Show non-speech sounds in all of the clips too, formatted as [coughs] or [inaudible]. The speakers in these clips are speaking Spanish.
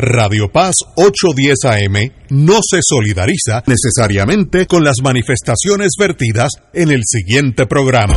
Radio Paz 810 AM no se solidariza necesariamente con las manifestaciones vertidas en el siguiente programa.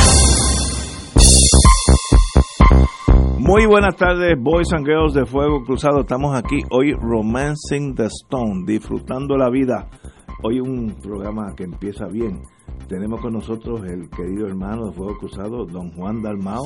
Muy buenas tardes, boys and girls de Fuego Cruzado. Estamos aquí hoy Romancing the Stone, disfrutando la vida. Hoy un programa que empieza bien. Tenemos con nosotros el querido hermano de Fuego Cruzado, don Juan Dalmao,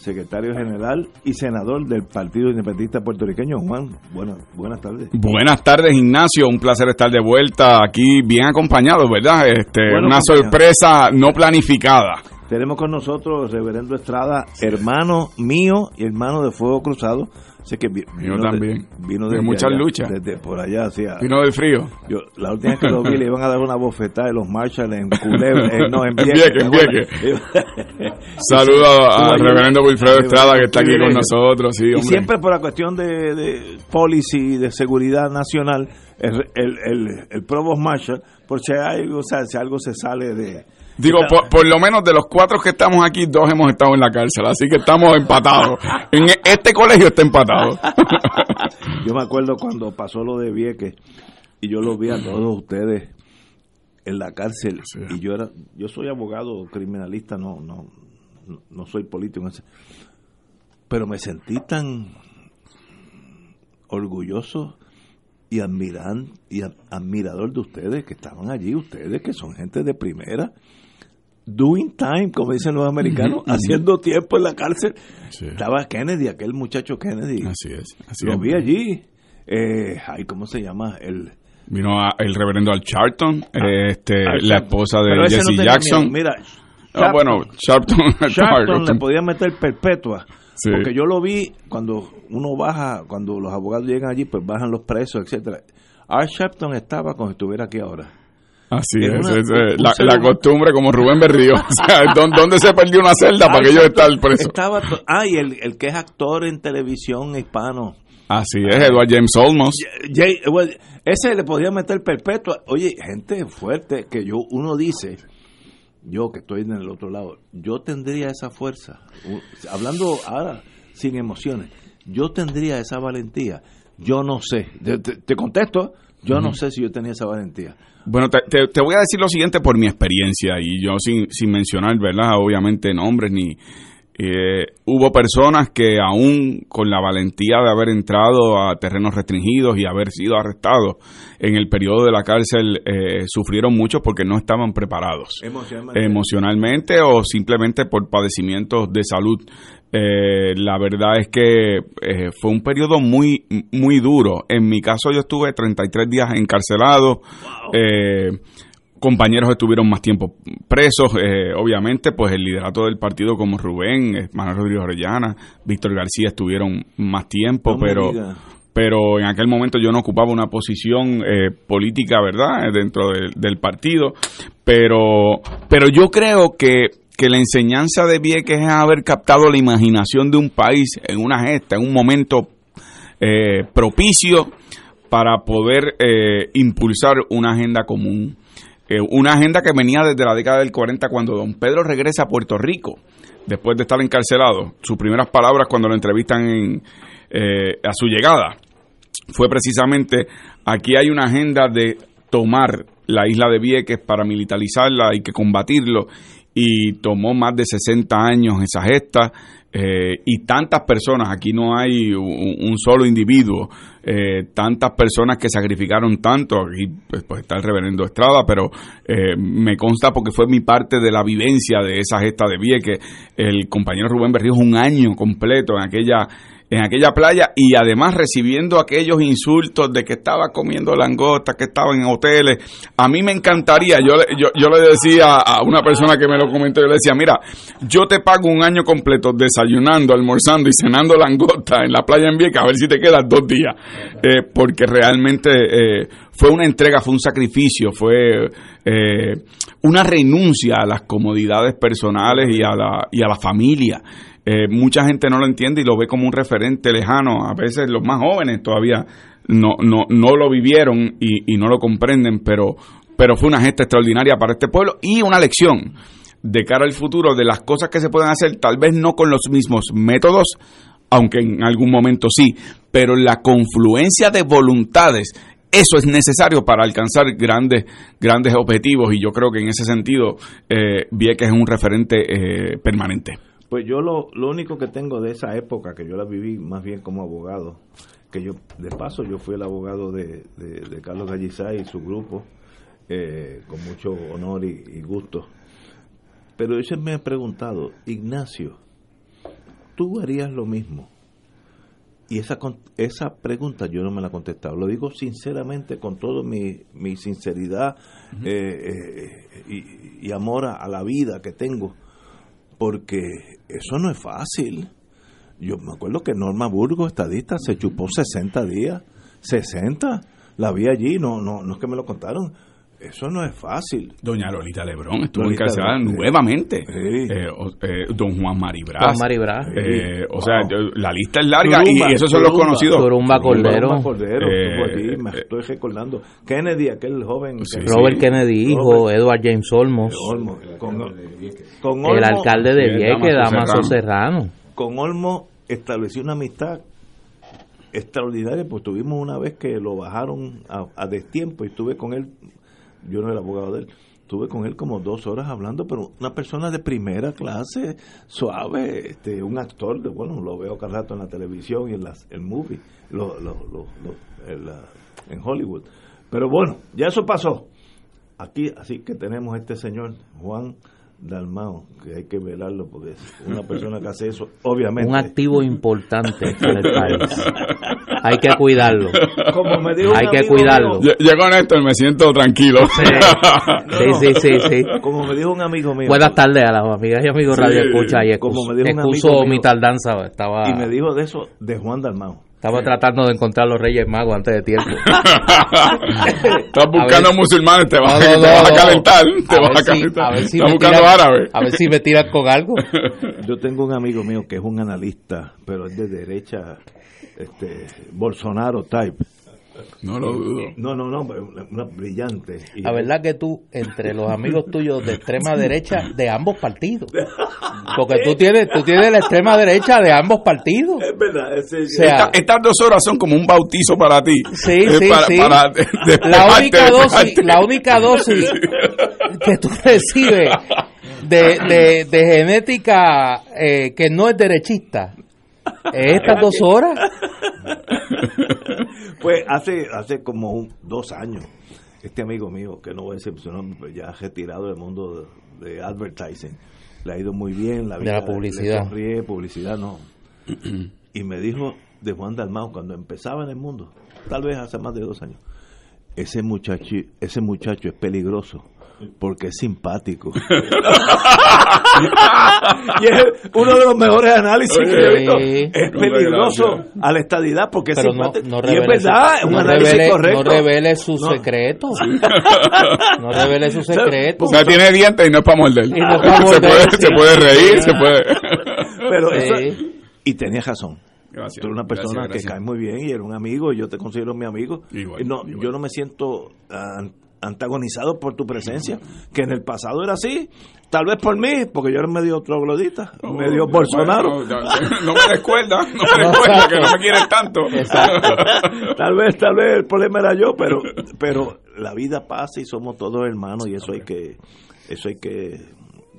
secretario general y senador del Partido Independentista Puertorriqueño. Juan, buenas, buenas tardes. Buenas tardes, Ignacio. Un placer estar de vuelta aquí, bien acompañado, ¿verdad? Este, Bueno, una sorpresa no planificada. Tenemos con nosotros el reverendo Estrada, hermano mío y hermano de Fuego Cruzado. Sé que vino también. vino De muchas allá, luchas. Desde por allá, hacia, Vino del frío. Yo, la última vez que lo vi le iban a dar una bofetada de los Marshalls en Culebra, [laughs] eh, no, en Vieques. Vieques, en ¿te acuerdas? [laughs] Saludo Estuvo al reverendo Wilfredo Estrada que está aquí con nosotros. Sí, Y siempre por la cuestión de, de policy, de seguridad nacional, el, el, el, el Provost Marshall, por si, hay, algo, o sea, si algo se sale de... Digo, por, por lo menos de los cuatro que estamos aquí, dos hemos estado en la cárcel, así que estamos empatados. [laughs] En e- este colegio está empatado. Yo me acuerdo cuando pasó lo de Vieques y yo lo vi a todos ustedes en la cárcel Sí. y yo era yo soy abogado criminalista no no no soy político pero me sentí tan orgulloso y admiran y admirador de ustedes que estaban allí ustedes que son gente de primera doing time como dicen los americanos haciendo tiempo en la cárcel Sí. estaba Kennedy aquel muchacho Kennedy Así es. Así lo es. vi allí. Eh, ay, ¿cómo se llama? El, Vino a- el reverendo Al Charlton, eh, este, Al la Sharpton. esposa de Pero ese no Jesse Jackson. miedo. Mira, Ah, bueno, [laughs] Sharpton. Sharpton le podía meter perpetua. Sí. Porque yo lo vi cuando uno baja, cuando los abogados llegan allí, pues bajan los presos, etcétera. Art Sharpton estaba como si estuviera aquí ahora. Así es, una- es, eh, la, costumbre como Rubén Berrío. O sea, [laughs] ¿dó- ¿dónde se perdió una celda para que yo estar preso? Estaba, ah, y el, el que es actor en televisión hispano. Así es, Edward James Olmos. Well, ese le podía meter perpetua. Oye, gente fuerte que yo uno dice, yo que estoy en el otro lado, yo tendría esa fuerza. Hablando ahora sin emociones, yo tendría esa valentía. Yo no sé. Te, te- te contesto, yo no sé si yo tenía esa valentía. Bueno, te, te- te voy a decir lo siguiente por mi experiencia y yo sin, sin mencionar, ¿verdad? Obviamente nombres ni... eh, hubo personas que aún con la valentía de haber entrado a terrenos restringidos y haber sido arrestados en el periodo de la cárcel eh, sufrieron mucho porque no estaban preparados. Emocionalmente. emocionalmente o simplemente por padecimientos de salud. Eh, la verdad es que eh, fue un periodo muy muy duro. En mi caso yo estuve 33 días encarcelado. Eh, compañeros estuvieron más tiempo presos. eh, obviamente, pues el liderato del partido como Rubén, Manuel Rodríguez Orellana, Víctor García estuvieron más tiempo, No pero pero en aquel momento yo no ocupaba una posición eh, política, ¿verdad?, dentro del partido, pero, pero yo creo que, que la enseñanza de Vieques es haber captado la imaginación de un país en una gesta, en un momento eh, propicio para poder eh, impulsar una agenda común. Eh, una agenda que venía desde la década del 40 cuando don Pedro regresa a Puerto Rico después de estar encarcelado. Sus primeras palabras cuando lo entrevistan en, a su llegada fue precisamente aquí hay una agenda de tomar la isla de Vieques para militarizarla y que combatirlo y tomó más de 60 años esa gesta eh, y tantas personas, aquí no hay un, un solo individuo, eh, tantas personas que sacrificaron tanto, aquí pues, pues, está el reverendo Estrada, pero eh, me consta porque fue mi parte de la vivencia de esa gesta de Vieques, el compañero Rubén Berrío un año completo en aquella en aquella playa y además recibiendo aquellos insultos de que estaba comiendo langostas, que estaba en hoteles. A mí me encantaría, yo, yo, yo le decía a una persona que me lo comentó, yo le decía, mira, yo te pago un año completo desayunando, almorzando y cenando langosta en la playa en Vieques, a ver si te quedas dos días, eh, porque realmente eh, fue una entrega, fue un sacrificio, fue eh, una renuncia a las comodidades personales y a la, y a la familia. Eh, mucha gente no lo entiende y lo ve como un referente lejano. A veces los más jóvenes todavía no, no, no lo vivieron y, no lo comprenden, pero, pero fue una gesta extraordinaria para este pueblo y una lección de cara al futuro de las cosas que se pueden hacer, tal vez no con los mismos métodos, aunque en algún momento sí, pero la confluencia de voluntades eso es necesario para alcanzar grandes, grandes objetivos y yo creo que en ese sentido eh, Vieques es un referente eh, permanente. Pues yo lo, lo único que tengo de esa época, que yo la viví más bien como abogado, que yo, de paso, yo fui el abogado de, de, Carlos Gallizay y su grupo, eh, con mucho honor y, gusto. Pero ellos me han preguntado, Ignacio, ¿tú harías lo mismo? Y esa, esa pregunta yo no me la he contestado. Lo digo sinceramente, con toda mi, mi sinceridad eh, eh, y, amor a, la vida que tengo porque eso no es fácil. Yo me acuerdo que Norma Burgos, estadista, se chupó 60 días, 60, la vi allí, no, no, no es que me lo contaron. Eso no es fácil. Doña Lolita Lebrón estuvo encarcelada nuevamente. Eh, eh, don Juan Maribras. Juan Maribras. Eh, o sea, la lista es larga y esos son los conocidos. Turumba Cordero. Cordero me estoy recordando. Kennedy, aquel joven. Robert Kennedy, hijo, Edward James Olmos. Con, el alcalde de Vieques, Damaso Serrano. Con Olmos estableció una amistad extraordinaria, pues tuvimos una vez que lo bajaron a, a destiempo y estuve con él yo no era abogado de él, estuve con él como dos horas hablando, pero una persona de primera clase, suave, este, un actor, de, bueno, lo veo cada rato en la televisión y en las el movie, lo, lo, lo, en Hollywood. Pero bueno, ya eso pasó. Aquí, así que tenemos este señor, Juan Dalmao, que hay que velarlo porque es una persona que hace eso, obviamente. Un activo importante en el país. Hay que cuidarlo. Como me dijo hay que cuidarlo. yo, con esto me siento tranquilo. Sí, [laughs] sí, sí, sí, Como me dijo un amigo mío. Buenas tardes a las amigas y amigos Radio Escucha y excuso, como me dijo mi tardanza. Estaba... Y me dijo de eso de Juan Dalmao. Estaba tratando de encontrar los Reyes Magos antes de tiempo. [laughs] Estás buscando musulmanes, te vas, a calentar. Te vas a, calentar. ver si Estás buscando árabes. A ver si me tiras con algo. [laughs] Yo tengo un amigo mío que es un analista, pero es de derecha, este, Bolsonaro type no lo dudo. No, no, no, una brillante. La verdad que tú, entre los amigos tuyos de extrema derecha de ambos partidos, [laughs] porque tú tienes, tú tienes la extrema derecha de ambos partidos. Es verdad. estas dos horas son como un bautizo para ti. Sí, sí, sí. la, única dosis, la única dosis que tú recibes de, de, de genética eh, que no es derechista es estas dos horas. [laughs] Pues hace, hace como dos años, este amigo mío, que no voy a decir su nombre, ya retirado del mundo de, advertising, le ha ido muy bien, la, vida, de la publicidad. publicidad no. [clears throat] y me dijo de Juan Dalmau cuando empezaba en el mundo, tal vez hace más de dos años, ese muchacho, ese muchacho es peligroso porque es simpático. [laughs] y es uno de los mejores análisis que he visto. Es peligroso a la estadidad porque es simpático. y es verdad, es un análisis correcto. No revele sus secretos. no revele sus [laughs] secretos. O sea, tiene dientes y no es para [laughs] morder. se, puede, se puede reír, se puede. Pero eso, y tenía razón. Gracias, Tú eres una persona que cae muy bien y eres un amigo y yo te considero mi amigo. no, Yo no me siento antagonizado por tu presencia, que en el pasado era así, tal vez por mí, porque yo era medio troglodita, medio Bolsonaro. no, me recuerda, no me recuerda [laughs] que no me quieren tanto. [laughs] tal vez, tal vez el problema era yo, pero, pero la vida pasa y somos todos hermanos y eso hay que, eso hay que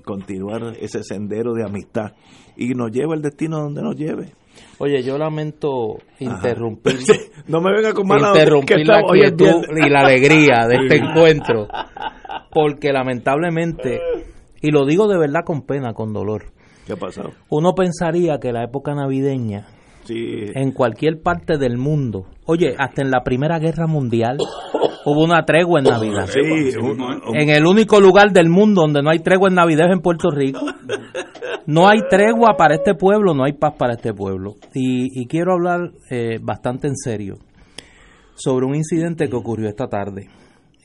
continuar ese sendero de amistad y nos lleva el destino donde nos lleve. Oye, yo lamento interrumpir. [laughs] no me venga con mala Interrumpir la quietud y la alegría de este encuentro. Porque lamentablemente, [laughs] y lo digo de verdad con pena, con dolor. ¿Qué ha pasado? Uno pensaría que la época navideña en cualquier parte del mundo. Oye, hasta en la Primera Guerra Mundial hubo una tregua en Navidad. en el único lugar del mundo donde no hay tregua en Navidad es en Puerto Rico. [laughs] No hay tregua para este pueblo, no hay paz para este pueblo. Y, quiero hablar eh, bastante en serio sobre un incidente que ocurrió esta tarde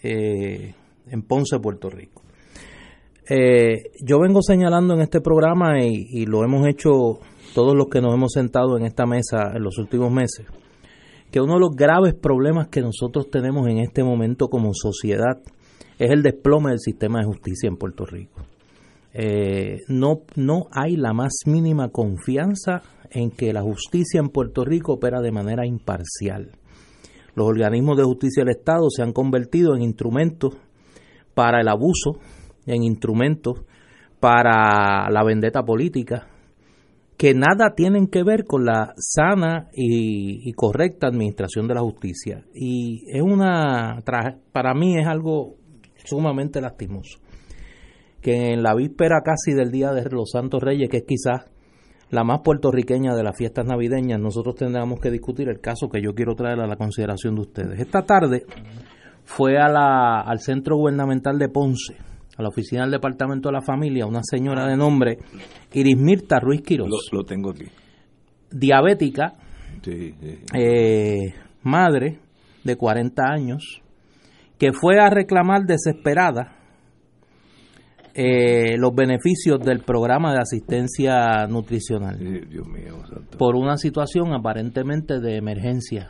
eh, en Ponce, Puerto Rico. Eh, yo vengo señalando en este programa y, lo hemos hecho todos los que nos hemos sentado en esta mesa en los últimos meses, que uno de los graves problemas que nosotros tenemos en este momento como sociedad es el desplome del sistema de justicia en Puerto Rico. Eh, no, no hay la más mínima confianza en que la justicia en Puerto Rico opera de manera imparcial. Los organismos de justicia del Estado se han convertido en instrumentos para el abuso en instrumentos para la vendetta política que nada tienen que ver con la sana y, correcta administración de la justicia. Y es una, para mí es algo sumamente lastimoso, que en la víspera casi del Día de los Santos Reyes, que es quizás la más puertorriqueña de las fiestas navideñas, nosotros tendremos que discutir el caso que yo quiero traer a la consideración de ustedes. Esta tarde fue a la, al Centro Gubernamental de Ponce, a la oficina del Departamento de la Familia una señora de nombre Iris Mirta Ruiz Quiroz. Lo, tengo aquí. Diabética, eh, madre de 40 años, que fue a reclamar desesperada eh, los beneficios del programa de asistencia nutricional. por una situación aparentemente de emergencia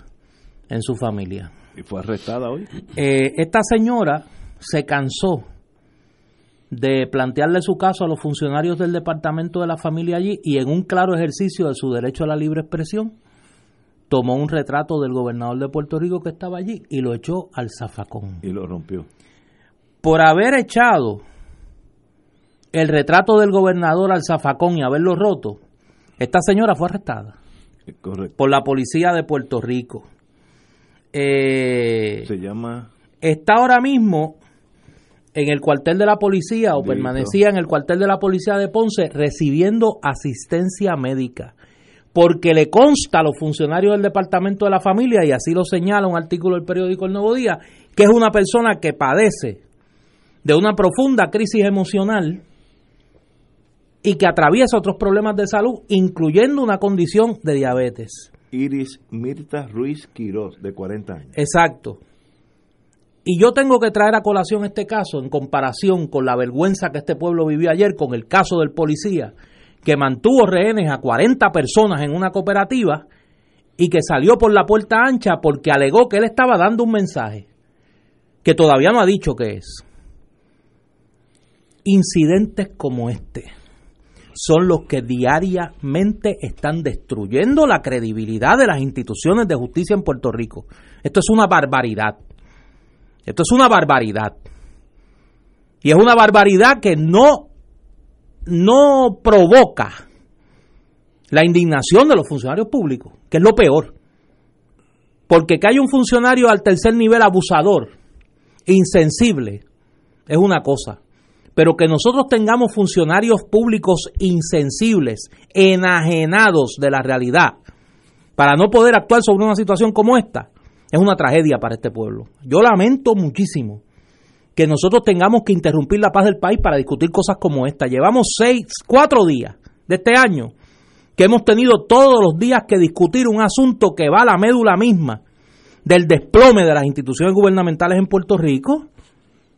en su familia. ¿Y fue arrestada hoy? Eh, esta señora se cansó de plantearle su caso a los funcionarios del departamento de la familia allí y en un claro ejercicio de su derecho a la libre expresión tomó un retrato del gobernador de Puerto Rico que estaba allí y lo echó al zafacón. Y lo rompió. Por haber echado el retrato del gobernador al zafacón y haberlo roto, esta señora fue arrestada por la policía de Puerto Rico. Eh, Se llama... Está ahora mismo en el cuartel de la policía o permanecía en el cuartel de la policía de Ponce recibiendo asistencia médica. Porque le consta a los funcionarios del Departamento de la Familia, y así lo señala un artículo del periódico El Nuevo Día, que es una persona que padece de una profunda crisis emocional y que atraviesa otros problemas de salud, incluyendo una condición de diabetes. Iris Mirta Ruiz Quiroz, de 40 años. Exacto. Y yo tengo que traer a colación este caso en comparación con la vergüenza que este pueblo vivió ayer con el caso del policía que mantuvo rehenes a 40 personas en una cooperativa y que salió por la puerta ancha porque alegó que él estaba dando un mensaje que todavía no ha dicho qué es. Incidentes como este son los que diariamente están destruyendo la credibilidad de las instituciones de justicia en Puerto Rico. Esto es una barbaridad. Esto es una barbaridad. Y es una barbaridad que no, no provoca la indignación de los funcionarios públicos, que es lo peor. Porque que haya un funcionario al tercer nivel abusador, insensible, es una cosa. Pero que nosotros tengamos funcionarios públicos insensibles, enajenados de la realidad, para no poder actuar sobre una situación como esta, es una tragedia para este pueblo. Yo lamento muchísimo que nosotros tengamos que interrumpir la paz del país para discutir cosas como esta. Llevamos seis, cuatro días de este año que hemos tenido todos los días que discutir un asunto que va a la médula misma del desplome de las instituciones gubernamentales en Puerto Rico.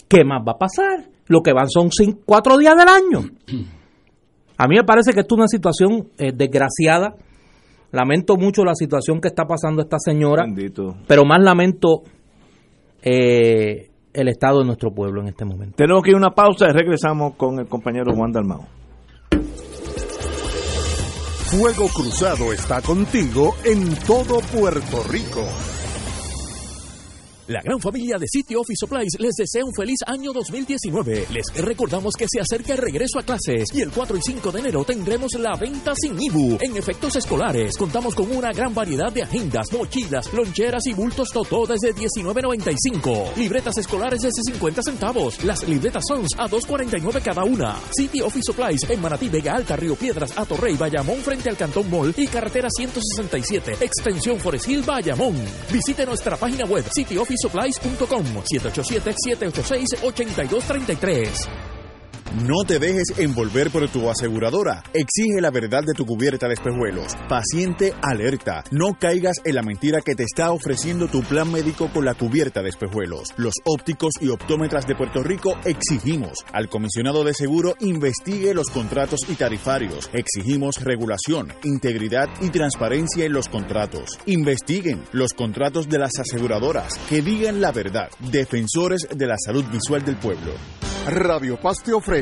¿Qué más va a pasar? Lo que van son cinco, cuatro días del año. [clears throat] A mí me parece que esto es una situación eh, desgraciada Lamento mucho la situación que está pasando esta señora, pero más lamento eh, el estado de nuestro pueblo en este momento. Tenemos que ir a una pausa y regresamos con el compañero Juan Dalmao. Fuego Cruzado está contigo en todo Puerto Rico. La gran familia de City Office Supplies les desea un feliz año 2019. Les recordamos que se acerca el regreso a clases y el 4 y 5 de enero tendremos la venta sin IBU. En efectos escolares, contamos con una gran variedad de agendas, mochilas, loncheras y bultos Totó desde 19.95. Libretas escolares desde 50 centavos. Las libretas Sons a 2.49 cada una. City Office Supplies en Manatí, Vega Alta, Río Piedras, Atorrey, Bayamón frente al Cantón Mall y carretera 167, extensión Forest Hill, Bayamón. Visite nuestra página web cityofficepsupplies.com 787-786-8233. No te dejes envolver por tu aseguradora. Exige la verdad de tu cubierta de espejuelos. Paciente alerta. No caigas en la mentira que te está ofreciendo tu plan médico con la cubierta de espejuelos. Los ópticos y optómetras de Puerto Rico exigimos al comisionado de seguro investigue los contratos y tarifarios. Exigimos regulación, integridad y transparencia en los contratos. Investiguen los contratos de las aseguradoras. Que digan la verdad. Defensores de la salud visual del pueblo. Radio Paz te ofrece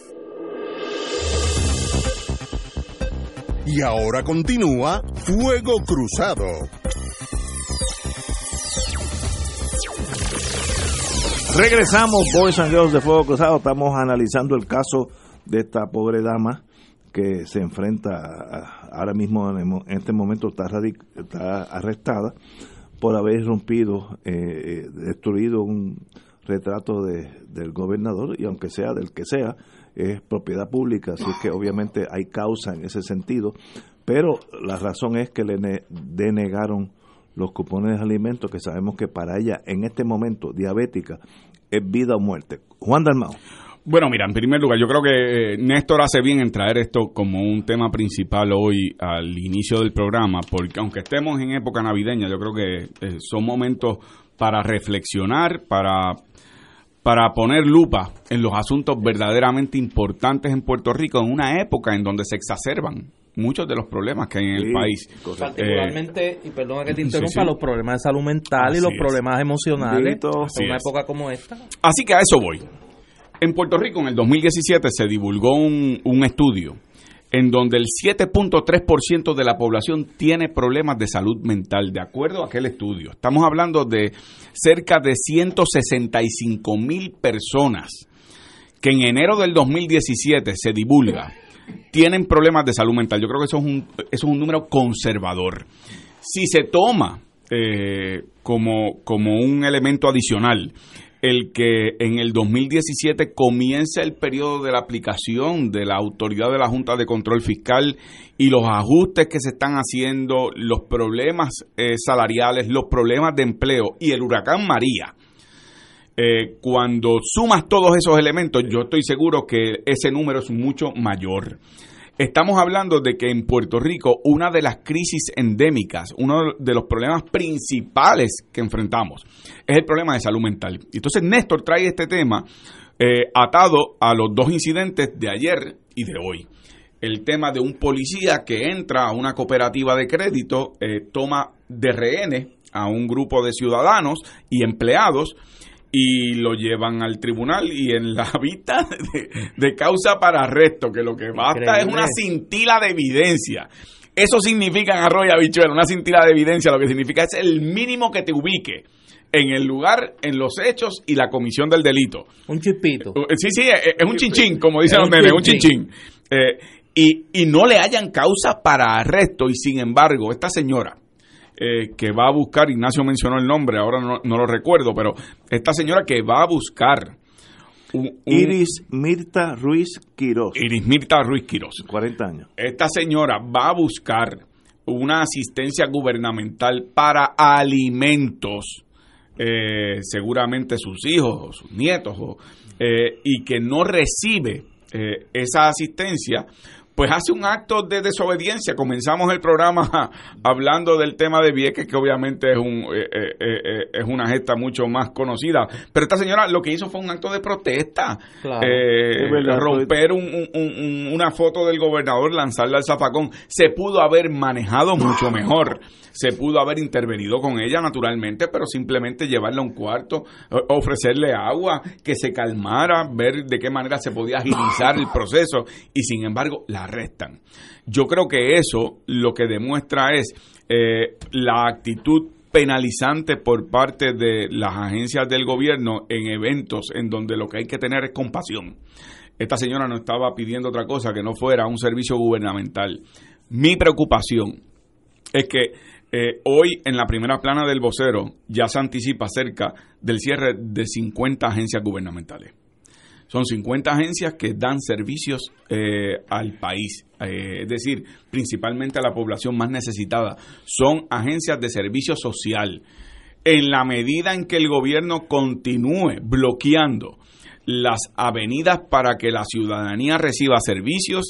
Y ahora continúa Fuego Cruzado. Regresamos, Boys and Girls de Fuego Cruzado. Estamos analizando el caso de esta pobre dama que se enfrenta ahora mismo, en este momento está, arrestada por haber rompido, eh, eh, destruido un retrato de, del gobernador y aunque sea del que sea, es propiedad pública, así que obviamente hay causa en ese sentido, pero la razón es que le denegaron los cupones de alimentos que sabemos que para ella en este momento diabética es vida o muerte. Juan Dalmao. Bueno, mira, en primer lugar, yo creo que eh, Néstor hace bien en traer esto como un tema principal hoy al inicio del programa, porque aunque estemos en época navideña, yo creo que eh, son momentos para reflexionar, para para poner lupa en los asuntos verdaderamente importantes en Puerto Rico en una época en donde se exacerban muchos de los problemas que hay en el país. Particularmente, y perdona que te interrumpa, los problemas de salud mental y los problemas emocionales en una época como esta. Así que a eso voy. En Puerto Rico en el 2017 se divulgó un, un estudio en donde el 7.3% de la población tiene problemas de salud mental, de acuerdo a aquel estudio. Estamos hablando de cerca de 165 mil personas que en enero del 2017 se divulga tienen problemas de salud mental. Yo creo que eso es un, eso es un número conservador. Si se toma eh, como, como un elemento adicional el que en el 2017 comience el periodo de la aplicación de la autoridad de la Junta de Control Fiscal y los ajustes que se están haciendo, los problemas eh, salariales, los problemas de empleo y el huracán María. Eh, cuando sumas todos esos elementos, yo estoy seguro que ese número es mucho mayor. Estamos hablando de que en Puerto Rico una de las crisis endémicas, uno de los problemas principales que enfrentamos es el problema de salud mental. Entonces Néstor trae este tema eh, atado a los dos incidentes de ayer y de hoy. El tema de un policía que entra a una cooperativa de crédito, eh, toma de rehenes a un grupo de ciudadanos y empleados y lo llevan al tribunal y en la [laughs] vista de, causa para arresto, que lo que basta es una cintila de evidencia. Eso significa en Arroyo Habichuelo, una cintila de evidencia, lo que significa es el mínimo que te ubique en el lugar, en los hechos y la comisión del delito. Un chispito. Eh, sí, sí, es, un chinchín, como dicen los nenes, un chinchín. Eh, y, y no le hayan causa para arresto y sin embargo, esta señora, eh, que va a buscar, Ignacio mencionó el nombre, ahora no, lo recuerdo, pero esta señora que va a buscar Iris Mirta Ruiz Quirós. Iris Mirta Ruiz Quirós. 40 años. Esta señora va a buscar una asistencia gubernamental para alimentos, eh, seguramente sus hijos o sus nietos, eh, y que no recibe eh, esa asistencia pues hace un acto de desobediencia. Comenzamos el programa [laughs] hablando del tema de Vieques, que obviamente es, un, eh, eh, eh, es una gesta mucho más conocida. Pero esta señora lo que hizo fue un acto de protesta. romper una foto del gobernador, lanzarla al zafacón. Se pudo haber manejado mucho mejor se pudo haber intervenido con ella naturalmente, pero simplemente llevarla a un cuarto, ofrecerle agua, que se calmara, ver de qué manera se podía agilizar el proceso y sin embargo la arrestan. Yo creo que eso lo que demuestra es eh, la actitud penalizante por parte de las agencias del gobierno en eventos en donde lo que hay que tener es compasión. Esta señora no estaba pidiendo otra cosa que no fuera un servicio gubernamental. Mi preocupación es que eh, hoy en la primera plana del vocero ya se anticipa cerca del cierre de 50 agencias gubernamentales. Son 50 agencias que dan servicios eh, al país, eh, es decir, principalmente a la población más necesitada. Son agencias de servicio social. En la medida en que el gobierno continúe bloqueando las avenidas para que la ciudadanía reciba servicios,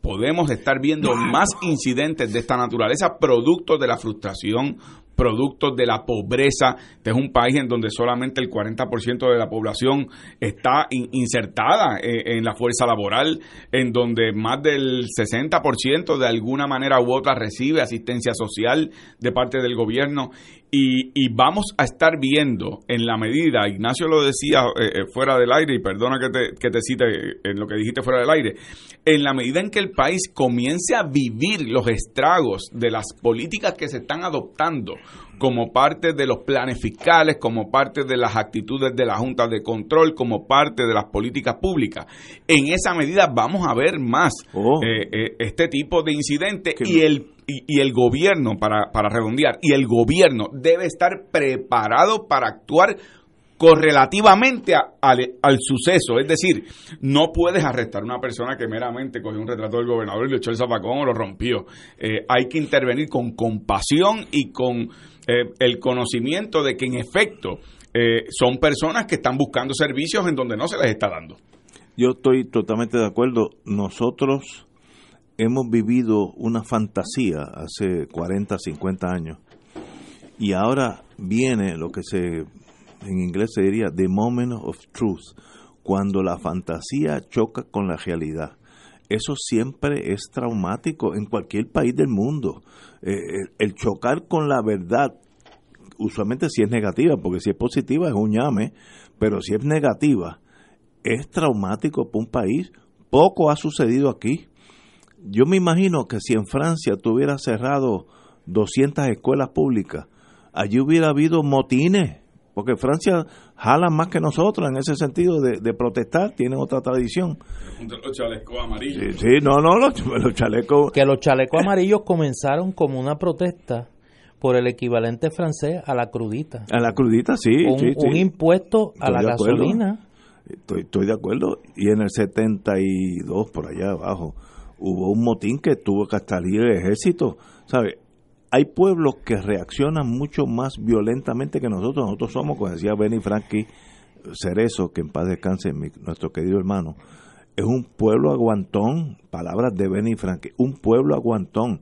podemos estar viendo más incidentes de esta naturaleza, producto de la frustración, productos de la pobreza. Este es un país en donde solamente el 40% de la población está insertada eh, en la fuerza laboral, en donde más del 60% de alguna manera u otra recibe asistencia social de parte del gobierno. Y, vamos a estar viendo en la medida, Ignacio lo decía eh, eh, fuera del aire, y perdona que te, que te cite en lo que dijiste fuera del aire, en la medida en que el país comience a vivir los estragos de las políticas que se están adoptando como parte de los planes fiscales, como parte de las actitudes de la Junta de Control, como parte de las políticas públicas. En esa medida vamos a ver más oh. eh, eh, este tipo de incidentes y el, y, el gobierno, para, para redondear, y el gobierno debe estar preparado para actuar correlativamente al, suceso. Es decir, no puedes arrestar a una persona que meramente cogió un retrato del gobernador y le echó el zapacón o lo rompió. Eh, hay que intervenir con compasión y con eh, el conocimiento de que en efecto eh, son personas que están buscando servicios en donde no se les está dando. Yo estoy totalmente de acuerdo. Nosotros hemos vivido una fantasía hace 40, 50 años y ahora viene lo que se en inglés se diría the moment of truth, cuando la fantasía choca con la realidad. Eso siempre es traumático en cualquier país del mundo. Eh, el, chocar con la verdad, usualmente si es negativa, porque si es positiva es un llame, pero si es negativa, es traumático para un país. Poco ha sucedido aquí. Yo me imagino que si en Francia tuviera cerrado 200 escuelas públicas, allí hubiera habido motines porque Francia jala más que nosotros en ese sentido de, protestar, tienen otra tradición. Los chalecos amarillos. Sí, no, no, [laughs] los, chalecos. Que los chalecos amarillos comenzaron como una protesta por el equivalente francés a la crudita. A la crudita, sí. Un, un impuesto a la gasolina. Estoy, estoy de acuerdo. Y en el 72, por allá abajo, hubo un motín que tuvo que salir el ejército. ¿Sabes? hay pueblos que reaccionan mucho más violentamente que nosotros. Nosotros somos, como decía Benny Frankie Cerezo, que en paz descanse, nuestro querido hermano, es un pueblo aguantón, palabras de Benny Frankie, un pueblo aguantón.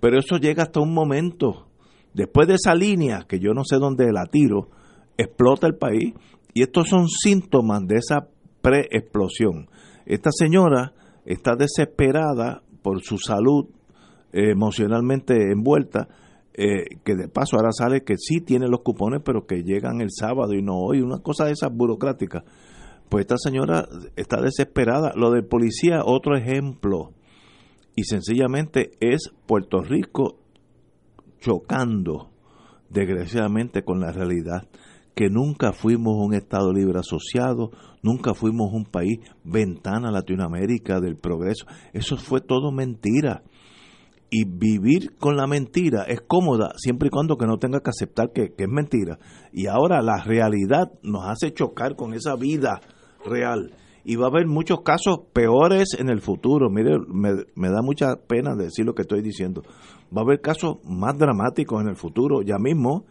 Pero eso llega hasta un momento. Después de esa línea, que yo no sé dónde la tiro, explota el país. Y estos son síntomas de esa preexplosión. Esta señora está desesperada por su salud emocionalmente envuelta, eh, que de paso ahora sale que sí tiene los cupones, pero que llegan el sábado y no hoy, una cosa de esas burocráticas. Pues esta señora está desesperada. Lo del policía, otro ejemplo, y sencillamente es Puerto Rico chocando, desgraciadamente, con la realidad que nunca fuimos un Estado libre asociado, nunca fuimos un país ventana Latinoamérica del progreso. Eso fue todo mentira y vivir con la mentira es cómoda siempre y cuando que no tenga que aceptar que, es mentira. Y ahora la realidad nos hace chocar con esa vida real. Y va a haber muchos casos peores en el futuro. Mire, me, me da mucha pena decir lo que estoy diciendo. Va a haber casos más dramáticos en el futuro, ya mismo,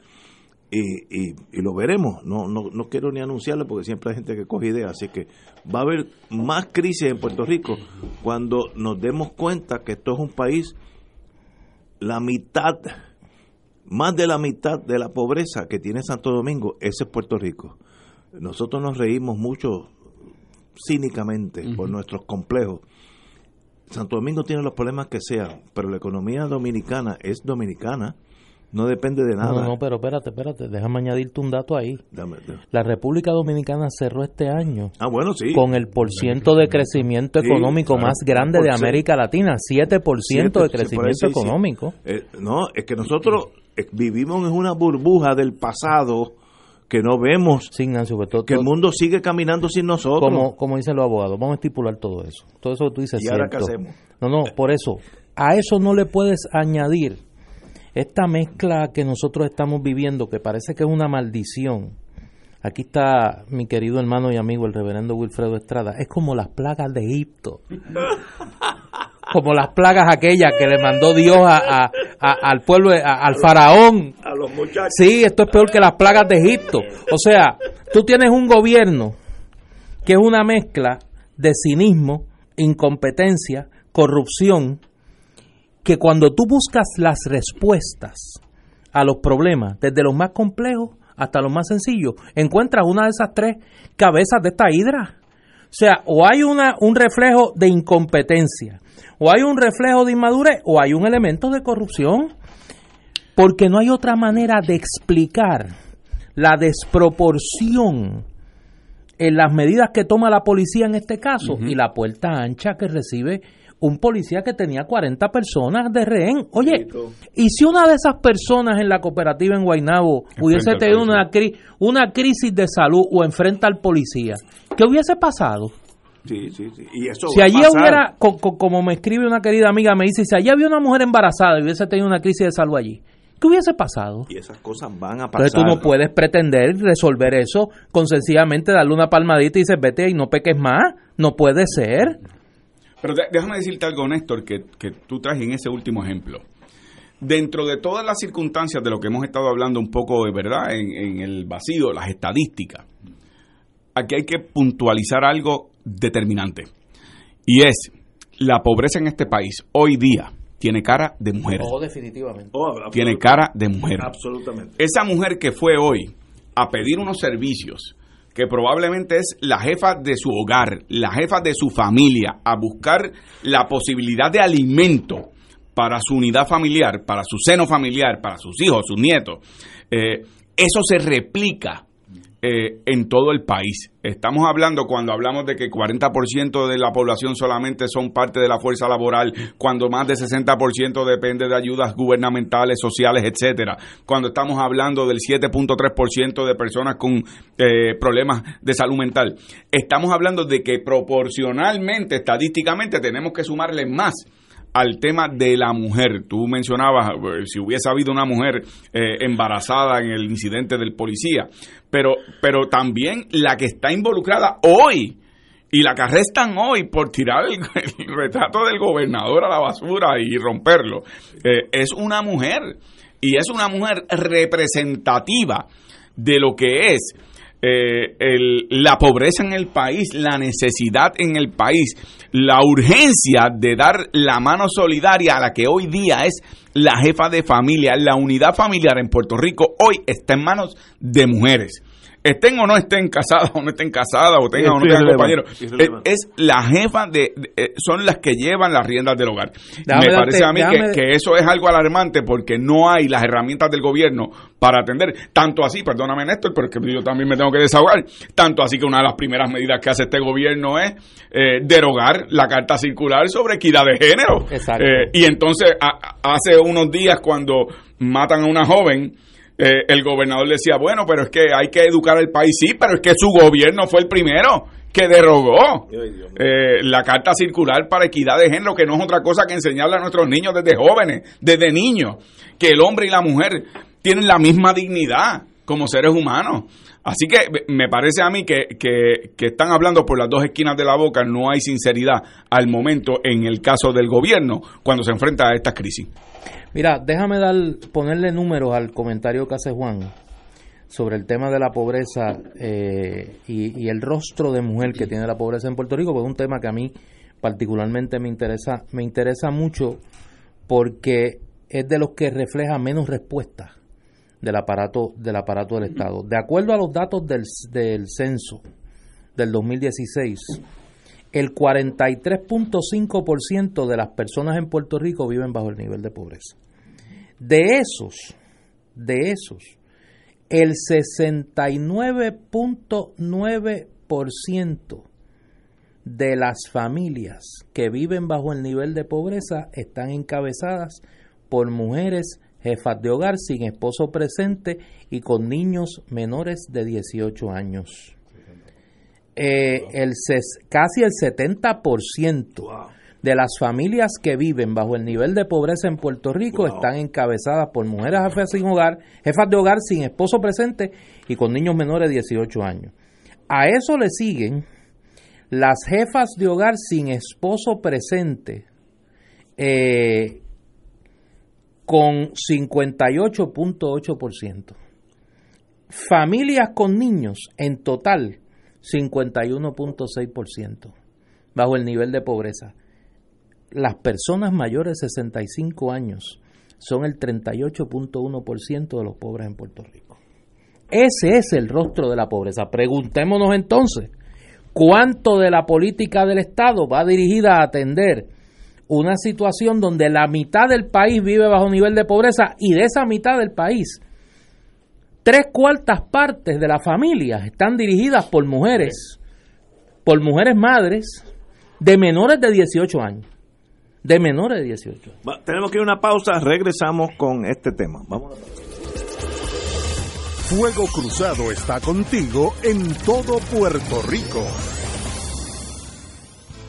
y, y, lo veremos. No, no, no quiero ni anunciarlo porque siempre hay gente que coge ideas. Así que va a haber más crisis en Puerto Rico cuando nos demos cuenta que esto es un país, la mitad, más de la mitad de la pobreza que tiene Santo Domingo, ese es Puerto Rico. Nosotros nos reímos mucho cínicamente por nuestros complejos. Santo Domingo tiene los problemas que sean, pero la economía dominicana es dominicana no depende de nada. No, no, pero espérate, espérate, déjame añadirte un dato ahí. La República Dominicana cerró este año ah, bueno, sí. con el porciento de crecimiento económico más grande de América Latina, 7%, de crecimiento económico. Eh, no, es que nosotros eh, vivimos en una burbuja del pasado que no vemos sí, Ignacio, todo, que el mundo sigue caminando sin nosotros. Como, como dicen los abogados, vamos a estipular todo eso. Todo eso que tú dices. ¿Y ahora qué hacemos? No, no, por eso. A eso no le puedes añadir esta mezcla que nosotros estamos viviendo, que parece que es una maldición, aquí está mi querido hermano y amigo el reverendo Wilfredo Estrada, es como las plagas de Egipto. [laughs] Como las plagas aquellas que le mandó Dios a, al pueblo, al faraón. A los muchachos. Sí, esto es peor que las plagas de Egipto. O sea, tú tienes un gobierno que es una mezcla de cinismo, incompetencia, corrupción, que cuando tú buscas las respuestas a los problemas, desde los más complejos hasta los más sencillos, encuentras una de esas tres cabezas de esta hidra. O sea, o hay una, un reflejo de incompetencia, o hay un reflejo de inmadurez, o hay un elemento de corrupción. Porque no hay otra manera de explicar la desproporción en las medidas que toma la policía en este caso y la puerta ancha que recibe un policía que tenía 40 personas de rehén. Oye, ¿y si una de esas personas en la cooperativa en Guaynabo hubiese tenido una, una crisis de salud o enfrenta al policía? ¿Qué hubiese pasado? Sí, sí, sí. Y eso si allí hubiera, como me escribe una querida amiga, me dice, si allí había una mujer embarazada y hubiese tenido una crisis de salud allí, ¿qué hubiese pasado? Y esas cosas van a pasar. Entonces tú no puedes pretender resolver eso con sencillamente darle una palmadita y dices, vete y no peques más. No puede ser. Pero déjame decirte algo, Néstor, que, que tú traes en ese último ejemplo. Dentro de todas las circunstancias de lo que hemos estado hablando un poco de verdad en, el vacío, las estadísticas, aquí hay que puntualizar algo determinante. Y es, la pobreza en este país hoy día tiene cara de mujer. Oh, definitivamente. Oh, tiene cara de mujer. Absolutamente. Esa mujer que fue hoy a pedir unos servicios, que probablemente es la jefa de su hogar, la jefa de su familia, a buscar la posibilidad de alimento para su unidad familiar, para su seno familiar, para sus hijos, sus nietos, eh, eso se replica eh, en todo el país. Estamos hablando, cuando hablamos de que 40% de la población solamente son parte de la fuerza laboral, cuando más de 60% depende de ayudas gubernamentales, sociales, etcétera. Cuando estamos hablando del 7.3% de personas con eh, problemas de salud mental. Estamos hablando de que proporcionalmente, estadísticamente, tenemos que sumarle más al tema de la mujer. Tú mencionabas eh, si hubiese habido una mujer eh, embarazada en el incidente del policía, pero, pero también la que está involucrada hoy y la que arrestan hoy por tirar el, [laughs] retrato del gobernador a la basura y romperlo, eh, es una mujer. Y es una mujer representativa de lo que es eh, la pobreza en el país, la necesidad en el país, la urgencia de dar la mano solidaria a la que hoy día es la jefa de familia, la unidad familiar en Puerto Rico, hoy está en manos de mujeres estén o no estén casadas o no estén casadas o tengan o no tengan compañeros, es, la jefa de, eh, son las que llevan las riendas del hogar. Me parece a mí que, eso es algo alarmante porque no hay las herramientas del gobierno para atender. Tanto así, perdóname Néstor, pero que yo también me tengo que desahogar, tanto así que una de las primeras medidas que hace este gobierno es eh, derogar la carta circular sobre equidad de género. Eh, y entonces hace unos días cuando matan a una joven, eh, el gobernador decía, bueno, pero es que hay que educar al país, sí, pero es que su gobierno fue el primero que derogó eh, la carta circular para equidad de género, que no es otra cosa que enseñarle a nuestros niños desde jóvenes, desde niños, que el hombre y la mujer tienen la misma dignidad como seres humanos. Así que me parece a mí que, que, están hablando por las dos esquinas de la boca, no hay sinceridad al momento en el caso del gobierno cuando se enfrenta a esta crisis. Mira, déjame dar, ponerle números al comentario que hace Juan sobre el tema de la pobreza eh, y, el rostro de mujer que tiene la pobreza en Puerto Rico, pues es un tema que a mí particularmente me interesa, me interesa mucho porque es de los que refleja menos respuestas del aparato del aparato del Estado. De acuerdo a los datos del, censo del 2016, el 43.5% de las personas en Puerto Rico viven bajo el nivel de pobreza. De esos, de esos, el 69.9% de las familias que viven bajo el nivel de pobreza están encabezadas por mujeres jefas de hogar sin esposo presente y con niños menores de 18 años. Eh, el, casi el 70% de las familias que viven bajo el nivel de pobreza en Puerto Rico están encabezadas por mujeres jefas sin hogar, jefas de hogar sin esposo presente y con niños menores de 18 años. A eso le siguen las jefas de hogar sin esposo presente, eh, con 58.8%. Familias con niños, en total, 51.6%, bajo el nivel de pobreza. Las personas mayores de 65 años son el 38.1% de los pobres en Puerto Rico. Ese es el rostro de la pobreza. Preguntémonos entonces, ¿cuánto de la política del Estado va dirigida a atender una situación donde la mitad del país vive bajo nivel de pobreza y de esa mitad del país, tres cuartas partes de las familias están dirigidas por mujeres, por mujeres madres de menores de 18 años. De menores de 18 tenemos que ir a una pausa, regresamos con este tema. Vamos Fuego Cruzado está contigo en todo Puerto Rico.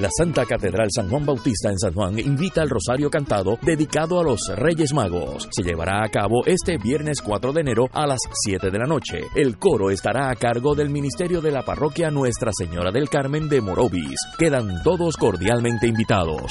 La Santa Catedral San Juan Bautista en San Juan invita al Rosario Cantado dedicado a los Reyes Magos. Se llevará a cabo este viernes 4 de enero a las 7 de la noche. El coro estará a cargo del Ministerio de la Parroquia Nuestra Señora del Carmen de Morovis. Quedan todos cordialmente invitados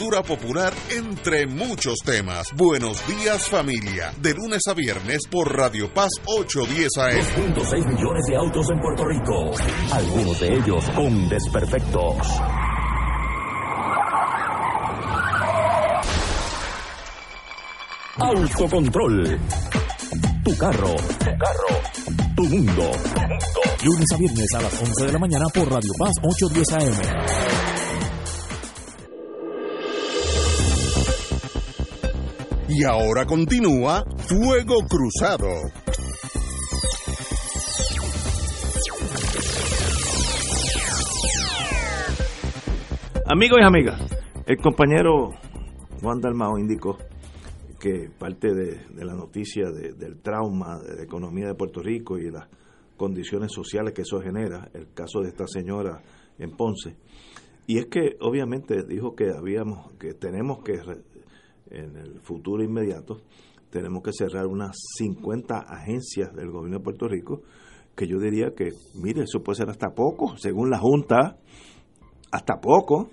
popular entre muchos temas. Buenos días familia, de lunes a viernes por Radio Paz 810 AM. 2.6 millones de autos en Puerto Rico, algunos de ellos con desperfectos. Autocontrol. Tu carro. Tu carro. Tu mundo. Tu mundo. Lunes a viernes a las 11 de la mañana por Radio Paz 810 AM. Y ahora continúa Fuego Cruzado. Amigos y amigas, el compañero Juan Dalmao indicó que parte de, la noticia del trauma de la economía de Puerto Rico y las condiciones sociales que eso genera, el caso de esta señora en Ponce. Y es que obviamente dijo que habíamos, que tenemos que, en el futuro inmediato, tenemos que cerrar unas 50 agencias del gobierno de Puerto Rico, que yo diría que, mire, eso puede ser hasta poco, según la Junta, hasta poco,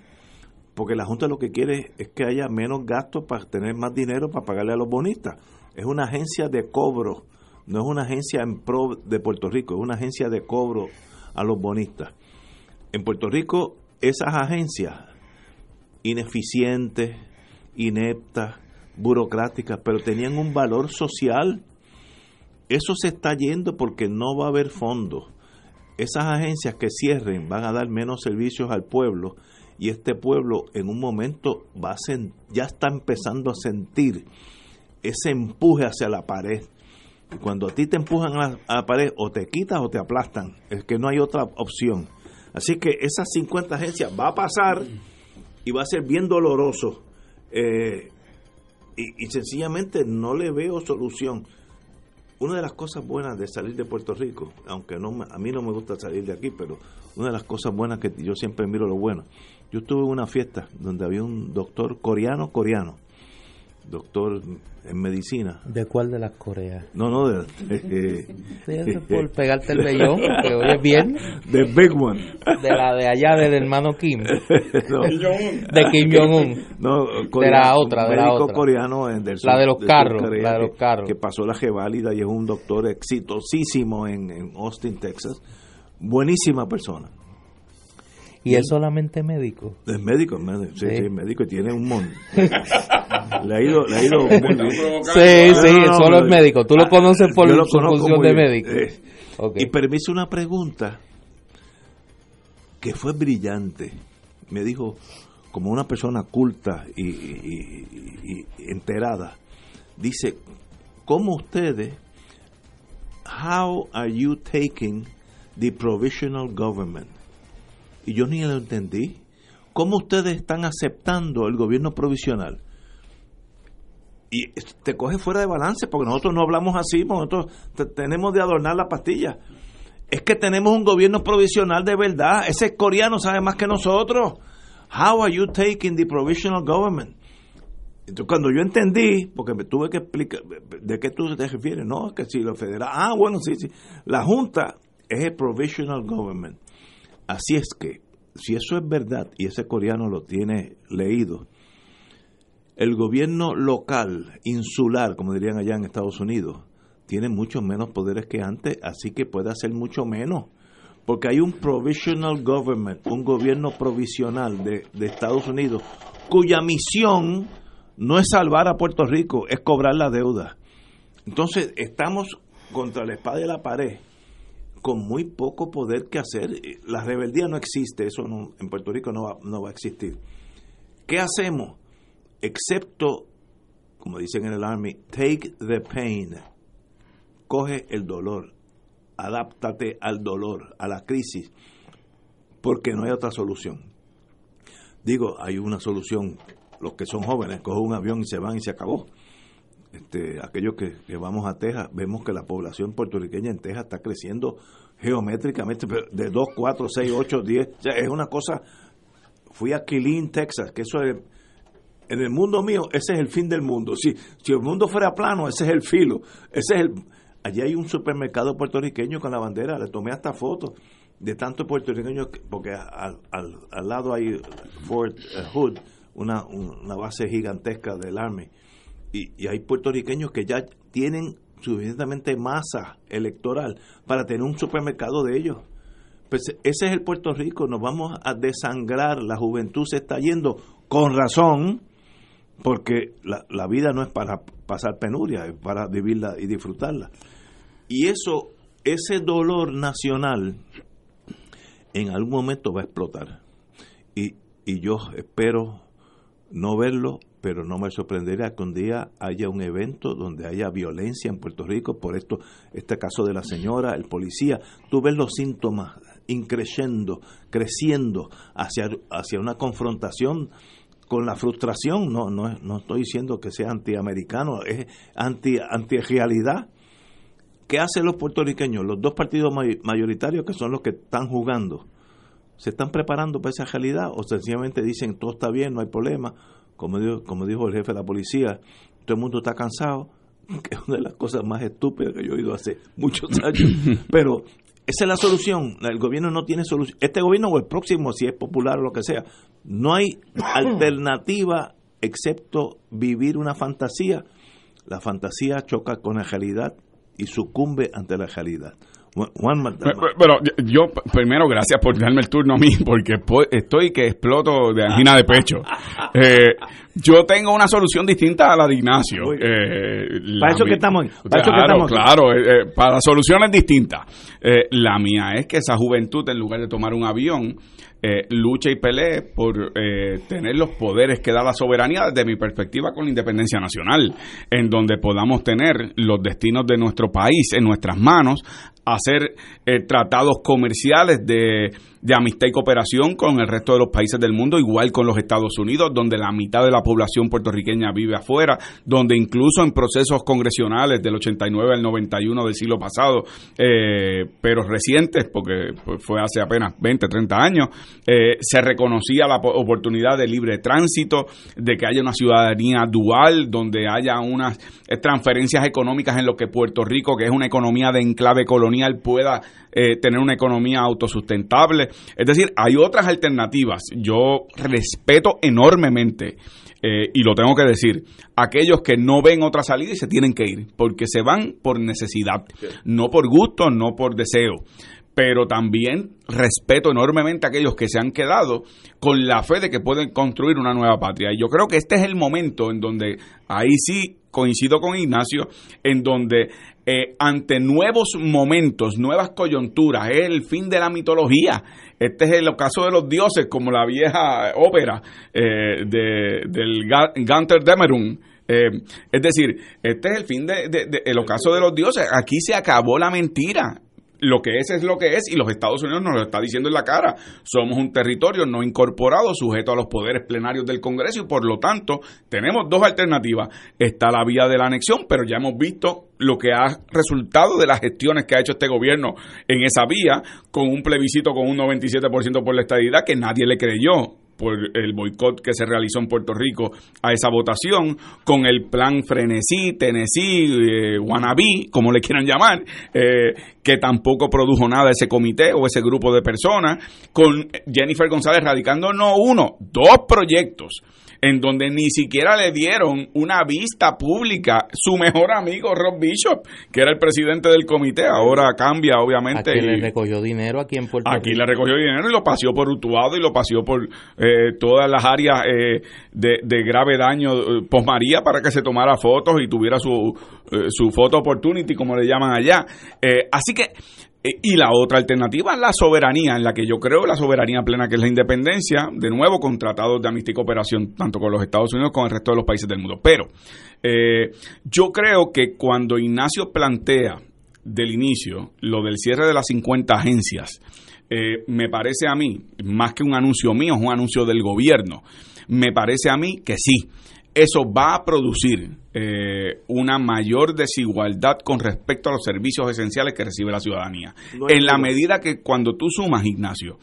porque la Junta lo que quiere es que haya menos gastos para tener más dinero para pagarle a los bonistas. Es una agencia de cobro, no es una agencia en pro de Puerto Rico, es una agencia de cobro a los bonistas. En Puerto Rico, esas agencias ineficientes, ineptas, burocráticas, pero tenían un valor social. Eso se está yendo porque no va a haber fondos. Esas agencias que cierren van a dar menos servicios al pueblo y este pueblo en un momento va a ya está empezando a sentir ese empuje hacia la pared. Y cuando a ti te empujan a la, pared, o te quitas o te aplastan. Es que no hay otra opción. Así que esas 50 agencias va a pasar y va a ser bien doloroso. Eh, y, sencillamente no le veo solución. Una de las cosas buenas de salir de Puerto Rico, aunque no a mí no me gusta salir de aquí, pero una de las cosas buenas que yo siempre miro lo bueno. Yo estuve en una fiesta donde había un doctor coreano, coreano, doctor en medicina. ¿De cuál de las Coreas? No, no, de... Eh, por pegarte el vellón, que oyes bien. De Big One. De la de allá del hermano Kim. [laughs] De Kim Jong-un. No, de la otra, de la otra. coreano del La de los carros, la de los carros. Que, pasó la G-Válida y es un doctor exitosísimo en, en Austin, Texas. Buenísima persona ¿Y es solamente médico? Es médico, médico sí, sí, médico y tiene un montón. [laughs] le ha ido, le ha ido muy bien. Sí, sí, solo es médico. Tú lo conoces por su función de médico. Eh, y permiso una pregunta que fue brillante. Me dijo, como una persona culta y, y enterada, dice, ¿cómo ustedes, how are you taking the provisional government? Y yo ni lo entendí. ¿Cómo ustedes están aceptando el gobierno provisional? Y te coge fuera de balance porque nosotros no hablamos así, nosotros tenemos de adornar la pastilla. Es que tenemos un gobierno provisional de verdad. Ese coreano sabe más que nosotros. How are you taking the provisional government? Entonces, cuando yo entendí, porque me tuve que explicar, ¿de qué tú te refieres? No, que si lo federal. Ah, bueno, sí, sí. La Junta es el provisional government. Así es que, si eso es verdad y ese coreano lo tiene leído, el gobierno local, insular, como dirían allá en Estados Unidos, tiene muchos menos poderes que antes, así que puede hacer mucho menos. Porque hay un provisional government, un gobierno provisional de, de Estados Unidos, cuya misión no es salvar a Puerto Rico, es cobrar la deuda. Entonces, estamos contra la espada y la pared con muy poco poder que hacer. La rebeldía no existe, eso en Puerto Rico no va, no va a existir. ¿Qué hacemos? Excepto, como dicen en el Army, take the pain. Coge el dolor, adáptate al dolor, a la crisis, porque no hay otra solución. Digo, hay una solución. Los que son jóvenes cogen un avión y se van y se acabó este, aquellos que, vamos a Texas, vemos que la población puertorriqueña en Texas está creciendo geométricamente de 2, 4, 6, 8, 10. O sea, es una cosa. Fui a Killeen, Texas, que eso es. En el mundo mío, ese es el fin del mundo. Si, si el mundo fuera plano, ese es el filo. Ese es el. Allí hay un supermercado puertorriqueño con la bandera, le tomé hasta fotos de tantos puertorriqueños, porque al, al, lado hay Fort Hood, una, una base gigantesca del Army y, hay puertorriqueños que ya tienen suficientemente masa electoral para tener un supermercado de ellos. Pues ese es el Puerto Rico, nos vamos a desangrar, la juventud se está yendo con razón, porque la, la vida no es para pasar penuria, es para vivirla y disfrutarla. Y eso, ese dolor nacional, en algún momento va a explotar. Y, y yo espero no verlo pero no me sorprendería que un día haya un evento donde haya violencia en Puerto Rico por esto, este caso de la señora, el policía. Tú ves los síntomas increciendo, creciendo hacia, hacia una confrontación con la frustración. No, no, no estoy diciendo que sea antiamericano, es anti, anti realidad. ¿Qué hacen los puertorriqueños? Los dos partidos mayoritarios que son los que están jugando ¿Se están preparando para esa realidad o sencillamente dicen todo está bien, no hay problema? Como dijo, como dijo el jefe de la policía, todo el mundo está cansado, [laughs] que es una de las cosas más estúpidas que yo he oído hace muchos [laughs] años. Pero esa es la solución. El gobierno no tiene solución. Este gobierno o el próximo, si es popular o lo que sea, no hay [coughs] alternativa excepto vivir una fantasía. La fantasía choca con la realidad y sucumbe ante la realidad. Juan Pero yo, primero, gracias por darme el turno a mí, porque estoy que exploto de angina de pecho. [laughs] Eh, yo tengo una solución distinta a la de Ignacio. Eh, para eso que estamos Para claro, claro, eh, para soluciones distintas. la mía es que esa juventud, en lugar de tomar un avión, eh, lucha y pelee por eh, tener los poderes que da la soberanía desde mi perspectiva con la independencia nacional, en donde podamos tener los destinos de nuestro país en nuestras manos, hacer eh, tratados comerciales de de amistad y cooperación con el resto de los países del mundo, igual con los Estados Unidos, donde la mitad de la población puertorriqueña vive afuera, donde incluso en procesos congresionales del 89 al 91 del siglo pasado, eh, pero recientes, porque fue hace apenas 20, 30 años, eh, se reconocía la oportunidad de libre tránsito, de que haya una ciudadanía dual, donde haya unas transferencias económicas en lo que Puerto Rico, que es una economía de enclave colonial, pueda eh, tener una economía autosustentable. Es decir, hay otras alternativas. Yo respeto enormemente, eh, y lo tengo que decir, aquellos que no ven otra salida y se tienen que ir, porque se van por necesidad, no por gusto, no por deseo pero también respeto enormemente a aquellos que se han quedado con la fe de que pueden construir una nueva patria. Y yo creo que este es el momento en donde ahí sí coincido con Ignacio, en donde eh, ante nuevos momentos, nuevas coyunturas, es el fin de la mitología. Este es el ocaso de los dioses, como la vieja ópera eh, de, del Ganter Demerun. Eh, es decir, este es el fin del de, el ocaso de los dioses. Aquí se acabó la mentira lo que es es lo que es y los Estados Unidos nos lo está diciendo en la cara. Somos un territorio no incorporado, sujeto a los poderes plenarios del Congreso y por lo tanto tenemos dos alternativas. Está la vía de la anexión, pero ya hemos visto lo que ha resultado de las gestiones que ha hecho este gobierno en esa vía, con un plebiscito con un 97% por la estadidad que nadie le creyó por el boicot que se realizó en Puerto Rico a esa votación, con el plan Frenesí, Tennessee, eh, Wannabe, como le quieran llamar, eh, que tampoco produjo nada ese comité o ese grupo de personas, con Jennifer González radicando no uno, dos proyectos en donde ni siquiera le dieron una vista pública su mejor amigo Rob Bishop, que era el presidente del comité, ahora cambia obviamente. Aquí le recogió dinero aquí en Puerto Aquí le recogió dinero y lo paseó por Utuado y lo paseó por eh, todas las áreas eh, de, grave daño eh, posmaría para que se tomara fotos y tuviera su, su photo opportunity, como le llaman allá. así que eh, y la otra alternativa es la soberanía, en la que yo creo la soberanía plena, que es la independencia, de nuevo con tratados de amistad y cooperación, tanto con los Estados Unidos como con el resto de los países del mundo. Pero eh, yo creo que cuando Ignacio plantea del inicio lo del cierre de las 50 agencias, eh, me parece a mí, más que un anuncio mío, es un anuncio del gobierno, me parece a mí que sí eso va a producir eh, una mayor desigualdad con respecto a los servicios esenciales que recibe la ciudadanía. en la medida que cuando tú sumas, Ignacio,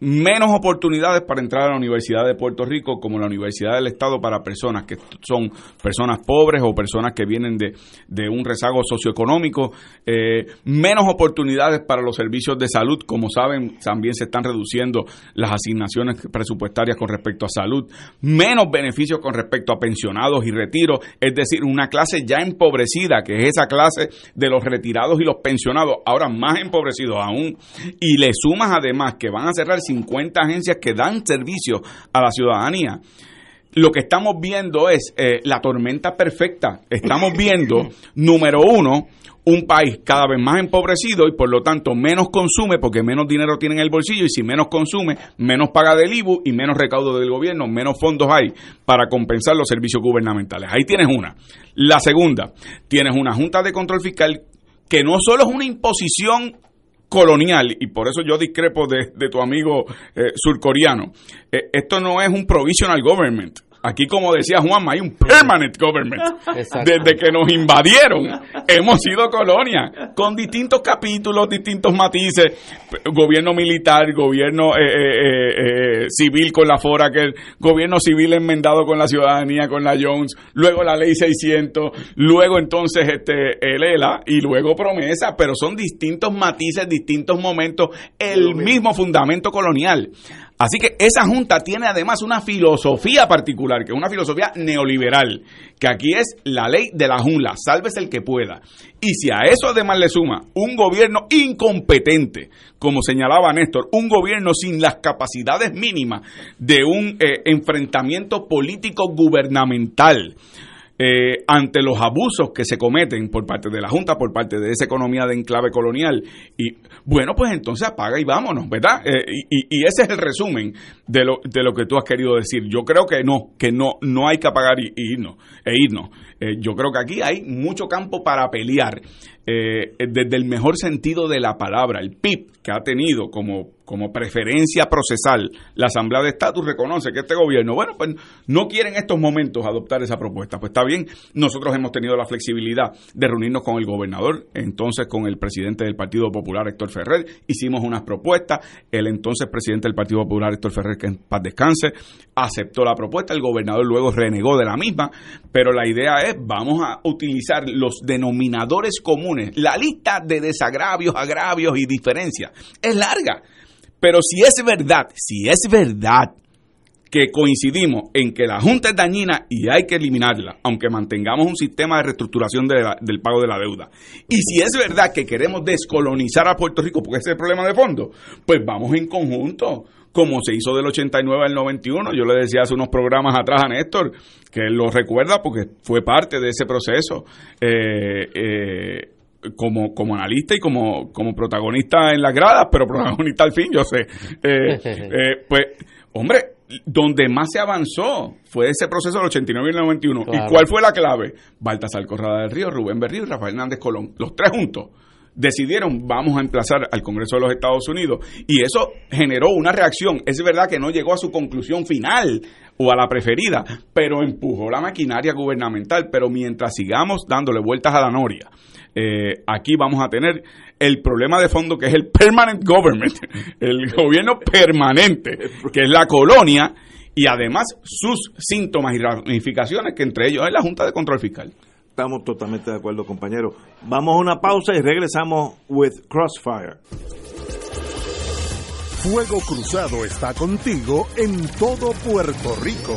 menos oportunidades para entrar a la Universidad de Puerto Rico como la Universidad del Estado para personas que son personas pobres o personas que vienen de, de un rezago socioeconómico, eh, menos oportunidades para los servicios de salud, como saben, también se están reduciendo las asignaciones presupuestarias con respecto a salud, menos beneficios con respecto a pensionados y retiros, es decir, una clase ya empobrecida, que es esa clase de los retirados y los pensionados, ahora más empobrecidos aún, y le sumas además que van a cerrar 50 agencias que dan servicio a la ciudadanía. Lo que estamos viendo es eh, la tormenta perfecta. Estamos viendo, [laughs] número uno, un país cada vez más empobrecido y por lo tanto menos consume porque menos dinero tiene en el bolsillo y si menos consume, menos paga del IBU y menos recaudo del gobierno, menos fondos hay para compensar los servicios gubernamentales. Ahí tienes una. La segunda, tienes una Junta de Control Fiscal que no solo es una imposición colonial, y por eso yo discrepo de, tu amigo eh, surcoreano, eh, esto no es un provisional government. Aquí, como decía Juanma, hay un permanent government. Desde que nos invadieron, hemos sido colonia, con distintos capítulos, distintos matices. Gobierno militar, gobierno eh, eh, eh, civil con la FORA, que el gobierno civil enmendado con la ciudadanía, con la Jones, luego la ley 600, luego entonces este el ELA y luego promesa, pero son distintos matices, distintos momentos, el mismo fundamento colonial. Así que esa junta tiene además una filosofía particular, que es una filosofía neoliberal, que aquí es la ley de la jungla, sálvese el que pueda. Y si a eso además le suma un gobierno incompetente, como señalaba Néstor, un gobierno sin las capacidades mínimas de un eh, enfrentamiento político gubernamental, eh, ante los abusos que se cometen por parte de la Junta, por parte de esa economía de enclave colonial. Y bueno, pues entonces apaga y vámonos, ¿verdad? Eh, y, ese es el resumen de lo, de lo que tú has querido decir. Yo creo que no, que no, no hay que apagar y, irnos, e irnos. Eh, yo creo que aquí hay mucho campo para pelear. desde el mejor sentido de la palabra, el PIB que ha tenido como como preferencia procesal, la Asamblea de Estatus reconoce que este gobierno, bueno, pues no quiere en estos momentos adoptar esa propuesta. Pues está bien, nosotros hemos tenido la flexibilidad de reunirnos con el gobernador, entonces con el presidente del Partido Popular, Héctor Ferrer, hicimos unas propuestas, el entonces presidente del Partido Popular, Héctor Ferrer, que en paz descanse, aceptó la propuesta, el gobernador luego renegó de la misma, pero la idea es, vamos a utilizar los denominadores comunes, la lista de desagravios, agravios y diferencias es larga. Pero si es verdad, si es verdad que coincidimos en que la Junta es dañina y hay que eliminarla, aunque mantengamos un sistema de reestructuración del pago de la deuda. Y si es verdad que queremos descolonizar a Puerto Rico, porque ese es el problema de fondo, pues vamos en conjunto, como se hizo del 89 al 91. Yo le decía hace unos programas atrás a Néstor, que él lo recuerda porque fue parte de ese proceso. Eh, eh, como, como analista y como, como protagonista en las gradas, pero protagonista al fin, yo sé. Eh, [laughs] eh, pues, hombre, donde más se avanzó fue ese proceso del 89 y el 91. ¿Y cuál fue la clave? Baltasar Corrada del Río, Rubén Berrío y Rafael Hernández Colón. Los tres juntos decidieron vamos a emplazar al Congreso de los Estados Unidos y eso generó una reacción. Es verdad que no llegó a su conclusión final o a la preferida, pero empujó la maquinaria gubernamental. Pero mientras sigamos dándole vueltas a la noria, eh, aquí vamos a tener el problema de fondo que es el permanent government, [laughs] el gobierno permanente, que es la colonia, y además sus síntomas y ramificaciones, que entre ellos es la Junta de Control Fiscal. Estamos totalmente de acuerdo, compañero. Vamos a una pausa y regresamos with Crossfire. Fuego Cruzado está contigo en todo Puerto Rico.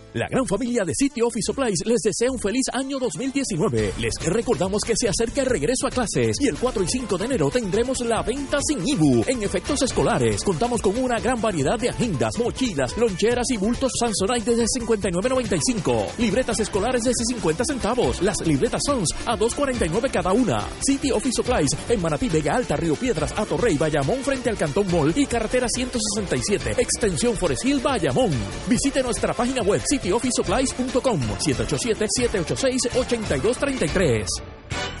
La gran familia de City Office Supplies les desea un feliz año 2019. Les recordamos que se acerca el regreso a clases y el 4 y 5 de enero tendremos la venta sin IBU en efectos escolares. Contamos con una gran variedad de agendas, mochilas, loncheras y bultos Samsonite desde 59.95. Libretas escolares desde 50 centavos. Las libretas Sons a 2.49 cada una. City Office Supplies en Manatí, Vega Alta, Río Piedras, Atorrey, Bayamón frente al Cantón Mall y carretera 167, extensión Forest Hill, Bayamón. Visite nuestra página web cityofficesupplies.com 787-786-8233.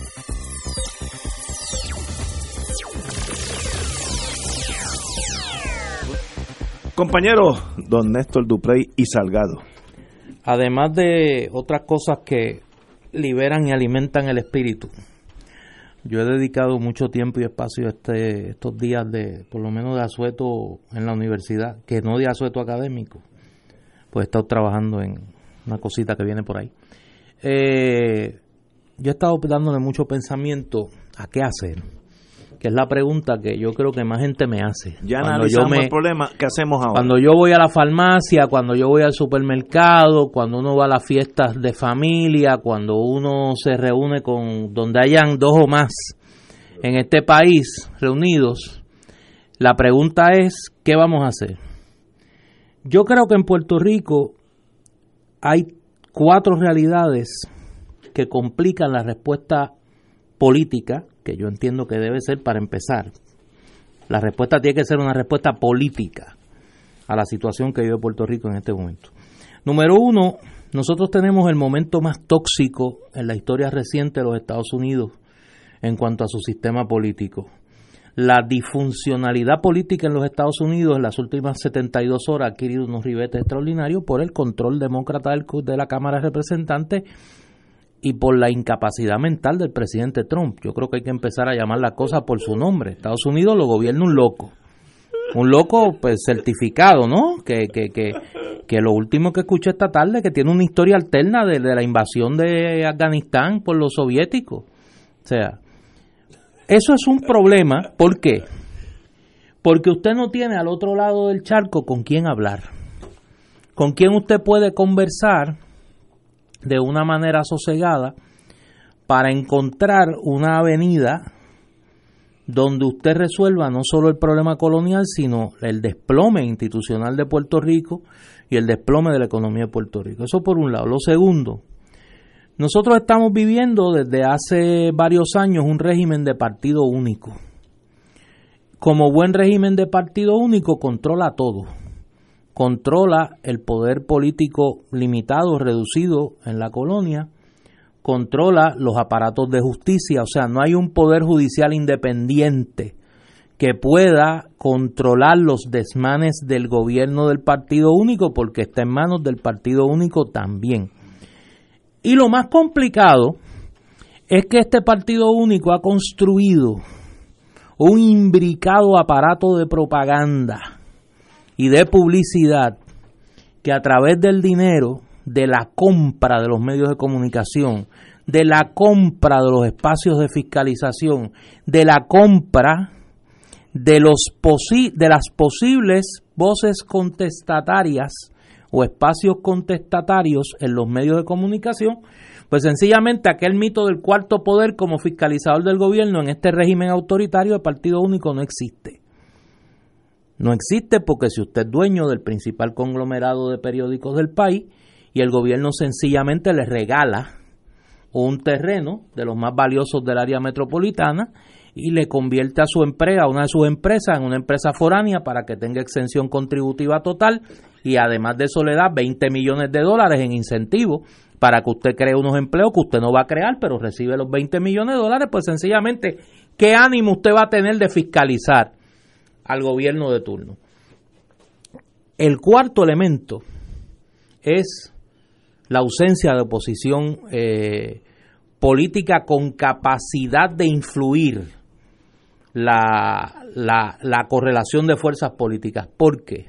Compañeros, don Néstor Duprey y Salgado. Además de otras cosas que liberan y alimentan el espíritu, yo he dedicado mucho tiempo y espacio este, estos días de, por lo menos de asueto en la universidad, que no de asueto académico, pues he estado trabajando en una cosita que viene por ahí. Eh, yo he estado dándole mucho pensamiento a qué hacer que es la pregunta que yo creo que más gente me hace. Ya cuando analizamos el problema, ¿qué hacemos ahora? Cuando yo voy a la farmacia, cuando yo voy al supermercado, cuando uno va a las fiestas de familia, cuando uno se reúne con donde hayan dos o más en este país reunidos, la pregunta es, ¿qué vamos a hacer? Yo creo que en Puerto Rico hay cuatro realidades que complican la respuesta política que yo entiendo que debe ser para empezar. La respuesta tiene que ser una respuesta política a la situación que vive Puerto Rico en este momento. Número uno, nosotros tenemos el momento más tóxico en la historia reciente de los Estados Unidos en cuanto a su sistema político. La disfuncionalidad política en los Estados Unidos en las últimas 72 horas ha adquirido unos ribetes extraordinarios por el control demócrata de la Cámara de Representantes y por la incapacidad mental del presidente Trump. Yo creo que hay que empezar a llamar la cosa por su nombre. Estados Unidos lo gobierna un loco. Un loco pues certificado, ¿no? Que, que, que, que lo último que escuché esta tarde que tiene una historia alterna de, de la invasión de Afganistán por los soviéticos. O sea, eso es un problema. ¿Por qué? Porque usted no tiene al otro lado del charco con quién hablar. Con quién usted puede conversar de una manera sosegada para encontrar una avenida donde usted resuelva no solo el problema colonial, sino el desplome institucional de Puerto Rico y el desplome de la economía de Puerto Rico. Eso por un lado. Lo segundo, nosotros estamos viviendo desde hace varios años un régimen de partido único. Como buen régimen de partido único, controla todo controla el poder político limitado, reducido en la colonia, controla los aparatos de justicia, o sea, no hay un poder judicial independiente que pueda controlar los desmanes del gobierno del Partido Único, porque está en manos del Partido Único también. Y lo más complicado es que este Partido Único ha construido un imbricado aparato de propaganda y de publicidad que a través del dinero de la compra de los medios de comunicación, de la compra de los espacios de fiscalización, de la compra de, los de las posibles voces contestatarias o espacios contestatarios en los medios de comunicación, pues sencillamente aquel mito del cuarto poder como fiscalizador del gobierno en este régimen autoritario de partido único no existe. No existe porque si usted es dueño del principal conglomerado de periódicos del país y el gobierno sencillamente le regala un terreno de los más valiosos del área metropolitana y le convierte a su empresa, a una de sus empresas, en una empresa foránea para que tenga exención contributiva total y además de eso le da 20 millones de dólares en incentivos para que usted cree unos empleos que usted no va a crear, pero recibe los 20 millones de dólares, pues sencillamente, ¿qué ánimo usted va a tener de fiscalizar? Al gobierno de turno. El cuarto elemento es la ausencia de oposición eh, política con capacidad de influir la, la, la, correlación de fuerzas políticas. ¿Por qué?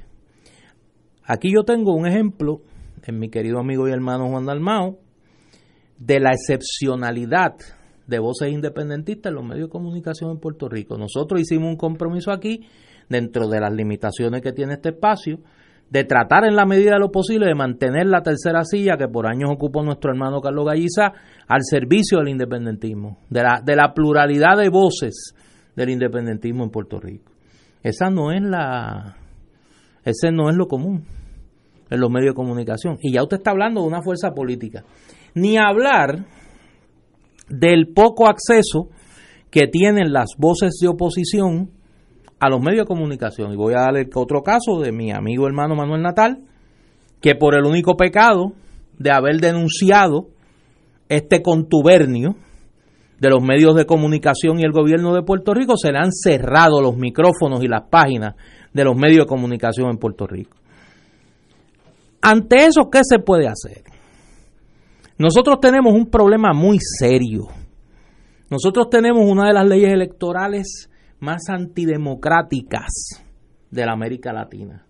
Aquí yo tengo un ejemplo en mi querido amigo y hermano Juan Dalmao de la excepcionalidad de voces independentistas en los medios de comunicación en Puerto Rico. Nosotros hicimos un compromiso aquí, dentro de las limitaciones que tiene este espacio, de tratar en la medida de lo posible de mantener la tercera silla que por años ocupó nuestro hermano Carlos Galliza al servicio del independentismo, de la, de la pluralidad de voces del independentismo en Puerto Rico. Esa no es la ese no es lo común en los medios de comunicación. Y ya usted está hablando de una fuerza política. Ni hablar del poco acceso que tienen las voces de oposición a los medios de comunicación. Y voy a darle otro caso de mi amigo hermano Manuel Natal, que por el único pecado de haber denunciado este contubernio de los medios de comunicación y el gobierno de Puerto Rico, se le han cerrado los micrófonos y las páginas de los medios de comunicación en Puerto Rico. Ante eso, ¿qué se puede hacer? Nosotros tenemos un problema muy serio. Nosotros tenemos una de las leyes electorales más antidemocráticas de la América Latina.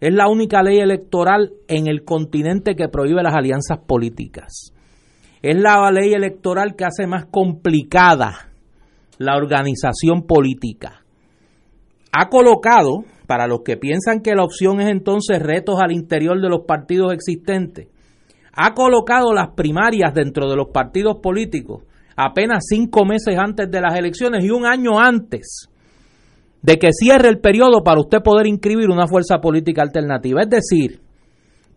Es la única ley electoral en el continente que prohíbe las alianzas políticas. Es la ley electoral que hace más complicada la organización política. Ha colocado, para los que piensan que la opción es entonces retos al interior de los partidos existentes, ha colocado las primarias dentro de los partidos políticos apenas cinco meses antes de las elecciones y un año antes de que cierre el periodo para usted poder inscribir una fuerza política alternativa. Es decir,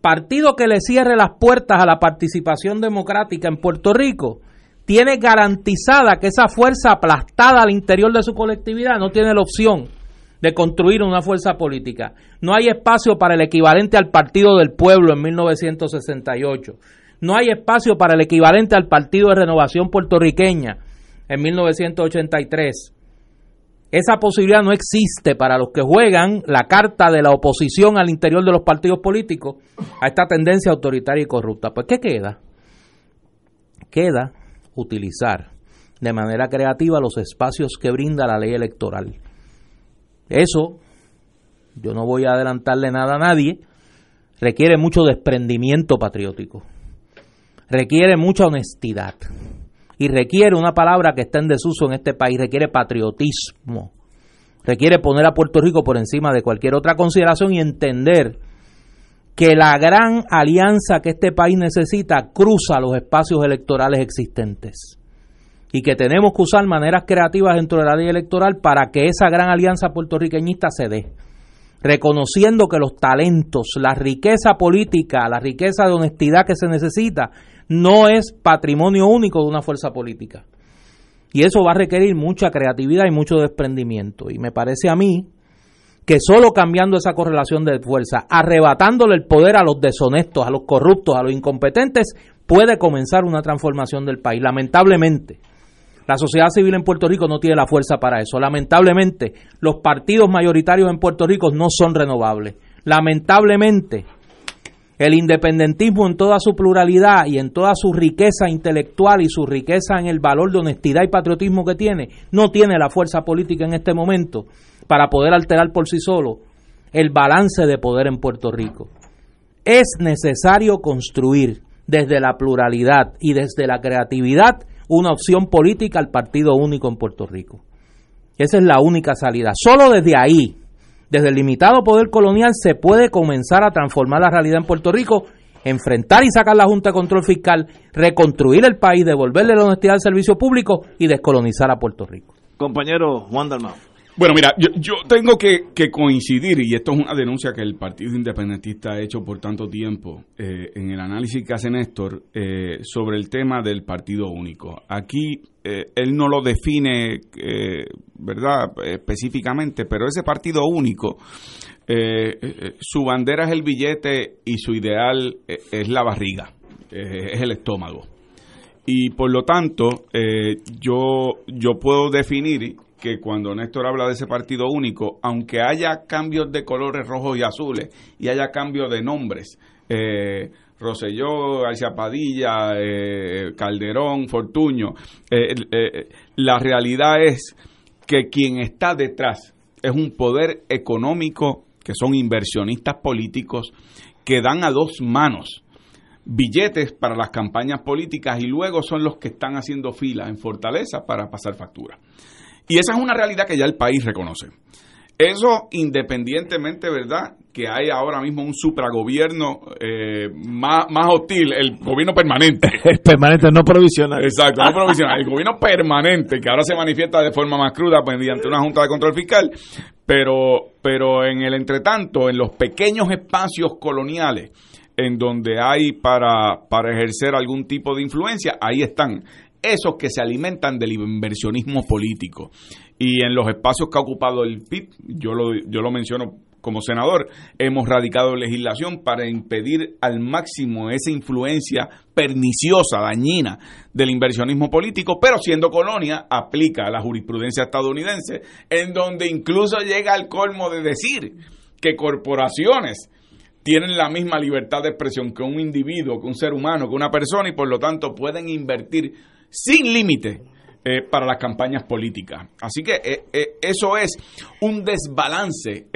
partido que le cierre las puertas a la participación democrática en Puerto Rico tiene garantizada que esa fuerza aplastada al interior de su colectividad no tiene la opción de construir una fuerza política. No hay espacio para el equivalente al Partido del Pueblo en 1968. No hay espacio para el equivalente al Partido de Renovación Puertorriqueña en 1983. Esa posibilidad no existe para los que juegan la carta de la oposición al interior de los partidos políticos a esta tendencia autoritaria y corrupta. Pues, ¿qué queda? Queda utilizar de manera creativa los espacios que brinda la ley electoral eso, yo no voy a adelantarle nada a nadie, requiere mucho desprendimiento patriótico, requiere mucha honestidad y requiere una palabra que está en desuso en este país, requiere patriotismo, requiere poner a Puerto Rico por encima de cualquier otra consideración y entender que la gran alianza que este país necesita cruza los espacios electorales existentes y que tenemos que usar maneras creativas dentro de la ley electoral para que esa gran alianza puertorriqueñista se dé, reconociendo que los talentos, la riqueza política, la riqueza de honestidad que se necesita, no es patrimonio único de una fuerza política. Y eso va a requerir mucha creatividad y mucho desprendimiento. Y me parece a mí que solo cambiando esa correlación de fuerza, arrebatándole el poder a los deshonestos, a los corruptos, a los incompetentes, puede comenzar una transformación del país. Lamentablemente, la sociedad civil en Puerto Rico no tiene la fuerza para eso. Lamentablemente, los partidos mayoritarios en Puerto Rico no son renovables. Lamentablemente, el independentismo en toda su pluralidad y en toda su riqueza intelectual y su riqueza en el valor de honestidad y patriotismo que tiene, no tiene la fuerza política en este momento para poder alterar por sí solo el balance de poder en Puerto Rico. Es necesario construir desde la pluralidad y desde la creatividad una opción política al partido único en Puerto Rico. Esa es la única salida. Solo desde ahí, desde el limitado poder colonial, se puede comenzar a transformar la realidad en Puerto Rico, enfrentar y sacar la Junta de Control Fiscal, reconstruir el país, devolverle la honestidad al servicio público y descolonizar a Puerto Rico. Compañero Juan Dalmau. Bueno, mira, yo, tengo que, coincidir, y esto es una denuncia que el Partido Independentista ha hecho por tanto tiempo eh, en el análisis que hace Néstor eh, sobre el tema del partido único. Aquí eh, él no lo define, ¿verdad?, específicamente, pero ese partido único, su bandera es el billete y su ideal es la barriga, es el estómago. Y por lo tanto, yo, yo puedo definir que cuando Néstor habla de ese partido único, aunque haya cambios de colores rojos y azules y haya cambios de nombres, eh, Roselló, García Padilla, eh, Calderón, Fortuño, eh, eh, la realidad es que quien está detrás es un poder económico, que son inversionistas políticos, que dan a dos manos billetes para las campañas políticas y luego son los que están haciendo fila en Fortaleza para pasar factura. Y esa es una realidad que ya el país reconoce. Eso independientemente, ¿verdad? Que hay ahora mismo un supragobierno eh, más, más hostil, el gobierno permanente. [laughs] El permanente, no provisional. Exacto, no [laughs] provisional. El gobierno permanente, que ahora se manifiesta de forma más cruda pues, mediante una Junta de Control Fiscal, pero, pero en el entretanto, en los pequeños espacios coloniales, en donde hay para, para ejercer algún tipo de influencia, ahí están esos que se alimentan del inversionismo político. Y en los espacios que ha ocupado el PIB, yo lo, yo lo menciono como senador, hemos radicado legislación para impedir al máximo esa influencia perniciosa, dañina del inversionismo político, pero siendo colonia, aplica la jurisprudencia estadounidense, en donde incluso llega al colmo de decir que corporaciones tienen la misma libertad de expresión que un individuo, que un ser humano, que una persona, y por lo tanto pueden invertir sin límite eh, para las campañas políticas. Así que eh, eh, eso es un desbalance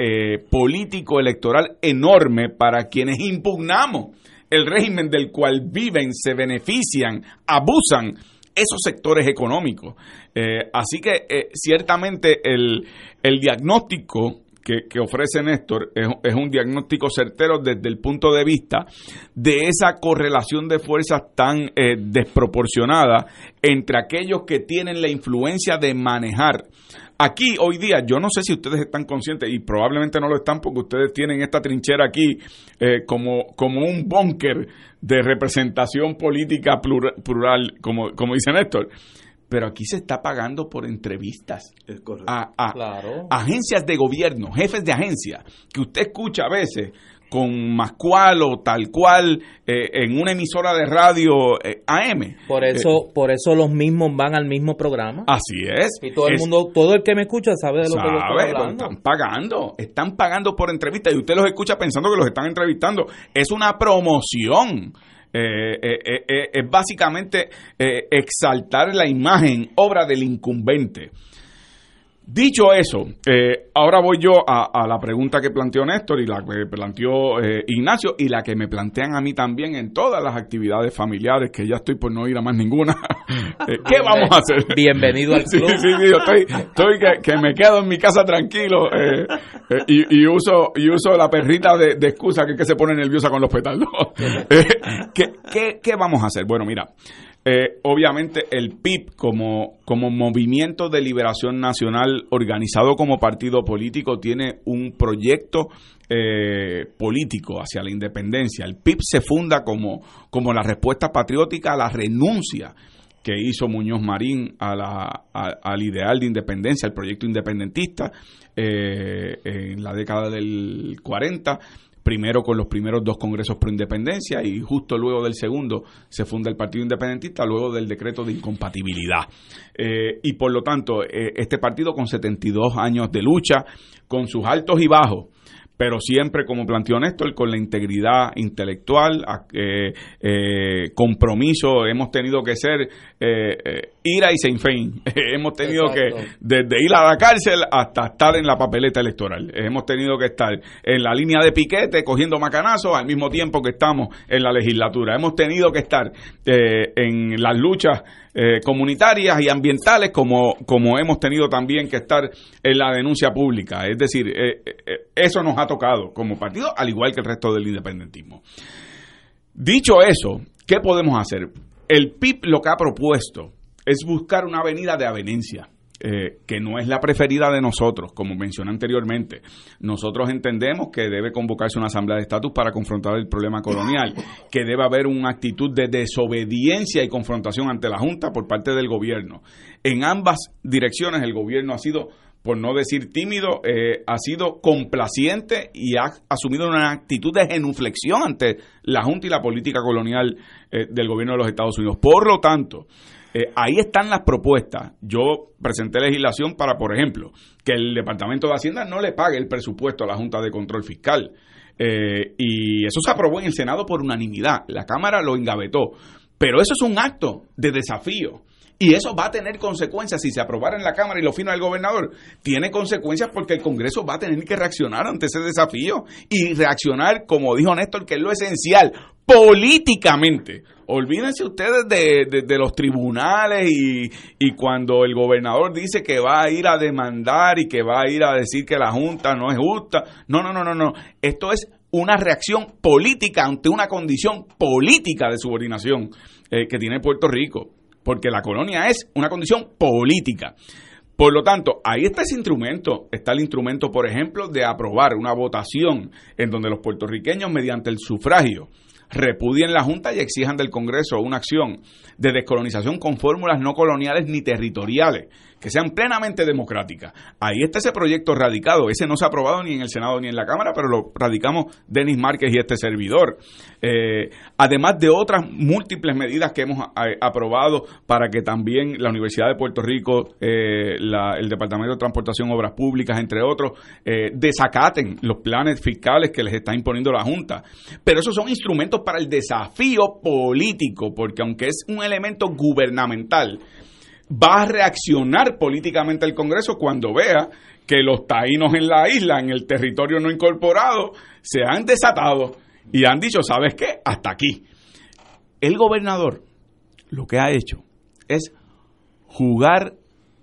político electoral enorme para quienes impugnamos el régimen del cual viven, se benefician, abusan esos sectores económicos. así que ciertamente el, el diagnóstico que, ofrece Néstor es, un diagnóstico certero desde el punto de vista de esa correlación de fuerzas tan eh, desproporcionada entre aquellos que tienen la influencia de manejar. Aquí hoy día, yo no sé si ustedes están conscientes y probablemente no lo están porque ustedes tienen esta trinchera aquí eh, como, como un búnker de representación política plural, como, como dice Néstor pero aquí se está pagando por entrevistas a, agencias de gobierno, jefes de agencia, que usted escucha a veces con más cual o tal cual eh, en una emisora de radio eh, AM. Por eso, eh, por eso los mismos van al mismo programa. Así es. Y todo el mundo, todo el que me escucha sabe de lo que yo estoy hablando. Están pagando, están pagando por entrevistas y usted los escucha pensando que los están entrevistando. Es una promoción. Eh, eh, eh, es básicamente exaltar la imagen, obra del incumbente. Dicho eso, eh, ahora voy yo a, la pregunta que planteó Néstor y la que planteó eh, Ignacio y la que me plantean a mí también en todas las actividades familiares, que ya estoy por no ir a más ninguna. [laughs] Eh, ¿Qué vamos a hacer? Bienvenido al [laughs] club. Sí, sí, sí, yo estoy, estoy que, me quedo en mi casa tranquilo y, uso, y uso la perrita de, excusa que, que se pone nerviosa con los petardos. [laughs] ¿qué, qué, qué vamos a hacer? Bueno, mira, eh, obviamente el PIB como, como movimiento de liberación nacional organizado como partido político tiene un proyecto eh, político hacia la independencia. El PIB se funda como, como la respuesta patriótica a la renuncia que hizo Muñoz Marín a la, al ideal de independencia, al proyecto independentista eh, en la década del 40 primero con los primeros dos congresos pro independencia y justo luego del segundo se funda el Partido Independentista, luego del decreto de incompatibilidad. Eh, y por lo tanto, eh, este partido con 72 años de lucha, con sus altos y bajos, pero siempre, como planteó Néstor, con la integridad intelectual, eh, eh, compromiso, hemos tenido que ser eh, ira y Fein. [laughs] hemos tenido que, desde ir a la cárcel hasta estar en la papeleta electoral. Hemos tenido que estar en la línea de piquete, cogiendo macanazos, al mismo tiempo que estamos en la legislatura. Hemos tenido que estar en las luchas eh, comunitarias y ambientales como, como hemos tenido también que estar en la denuncia pública. Es decir, eh, eh, eso nos ha tocado como partido, al igual que el resto del independentismo. Dicho eso, ¿qué podemos hacer? El PIB lo que ha propuesto es buscar una avenida de avenencia. Eh, que no es la preferida de nosotros, como mencioné anteriormente. Nosotros entendemos que debe convocarse una asamblea de estatus para confrontar el problema colonial, que debe haber una actitud de desobediencia y confrontación ante la Junta por parte del gobierno. En ambas direcciones el gobierno ha sido por no decir tímido, eh, ha sido complaciente y ha asumido una actitud de genuflexión ante la Junta y la política colonial eh, del gobierno de los Estados Unidos. Por lo tanto, eh, ahí están las propuestas. Yo presenté legislación para, por ejemplo, que el Departamento de Hacienda no le pague el presupuesto a la Junta de Control Fiscal. Eh, y eso se aprobó en el Senado por unanimidad. La Cámara lo engavetó. Pero eso es un acto de desafío. Y eso va a tener consecuencias si se aprobara en la Cámara y lo firma el gobernador. Tiene consecuencias porque el Congreso va a tener que reaccionar ante ese desafío y reaccionar, como dijo Néstor, que es lo esencial, políticamente. Olvídense ustedes de, los tribunales y, y, cuando el gobernador dice que va a ir a demandar y que va a ir a decir que la Junta no es justa. No, no, no, no, no. Esto es una reacción política ante una condición política de subordinación eh, que tiene Puerto Rico, porque la colonia es una condición política. Por lo tanto, ahí está ese instrumento. Está el instrumento, por ejemplo, de aprobar una votación en donde los puertorriqueños, mediante el sufragio, repudien la Junta y exijan del Congreso una acción de descolonización con fórmulas no coloniales ni territoriales que sean plenamente democráticas. Ahí está ese proyecto radicado. Ese no se ha aprobado ni en el Senado ni en la Cámara, pero lo radicamos Denis Márquez y este servidor. Eh, además de otras múltiples medidas que hemos eh, aprobado para que también la Universidad de Puerto Rico, eh, el Departamento de Transportación, Obras Públicas, entre otros, desacaten los planes fiscales que les está imponiendo la Junta. Pero esos son instrumentos para el desafío político, porque aunque es un elemento gubernamental, va a reaccionar políticamente el Congreso cuando vea que los taínos en la isla, en el territorio no incorporado, se han desatado y han dicho, ¿sabes qué? Hasta aquí. El gobernador lo que ha hecho es jugar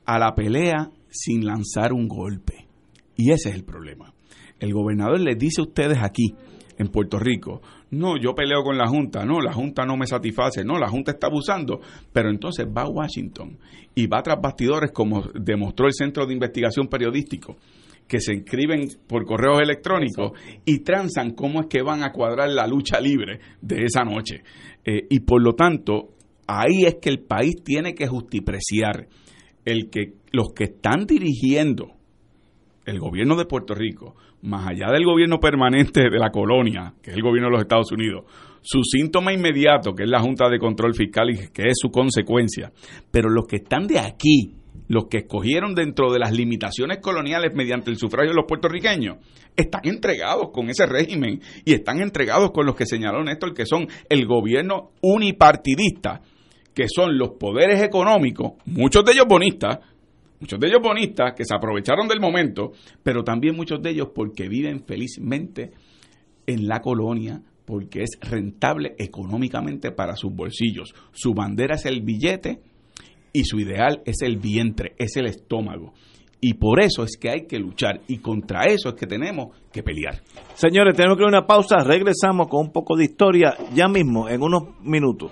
a la pelea sin lanzar un golpe. Y ese es el problema. El gobernador les dice a ustedes aquí, en Puerto Rico, no, yo peleo con la Junta, no, la Junta no me satisface, no, la Junta está abusando, pero entonces va a Washington y va tras bastidores como demostró el Centro de Investigación Periodístico, que se inscriben por correos electrónicos y transan cómo es que van a cuadrar la lucha libre de esa noche. Eh, y por lo tanto, ahí es que el país tiene que justipreciar el que los que están dirigiendo el gobierno de Puerto Rico, más allá del gobierno permanente de la colonia, que es el gobierno de los Estados Unidos, su síntoma inmediato, que es la Junta de Control Fiscal y que es su consecuencia, pero los que están de aquí, los que escogieron dentro de las limitaciones coloniales mediante el sufragio de los puertorriqueños, están entregados con ese régimen y están entregados con los que señaló Néstor, que son el gobierno unipartidista, que son los poderes económicos, muchos de ellos bonistas, muchos de ellos bonistas que se aprovecharon del momento, pero también muchos de ellos porque viven felizmente en la colonia, porque es rentable económicamente para sus bolsillos. Su bandera es el billete y su ideal es el vientre, es el estómago. Y por eso es que hay que luchar y contra eso es que tenemos que pelear. Señores, tenemos que ir a una pausa, regresamos con un poco de historia ya mismo, en unos minutos.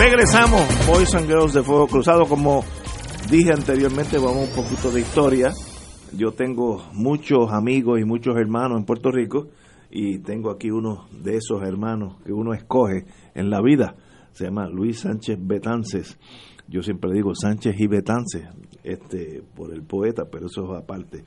Regresamos, Boys and Girls de Fuego Cruzado. Como dije anteriormente, vamos un poquito de historia. Yo tengo muchos amigos y muchos hermanos en Puerto Rico y tengo aquí uno de esos hermanos que uno escoge en la vida. Se llama Luis Sánchez Betances. Yo siempre digo Sánchez y Betances, este, por el poeta, pero eso es aparte.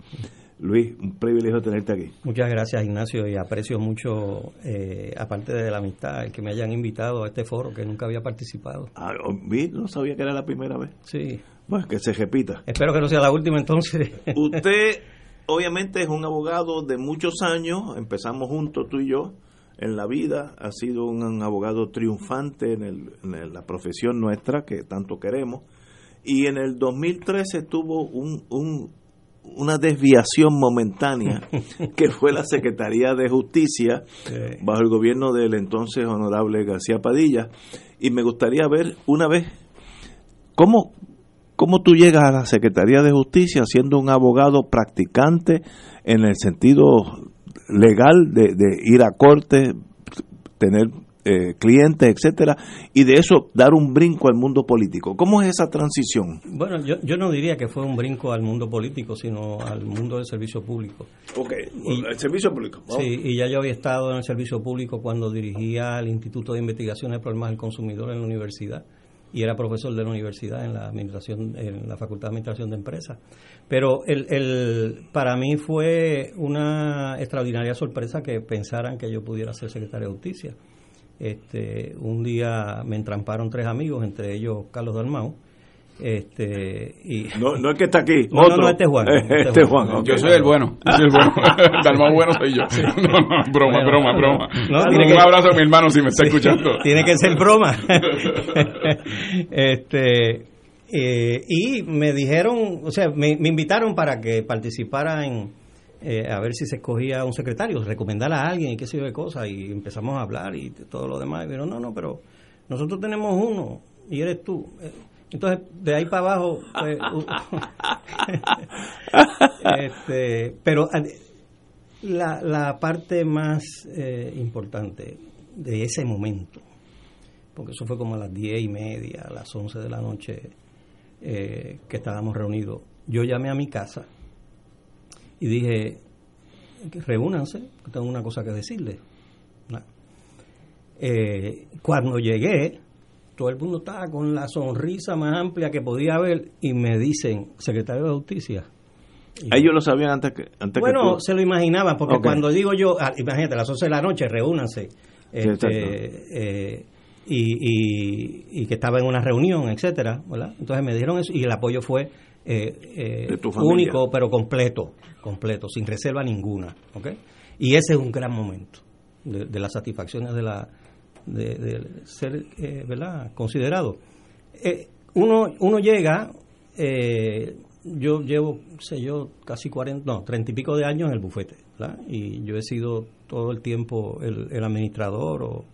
Luis, un privilegio tenerte aquí. Muchas gracias Ignacio y aprecio mucho, eh, aparte de la amistad, el que me hayan invitado a este foro que nunca había participado. Ah, vi, no sabía que era la primera vez. Sí. Bueno, que se repita. Espero que no sea la última entonces. Usted obviamente es un abogado de muchos años, empezamos juntos tú y yo en la vida, ha sido un, abogado triunfante en, el, en, la profesión nuestra que tanto queremos. Y en el 2013 tuvo un, un una desviación momentánea [laughs] que fue la Secretaría de Justicia bajo el gobierno del entonces honorable García Padilla. Y me gustaría ver una vez cómo cómo tú llegas a la Secretaría de Justicia siendo un abogado practicante en el sentido legal de, de ir a corte tener eh, clientes, etcétera, y de eso dar un brinco al mundo político. ¿Cómo es esa transición? Bueno, yo, yo no diría que fue un brinco al mundo político, sino al mundo del servicio público. Ok, el servicio público. Sí, y ya yo había estado en el servicio público cuando dirigía el Instituto de Investigación de Problemas del Consumidor en la universidad y era profesor de la universidad en la administración en la Facultad de Administración de Empresas. Pero el, el, para mí fue una extraordinaria sorpresa que pensaran que yo pudiera ser secretario de Justicia. Este, un día me entramparon tres amigos, entre ellos Carlos Dalmau. Este, y no, no es que está aquí. No, no, este es Juan. Este, es Juan. Yo soy el bueno. Yo soy el bueno. [laughs] Dalmau bueno soy yo. No, no, broma, broma, broma. un abrazo a mi hermano si me está escuchando. Tiene que ser broma. [laughs] este, eh, y me dijeron, o sea, me, me invitaron para que participara en, eh, a ver si se escogía un secretario, recomendar a alguien y qué sé yo de cosas, y empezamos a hablar y todo lo demás. Pero no, no, pero nosotros tenemos uno y eres tú. Eh, entonces, de ahí para abajo, pues, [laughs] este, pero la, la parte más eh, importante de ese momento, porque eso fue como a las diez y media, a las once de la noche que estábamos reunidos, yo llamé a mi casa y dije, reúnanse, tengo una cosa que decirles. Eh, cuando llegué, todo el mundo estaba con la sonrisa más amplia que podía haber y me dicen, secretario de Justicia. Ellos lo sabían antes que antes Bueno, se lo imaginaban, porque cuando digo yo, ah, imagínate, a las 11 de la noche, reúnanse. Este, eh, y, y, que estaba en una reunión, etcétera, Entonces me dijeron eso y el apoyo fue eh, eh, único pero completo, completo, sin reserva ninguna, Y ese es un gran momento de, las satisfacciones de la de, ser, eh, ¿verdad? Considerado. uno uno llega, yo llevo, sé yo, casi 40, no, 30 y pico de años en el bufete, Y yo he sido todo el tiempo el, el administrador o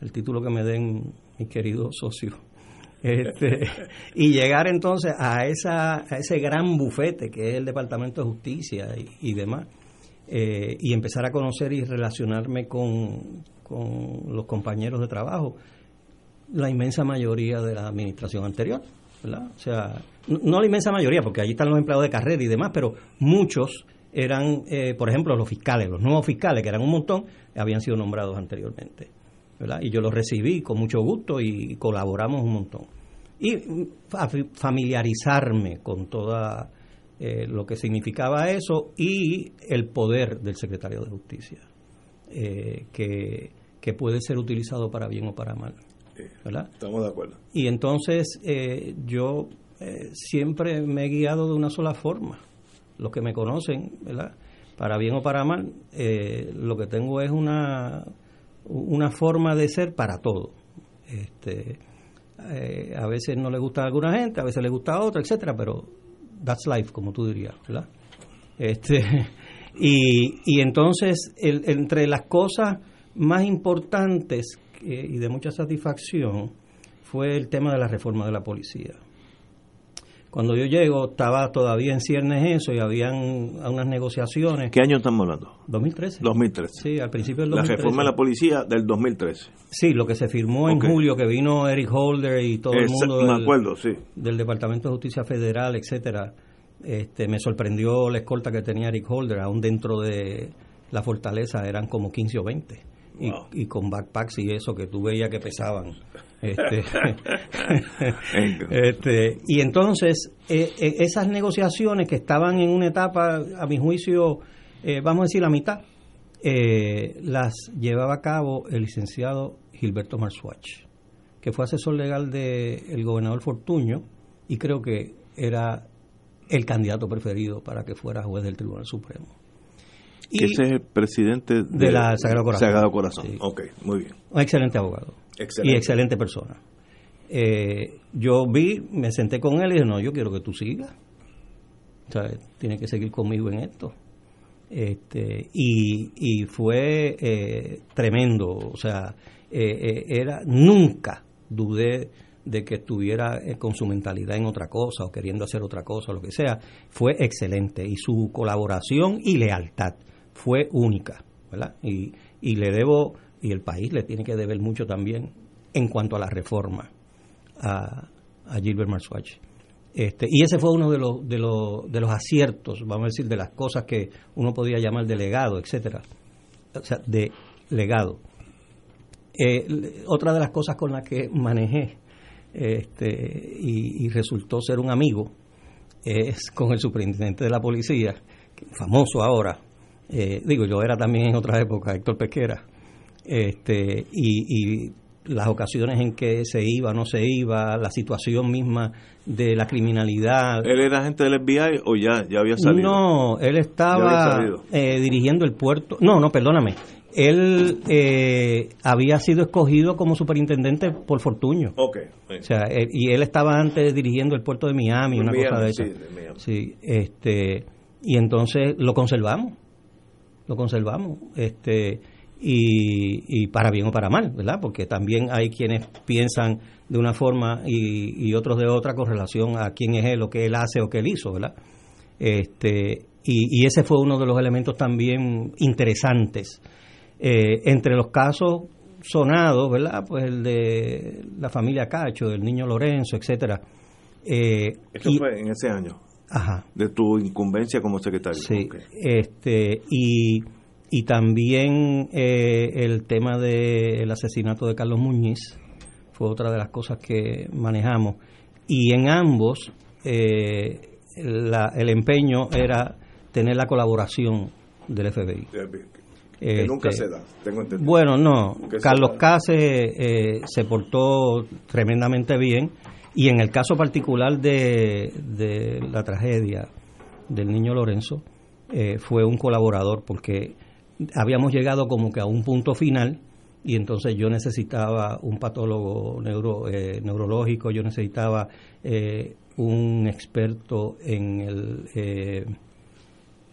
el título que me den mis queridos socios [laughs] este, y llegar entonces a, esa, a ese gran bufete que es el Departamento de Justicia y, demás, eh, y empezar a conocer y relacionarme con, con los compañeros de trabajo, la inmensa mayoría de la administración anterior. O sea, no, la inmensa mayoría, porque allí están los empleados de carrera y demás, pero muchos eran, eh, por ejemplo, los fiscales, los nuevos fiscales, que eran un montón, habían sido nombrados anteriormente. Y yo lo recibí con mucho gusto y colaboramos un montón. Y familiarizarme con toda eh, lo que significaba eso y el poder del secretario de Justicia, eh, que, que, puede ser utilizado para bien o para mal. ¿verdad? Estamos de acuerdo. Y entonces eh, yo siempre me he guiado de una sola forma. Los que me conocen, ¿verdad? para bien o para mal, lo que tengo es una, una forma de ser para todo. Este, a veces no le gusta a alguna gente, a veces le gusta a otra, etcétera, pero that's life, como tú dirías, ¿verdad? Este, [laughs] y, y entonces, el, entre las cosas más importantes y de mucha satisfacción fue el tema de la reforma de la policía. Cuando yo llego estaba todavía en ciernes eso y habían unas negociaciones. ¿Qué año estamos hablando? 2013. 2013. Sí, al principio del 2013. La reforma de la policía del 2013. Sí, lo que se firmó en julio, que vino Eric Holder y todo el mundo del, acuerdo, sí. del Departamento de Justicia Federal, etcétera. Este, me sorprendió la escolta que tenía Eric Holder, aún dentro de la fortaleza eran como 15 o 20 y, con backpacks y eso que tú veías que pesaban. Este, [laughs] este, y entonces, eh, eh, esas negociaciones que estaban en una etapa, a mi juicio, eh, vamos a decir la mitad, las llevaba a cabo el licenciado Gilberto Marsuach, que fue asesor legal del gobernador Fortuño y creo que era el candidato preferido para que fuera juez del Tribunal Supremo. Y ese es el presidente de, la Sagrado Corazón. Sagrado Corazón. Ok, muy bien. Un excelente abogado. Y excelente persona. Eh, yo vi, me senté con él y dije, no, yo quiero que tú sigas. O sea, tienes que seguir conmigo en esto. Este, y, y fue eh, tremendo. O sea, eh, era, nunca dudé de que estuviera con su mentalidad en otra cosa o queriendo hacer otra cosa o lo que sea, fue excelente y su colaboración y lealtad fue única, ¿verdad? Y, y le debo, y el país le tiene que deber mucho también en cuanto a la reforma a, a Gilbert Marsuach. Este, y ese fue uno de los, de, los, de los aciertos, vamos a decir, de las cosas que uno podía llamar de legado, etcétera. O sea, de legado. Eh, otra de las cosas con las que manejé este, y, y, resultó ser un amigo es con el superintendente de la policía, famoso ahora, eh, digo, yo era también en otra época, Héctor Pesquera, este, y, las ocasiones en que se iba, no se iba, la situación misma de la criminalidad. ¿Él era agente del FBI o ya, ya había salido? No, él estaba eh, dirigiendo el puerto. No, no, perdóname. Él eh, había sido escogido como superintendente por Fortuño. Ok. O sea, y él estaba antes dirigiendo el puerto de Miami, una cosa de esa. Sí, este, y entonces lo conservamos lo conservamos. Este, y, y, para bien o para mal, ¿verdad? Porque también hay quienes piensan de una forma y, y, otros de otra con relación a quién es él, lo que él hace o que él hizo, ¿verdad? Este, y, y ese fue uno de los elementos también interesantes. Eh, entre los casos sonados, ¿verdad? Pues el de la familia Cacho, del niño Lorenzo, etcétera. Eh, Esto fue en ese año de tu incumbencia como secretario. Sí, este, y, y también eh, el tema del asesinato de Carlos Muñiz fue otra de las cosas que manejamos. Y en ambos eh, el empeño era tener la colaboración del FBI. Que nunca este, se da, tengo entendido. Bueno, no. Carlos Case eh, se portó tremendamente bien y en el caso particular de, de la tragedia del niño Lorenzo, eh, fue un colaborador porque habíamos llegado como que a un punto final y entonces yo necesitaba un patólogo neuro, eh, neurológico, yo necesitaba eh, un experto en el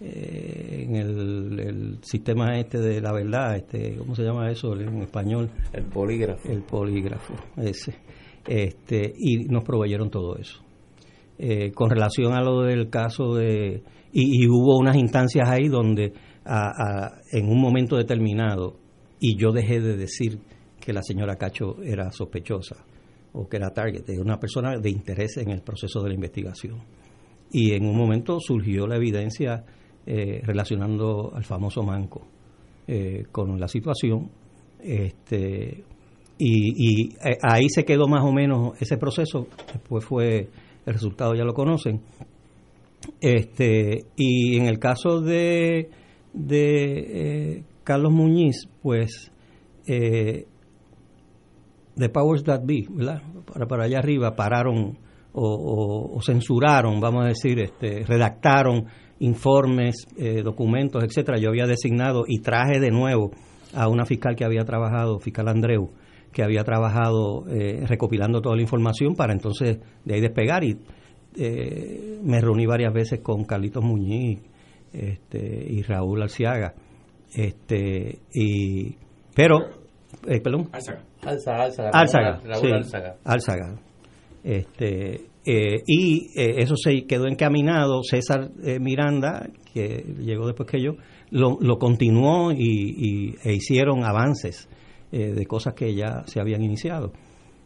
en el, el, sistema este de la verdad, este, ¿cómo se llama eso en español? El polígrafo. El polígrafo, ese este, y nos proveyeron todo eso. Eh, con relación a lo del caso de... Y, hubo unas instancias ahí donde en un momento determinado, y yo dejé de decir que la señora Cacho era sospechosa o que era target, era una persona de interés en el proceso de la investigación. Y en un momento surgió la evidencia eh, relacionando al famoso Manco eh, con la situación. Este, y, eh, ahí se quedó más o menos ese proceso, después fue, el resultado ya lo conocen, Este, y en el caso de, de eh, Carlos Muñiz, pues eh, the powers that be, ¿verdad? Para, para allá arriba pararon o, censuraron, vamos a decir, este, redactaron informes, eh, documentos, etcétera. Yo había designado y traje de nuevo a una fiscal que había trabajado, fiscal Andreu, que había trabajado eh, recopilando toda la información para entonces de ahí despegar y eh, me reuní varias veces con Carlitos Muñiz este, y Raúl Alciaga este y pero eh, perdón. Alzaga Alzaga, este y eso se quedó encaminado. César Miranda que llegó después que yo lo, lo continuó y, e hicieron avances eh, de cosas que ya se habían iniciado.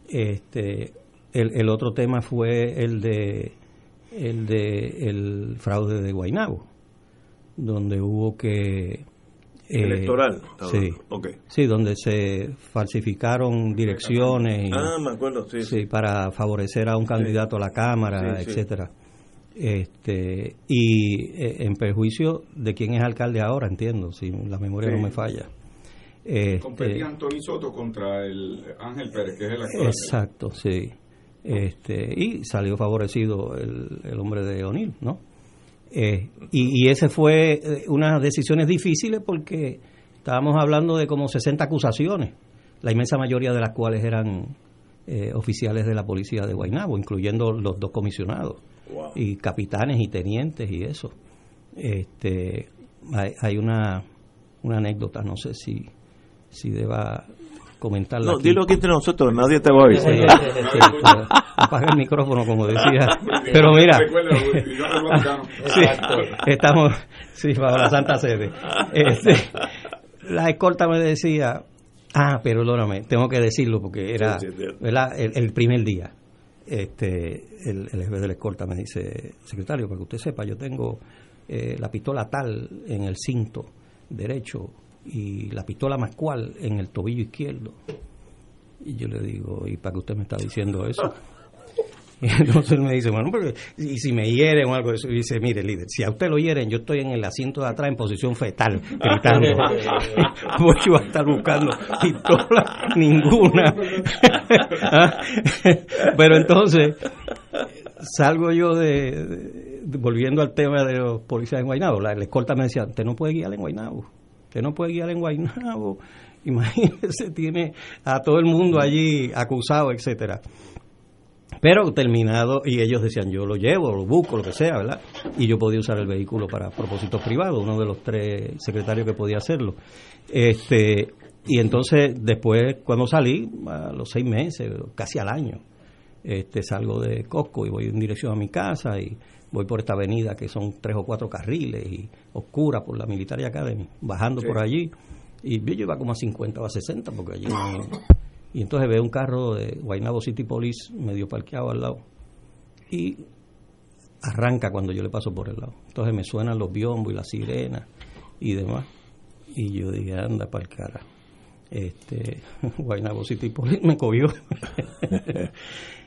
Este, el, el, otro tema fue el de el de el fraude de Guainabo, donde hubo que eh, electoral. Sí, sí, donde se falsificaron direcciones. ah, me acuerdo, sí, para favorecer a un candidato a la cámara, etcétera. Este y eh, en perjuicio de quién es alcalde ahora, entiendo, si la memoria no me falla. Este, Competía Antonio Soto contra el Ángel Pérez, que es el actor. Exacto, sí. Este, y salió favorecido el, el hombre de O'Neill, ¿no? Eh, y, y, ese fue eh, unas decisiones difíciles porque estábamos hablando de como 60 acusaciones, la inmensa mayoría de las cuales eran eh, oficiales de la policía de Guaynabo, incluyendo los dos comisionados, y capitanes y tenientes y eso. Este, hay, hay una, una anécdota, no sé si si deba comentarla. No, dilo aquí entre nosotros, nadie te va a oír. apaga el micrófono, como decía. Pero mira, estamos, sí, para la Santa Sede. Este, la escolta me decía, ah, pero perdóname, tengo que decirlo porque era ¿verdad? El, primer día. Este, el, el jefe de la escolta me dice, secretario, para que usted sepa, yo tengo eh, la pistola tal en el cinto derecho y la pistola más cual en el tobillo izquierdo. Y yo le digo, ¿y para qué usted me está diciendo eso? [laughs] Y entonces él me dice, bueno, porque y si me hieren o algo de eso, y dice, mire, líder, si a usted lo hieren, yo estoy en el asiento de atrás en posición fetal, gritando. [laughs] pues yo voy a estar buscando pistola [laughs] ninguna. ¿Ah? Pero entonces, salgo yo de, volviendo al tema de los policías en Guaynabo, la, la escolta me decía, usted no puede guiar en Guaynabo que no puede guiar en Guaynabo, [laughs] imagínese, tiene a todo el mundo allí acusado, etcétera. Pero terminado, y ellos decían, yo lo llevo, lo busco, lo que sea, ¿verdad? Y yo podía usar el vehículo para propósitos privados, uno de los tres secretarios que podía hacerlo. Este, y entonces, después, cuando salí, a los seis meses, casi al año, este, salgo de Costco y voy en dirección a mi casa y voy por esta avenida que son tres o cuatro carriles y oscura por la Military Academy, bajando por allí. Y yo iba como a 50 o a 60 porque allí... y entonces veo un carro de Guaynabo City Police medio parqueado al lado. Y arranca cuando yo le paso por el lado. Entonces me suenan los biombos y las sirenas y demás. Y yo dije, anda para el cara. Este, [laughs] Guaynabo City Police me cogió. [laughs]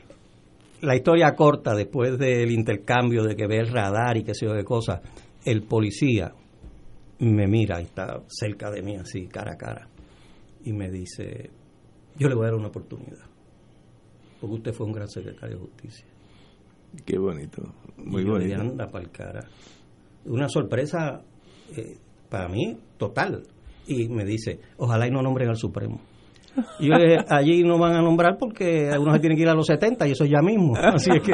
la historia corta, después del intercambio de que ve el radar y qué sé yo de cosas, el policía me mira y está cerca de mí así, cara a cara, y me dice, yo le voy a dar una oportunidad, porque usted fue un gran secretario de justicia. Qué bonito, muy y bonito. anda para el cara. Una sorpresa eh, para mí total. Y me dice, ojalá y no nombren al Supremo. Y allí no van a nombrar porque algunos se tienen que ir a los 70 y eso ya mismo. [laughs] Así es que,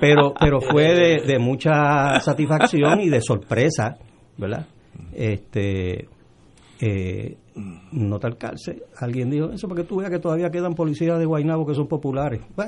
pero, pero fue de, mucha satisfacción y de sorpresa, ¿verdad? Este, eh, no tal cárcel. Alguien dijo eso porque tú veas que todavía quedan policías de Guaynabo que son populares. [laughs]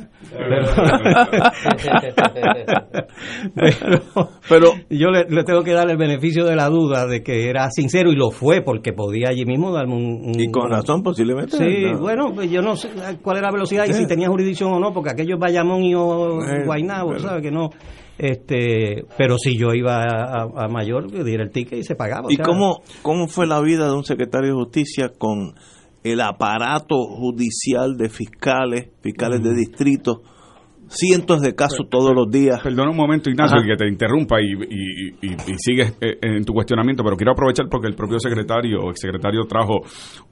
pero, yo le, tengo que dar el beneficio de la duda de que era sincero y lo fue porque podía allí mismo darme un... y con razón posiblemente. Sí, bueno, pues yo no sé cuál era la velocidad y si tenía jurisdicción o no, porque aquellos Bayamón y Guaynabo, ¿sabes? Que no este pero si yo iba a, mayor diera el ticket y se pagaba y cómo cómo fue la vida de un secretario de justicia con el aparato judicial de fiscales fiscales de distrito cientos de casos todos los días. Perdona un momento, Ignacio, que te interrumpa y, y, sigues eh, en tu cuestionamiento, pero quiero aprovechar porque el propio secretario o exsecretario trajo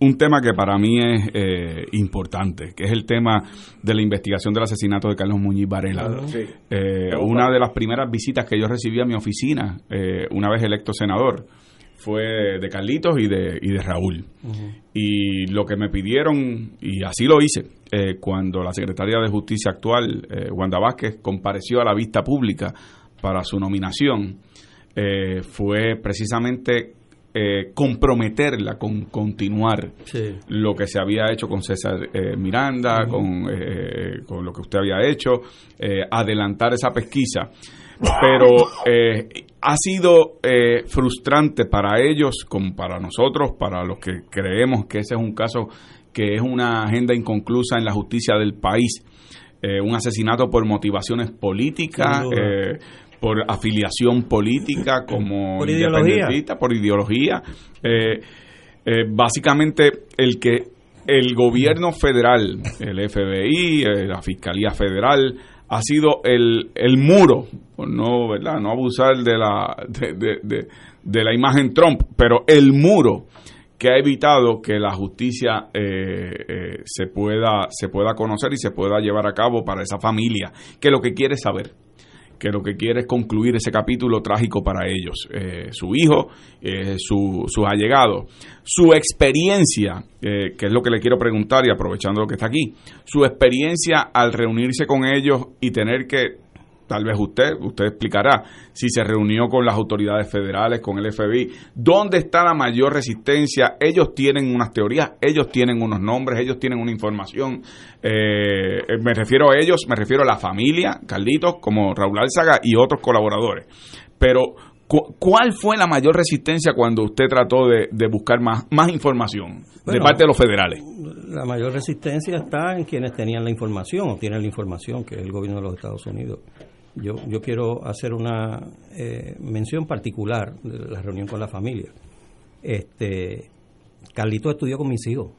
un tema que para mí es eh, importante, que es el tema de la investigación del asesinato de Carlos Muñiz Varela. Eh, una de las primeras visitas que yo recibí a mi oficina, una vez electo senador, fue de Carlitos y de, y de Raúl. Y lo que me pidieron, y así lo hice, eh, cuando la secretaria de Justicia actual, eh, Wanda Vázquez, compareció a la vista pública para su nominación, eh, fue precisamente comprometerla con continuar lo que se había hecho con César Miranda, con, con, lo que usted había hecho, adelantar esa pesquisa. Pero eh, ha sido eh, frustrante para ellos como para nosotros, para los que creemos que ese es un caso que es una agenda inconclusa en la justicia del país, eh, un asesinato por motivaciones políticas, por afiliación política, como por independentista, por ideología. básicamente el que el gobierno federal, el FBI, la Fiscalía Federal, ha sido el, el muro, no, ¿verdad? no abusar de la, de, de, la imagen Trump, pero el muro que ha evitado que la justicia eh, eh, se, pueda, se pueda conocer y se pueda llevar a cabo para esa familia, que lo que quiere saber que lo que quiere es concluir ese capítulo trágico para ellos, eh, su hijo, eh, su, sus allegados, su experiencia, eh, que es lo que le quiero preguntar y aprovechando lo que está aquí, su experiencia al reunirse con ellos y tener que tal vez usted, usted explicará si se reunió con las autoridades federales, con el FBI, dónde está la mayor resistencia. Ellos tienen unas teorías, ellos tienen unos nombres, ellos tienen una información. Eh, me refiero a ellos, me refiero a la familia, Carlitos, como Raúl Álzaga y otros colaboradores. Pero, ¿cuál fue la mayor resistencia cuando usted trató de, buscar más, más información de parte de los federales? La mayor resistencia está en quienes tenían la información o tienen la información, que es el gobierno de los Estados Unidos. Yo, yo quiero hacer una eh, mención particular de la reunión con la familia. Este, Carlito estudió con mis hijos.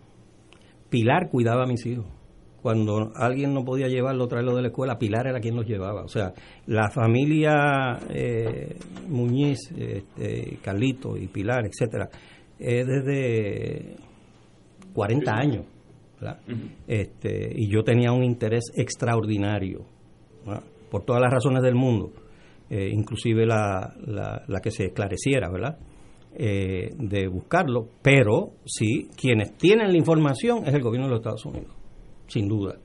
Pilar cuidaba a mis hijos. Cuando alguien no podía llevarlo, traerlo de la escuela, Pilar era quien los llevaba. O sea, la familia eh, Muñiz, este, Carlito y Pilar, etcétera, es desde 40 años. este, y yo tenía un interés extraordinario por todas las razones del mundo, eh, inclusive la, la, que se esclareciera, ¿verdad? Eh, de buscarlo, pero sí, quienes tienen la información es el gobierno de los Estados Unidos, sin duda.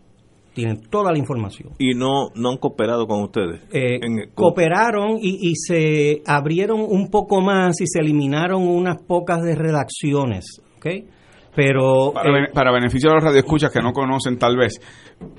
Tienen toda la información. ¿Y no, no han cooperado con ustedes? Eh, cooperaron y, y se abrieron un poco más y se eliminaron unas pocas de redacciones, ¿ok? Pero, para, para, beneficio de los radioescuchas que no conocen tal vez,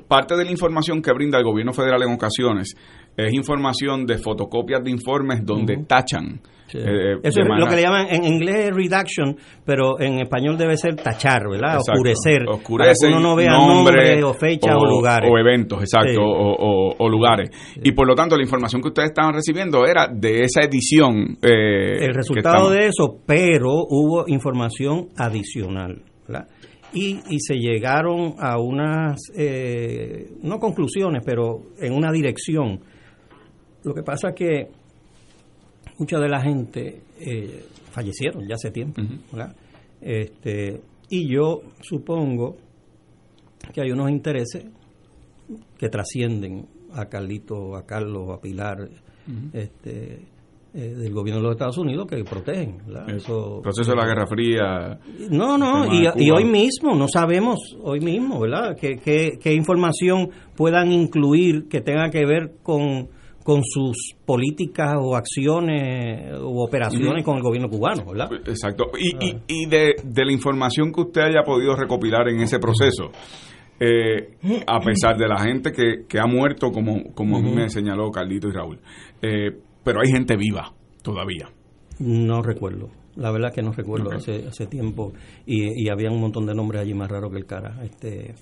parte de la información que brinda el gobierno federal en ocasiones es información de fotocopias de informes donde tachan. Eh, Eso es lo que le llaman en inglés redaction, pero en español debe ser tachar, ¿verdad? Oscurecer. Oscurecer. uno no vea nombres o fechas o, lugares. O eventos, exacto, o, lugares. Y por lo tanto, la información que ustedes estaban recibiendo era de esa edición. Eh, El resultado de eso, pero hubo información adicional, ¿verdad? y, y se llegaron a unas, eh, no conclusiones, pero en una dirección. Lo que pasa es que mucha de la gente eh, fallecieron ya hace tiempo, este, y yo supongo que hay unos intereses que trascienden a Carlito, a Carlos, a Pilar, este, eh, del gobierno de los Estados Unidos que protegen. Eso, proceso de la Guerra Fría. No, no, y, hoy mismo, no sabemos, hoy mismo, ¿verdad? ¿Qué, información puedan incluir que tenga que ver con, con sus políticas o acciones o operaciones con el gobierno cubano, ¿verdad? Exacto. Y, y, y de, de, la información que usted haya podido recopilar en ese proceso, eh, a pesar de la gente que, que ha muerto, como, como a mí me señaló Carlito y Raúl, eh, pero hay gente viva todavía. No recuerdo. La verdad que no recuerdo hace, hace tiempo y, y, había un montón de nombres allí más raros que el cara. Este,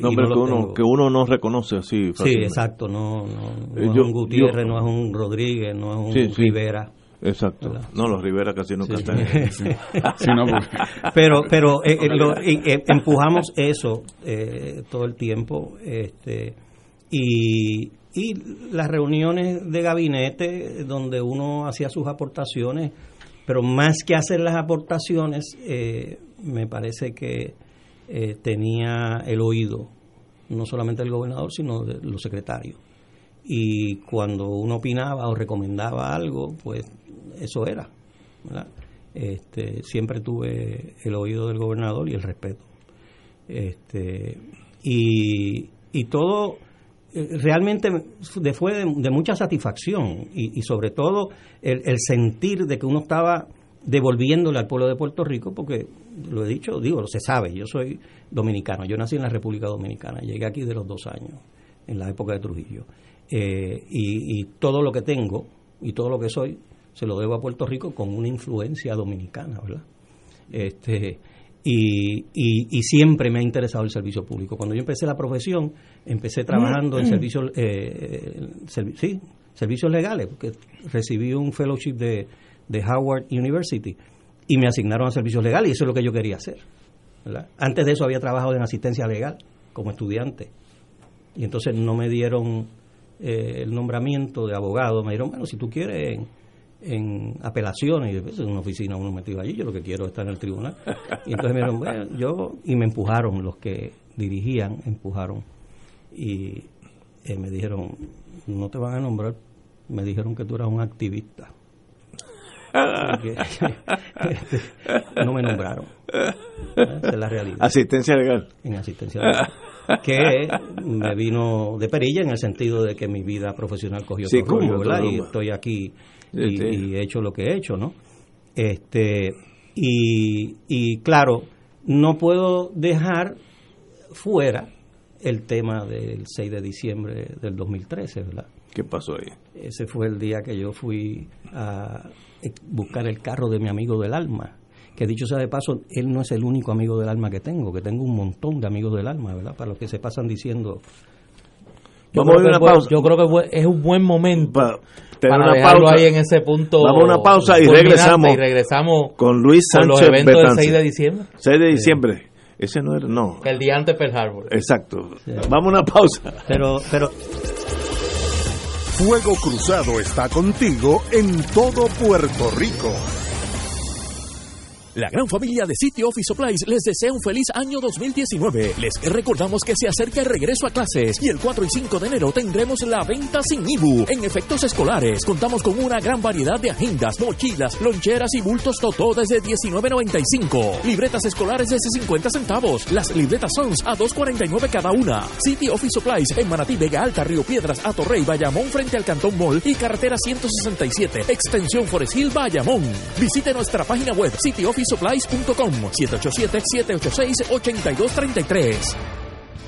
nombres que, uno, que uno no reconoce así. Sí, exacto. No, no, eh, es un Gutiérrez, no es un Rodríguez, no es un Rivera. Exacto. No, los Rivera casi [laughs] no cantan. pero pero eh, eh, empujamos eso todo el tiempo. este Y, y las reuniones de gabinete donde uno hacía sus aportaciones, pero más que hacer las aportaciones, eh, me parece que eh, tenía el oído, no solamente del gobernador, sino de los secretarios. Y cuando uno opinaba o recomendaba algo, pues eso era. Este, siempre tuve el oído del gobernador y el respeto. Este, y, y todo realmente fue de, mucha satisfacción y, sobre todo el, sentir de que uno estaba devolviéndole al pueblo de Puerto Rico, porque lo he dicho, digo, se sabe, yo soy dominicano, yo nací en la República Dominicana, llegué aquí de los dos años, en la época de Trujillo, eh, y, y, todo lo que tengo y todo lo que soy se lo debo a Puerto Rico con una influencia dominicana, ¿verdad? Este, y, y, siempre me ha interesado el servicio público. Cuando yo empecé la profesión, empecé trabajando en servicios, eh, sí, servicios legales, porque recibí un fellowship de, de, Howard University y me asignaron a servicios legales y eso es lo que yo quería hacer. Antes de eso había trabajado en asistencia legal como estudiante y entonces no me dieron eh, el nombramiento de abogado, me dijeron, bueno, si tú quieres en apelaciones y después en una oficina uno metido allí, yo lo que quiero es estar en el tribunal. Y entonces me dijeron, bueno, yo, y me empujaron, los que dirigían, empujaron. Y eh, me dijeron, no te van a nombrar, me dijeron que tú eras un activista. [laughs] no me nombraron. Esa es la realidad. Asistencia legal. En asistencia legal. Que me vino de perilla en el sentido de que mi vida profesional cogió sí, rumbo, ¿verdad? Y estoy aquí y, he hecho lo que he hecho, ¿no? Este, y, y claro, no puedo dejar fuera el tema del 6 de diciembre del 2013, ¿verdad? ¿Qué pasó ahí? Ese fue el día que yo fui a buscar el carro de mi amigo del alma. Que dicho sea de paso, él no es el único amigo del alma que tengo, que tengo un montón de amigos del alma, ¿verdad? Para los que se pasan diciendo. Yo Vamos a una pausa. Yo creo que es un buen momento para una pausa. ahí en ese punto. Vamos a una pausa y regresamos. Y regresamos con Luis Sánchez. Con los eventos del 6 de diciembre. 6 de diciembre. Ese no era, no. El día antes Pearl Harbor. Exacto. Vamos a una pausa. Pero, pero. Fuego Cruzado está contigo en todo Puerto Rico. La gran familia de City Office Supplies les desea un feliz año 2019. Les recordamos que se acerca el regreso a clases y el 4 y 5 de enero tendremos la venta sin IBU. En efectos escolares, contamos con una gran variedad de agendas, mochilas, loncheras y bultos Totó desde 19.95. Libretas escolares desde 50 centavos. Las libretas Sons a 2.49 cada una. City Office Supplies en Manatí, Vega Alta, Río Piedras, Atorrey, Bayamón frente al Cantón Mall y carretera 167, extensión Forest Hill, Bayamón. Visite nuestra página web City Office supplies.com 787-786-8233.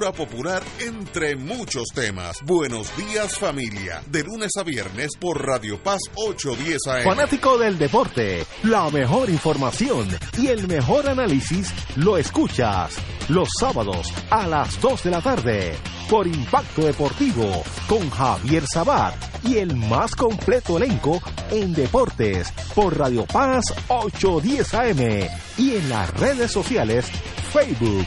popular entre muchos temas. Buenos días familia, de lunes a viernes por Radio Paz 810 AM. Fanático del deporte, la mejor información y el mejor análisis lo escuchas los sábados a las 2 de la tarde por Impacto Deportivo con Javier Sabat y el más completo elenco en deportes por Radio Paz 810 AM y en las redes sociales Facebook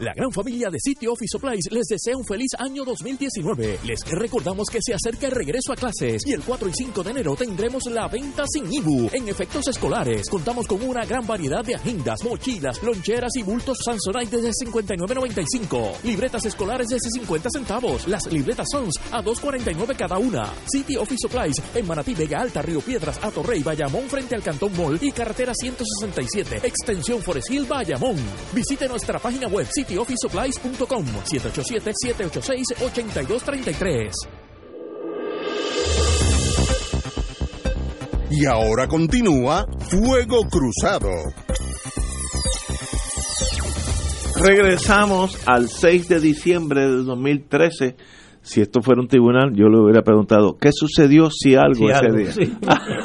La gran familia de City Office Supplies les desea un feliz año 2019. Les recordamos que se acerca el regreso a clases y el 4 y 5 de enero tendremos la venta sin IBU en efectos escolares. Contamos con una gran variedad de agendas, mochilas, loncheras y bultos Samsonite desde 59.95. Libretas escolares desde 50 centavos. Las libretas Sons a 2.49 cada una. City Office Supplies en Manatí, Vega Alta, Río Piedras, Atorrey, Bayamón frente al Cantón Mall y carretera 167, extensión Forest Hill, Bayamón. Visite nuestra página web City cityofficesupplies.com 787-786-8233. Y ahora continúa Fuego Cruzado. Regresamos al 6 de diciembre del 2013 si esto fuera un tribunal, yo le hubiera preguntado, ¿qué sucedió si algo ese día?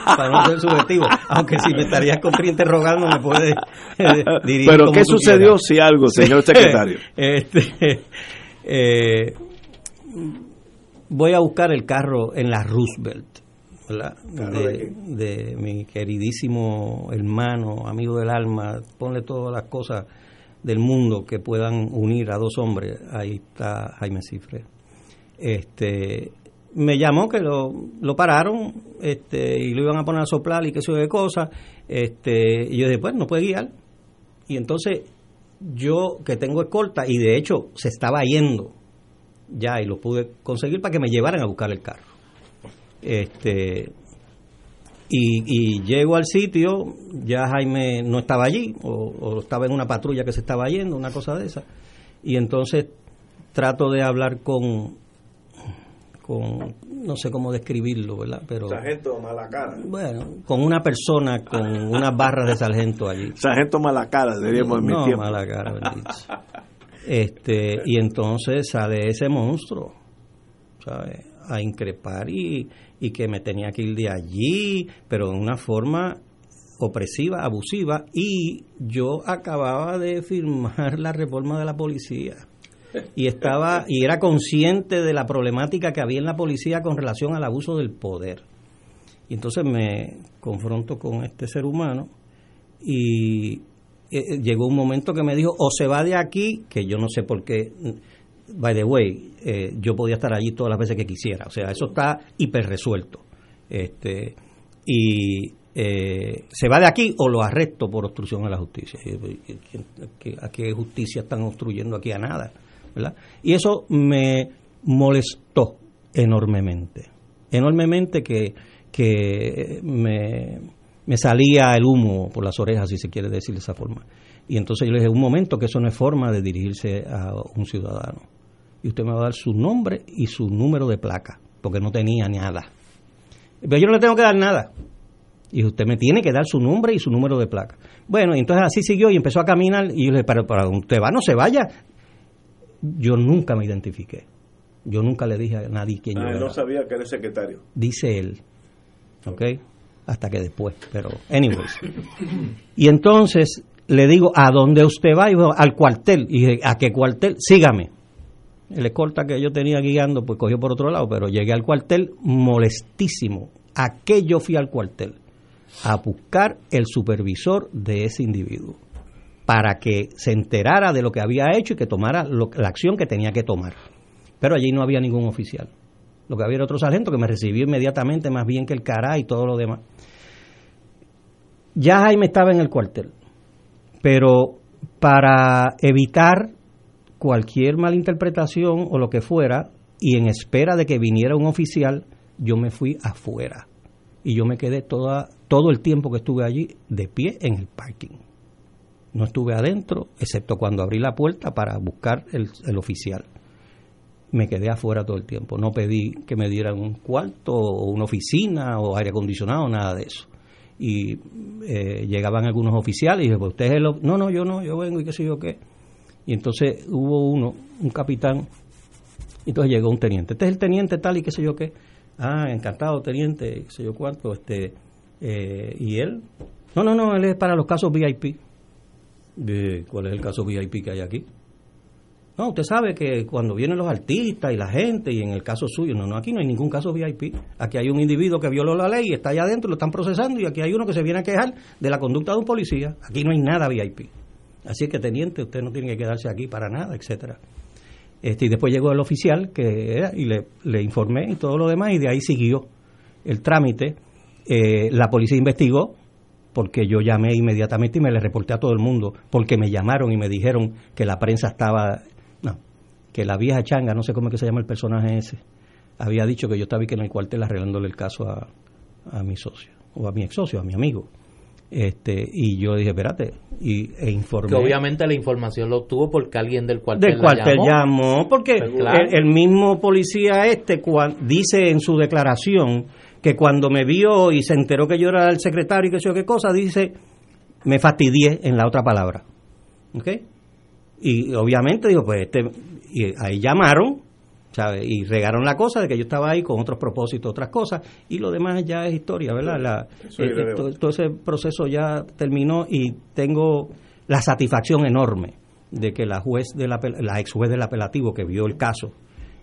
para no ser subjetivo, aunque si me estarías interrogando me puede eh, dirigir Pero ¿qué sucedió si algo, señor secretario? [laughs] Este, eh, voy a buscar el carro en la Roosevelt. De, de, mi queridísimo hermano, amigo del alma, ponle todas las cosas del mundo que puedan unir a dos hombres, ahí está Jaime Cifre este me llamó que lo, lo pararon este y lo iban a poner a soplar y qué sé yo de cosas este y yo dije pues no puede guiar y entonces yo que tengo escolta y de hecho se estaba yendo ya y lo pude conseguir para que me llevaran a buscar el carro. Este y, y llego al sitio ya Jaime no estaba allí o, o estaba en una patrulla que se estaba yendo una cosa de esa. Y entonces trato de hablar con con no sé cómo describirlo, ¿verdad? Pero sargento cara. Bueno, con una persona con unas barras de sargento allí. Sargento cara, diríamos en mi no, mala cara, [laughs] Este, y entonces sale ese monstruo, ¿sabes? A increpar y, y que me tenía que ir de allí, pero en una forma opresiva, abusiva, y yo acababa de firmar la reforma de la policía y estaba y era consciente de la problemática que había en la policía con relación al abuso del poder. Y entonces me confronto con este ser humano y eh, eh, llegó un momento que me dijo, o se va de aquí, que yo no sé por qué, by the way, eh, yo podía estar allí todas las veces que quisiera, o sea, eso está hiper resuelto. Este, y se va de aquí o lo arresto por obstrucción a la justicia. ¿A qué justicia están obstruyendo aquí a nada? Y eso me molestó enormemente, enormemente que, que me, me salía el humo por las orejas, si se quiere decir de esa forma. Y entonces yo le dije, un momento, que eso no es forma de dirigirse a un ciudadano. Y usted me va a dar su nombre y su número de placa, porque no tenía nada. Pero yo no le tengo que dar nada. Y usted me tiene que dar su nombre y su número de placa. Bueno, y entonces así siguió y empezó a caminar. Y yo le dije, para, para usted va, no se vaya yo nunca me identifiqué. Yo nunca le dije a nadie quién ah, yo era. no sabía que era secretario. Dice él. ¿Ok? Hasta que después, pero anyways. [laughs] y entonces le digo, ¿a dónde usted va? Y al cuartel. Y dije, ¿a qué cuartel? Sígame. El escolta que yo tenía guiando, pues cogió por otro lado, pero llegué al cuartel molestísimo. ¿A qué yo fui al cuartel? A buscar el supervisor de ese individuo para que se enterara de lo que había hecho y que tomara la acción que tenía que tomar. Pero allí no había ningún oficial. Lo que había era otro sargento que me recibió inmediatamente, más bien que el cara y todo lo demás. Ya Jaime estaba en el cuartel, pero para evitar cualquier malinterpretación o lo que fuera, y en espera de que viniera un oficial, yo me fui afuera. Y yo me quedé toda, todo el tiempo que estuve allí de pie en el parking no estuve adentro, excepto cuando abrí la puerta para buscar el, oficial. Me quedé afuera todo el tiempo. No pedí que me dieran un cuarto o una oficina o aire acondicionado, nada de eso. Y eh, llegaban algunos oficiales y dije, pues usted es el... No, no, yo no, yo vengo y qué sé yo qué. Y entonces hubo uno, un capitán, y entonces llegó un teniente. Este es el teniente tal y qué sé yo qué. Ah, encantado, teniente, qué sé yo cuánto. Este, eh, y él, no, no, no, él es para los casos VIP de cuál es el caso VIP que hay aquí. No, usted sabe que cuando vienen los artistas y la gente, y en el caso suyo, no, no, aquí no hay ningún caso VIP. Aquí hay un individuo que violó la ley está allá adentro, lo están procesando, y aquí hay uno que se viene a quejar de la conducta de un policía. Aquí no hay nada VIP. Así que, teniente, usted no tiene que quedarse aquí para nada, etcétera. Este, y después llegó el oficial que era, y le, le informé y todo lo demás, y de ahí siguió el trámite. Eh, la policía investigó, porque yo llamé inmediatamente y me le reporté a todo el mundo, porque me llamaron y me dijeron que la prensa estaba que la vieja changa, no sé cómo es que se llama el personaje ese, había dicho que yo estaba aquí en el cuartel arreglándole el caso a, a mi socio, o a mi ex socio, a mi amigo. Este, y yo dije, espérate, y, e informé. Que obviamente la información lo obtuvo porque alguien del cuartel, del cuartel llamó. porque pues el, mismo policía este dice en su declaración que cuando me vio y se enteró que yo era el secretario y que sé yo qué cosa, dice, me fastidié en la otra palabra. ¿Ok? Y obviamente digo, pues este, y ahí llamaron, ¿sabe? Y regaron la cosa de que yo estaba ahí con otros propósitos, otras cosas, y lo demás ya es historia, ¿verdad? La, eh, todo, ese proceso ya terminó y tengo la satisfacción enorme de que la juez de la, la ex juez del apelativo que vio el caso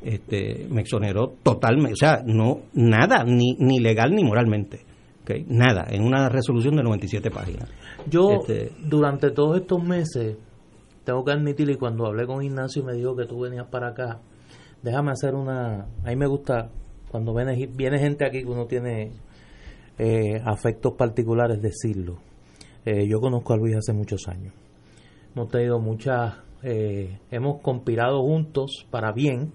este, me exoneró totalmente, o sea, no nada, ni, ni legal ni moralmente. Okay, nada, en una resolución de 97 páginas. Yo, este, durante todos estos meses, tengo que admitir, y cuando hablé con Ignacio y me dijo que tú venías para acá, déjame hacer una... A mí me gusta cuando viene, viene gente aquí que uno tiene eh, afectos particulares decirlo. Eh, yo conozco a Luis hace muchos años. Hemos tenido muchas... Eh, hemos conspirado juntos para bien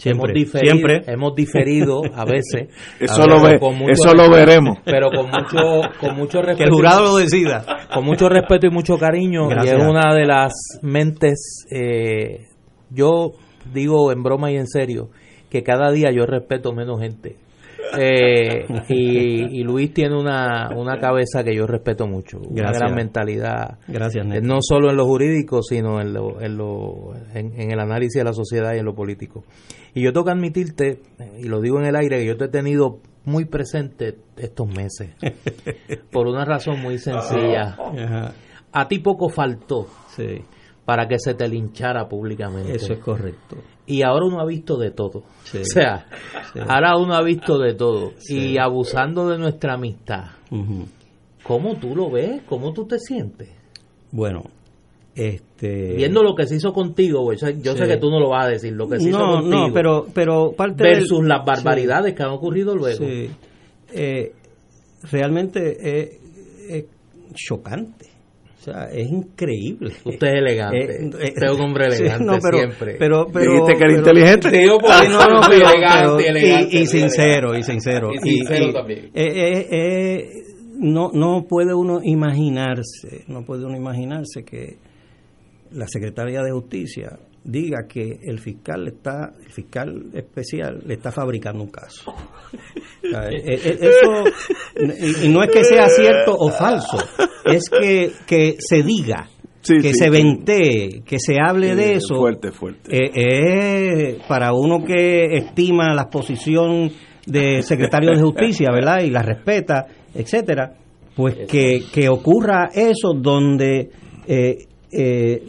Siempre, hemos diferido, siempre. hemos diferido a veces. [laughs] eso, lo, eso lo veremos. Pero con mucho, con mucho respeto. [laughs] Que el jurado lo decida. Con mucho respeto y mucho cariño. Y es una de las mentes, eh, yo digo en broma y en serio, que cada día yo respeto menos gente. Eh, y, Luis tiene una, una cabeza que yo respeto mucho, una gran mentalidad. Gracias, eh, No solo en lo jurídico, sino en, lo, en, lo, en, el análisis de la sociedad y en lo político. Y yo tengo que admitirte, y lo digo en el aire, que yo te he tenido muy presente estos meses, [laughs] por una razón muy sencilla. A ti poco faltó. para que se te linchara públicamente. Eso es correcto y ahora uno ha visto de todo. o sea, ahora uno ha visto de todo. Y abusando de nuestra amistad. ¿Cómo tú lo ves? ¿Cómo tú te sientes? Bueno, este... Viendo lo que se hizo contigo, yo sé que tú no lo vas a decir, lo que se hizo contigo. No, pero, pero parte Versus las barbaridades que han ocurrido luego. Eh, realmente es chocante o sea, es increíble. Usted es elegante. Eh, eh, Usted es un hombre elegante no, pero, siempre. Pero, pero, Dijiste que era inteligente. Digo, ah, no, no, pero, elegante, elegante, y, y, sincero, y sincero. Y sincero también. Eh, eh, no, no puede uno imaginarse, no puede uno imaginarse que la Secretaría de Justicia diga que el fiscal está el fiscal especial le está fabricando un caso eh, eh, eso y no es que sea cierto o falso es que, que se diga que se ventee, que se hable de eso. Fuerte, fuerte. Eh, para uno que estima la posición de secretario de justicia, ¿verdad? Y la respeta, etcétera, pues que, que ocurra eso donde eh, eh,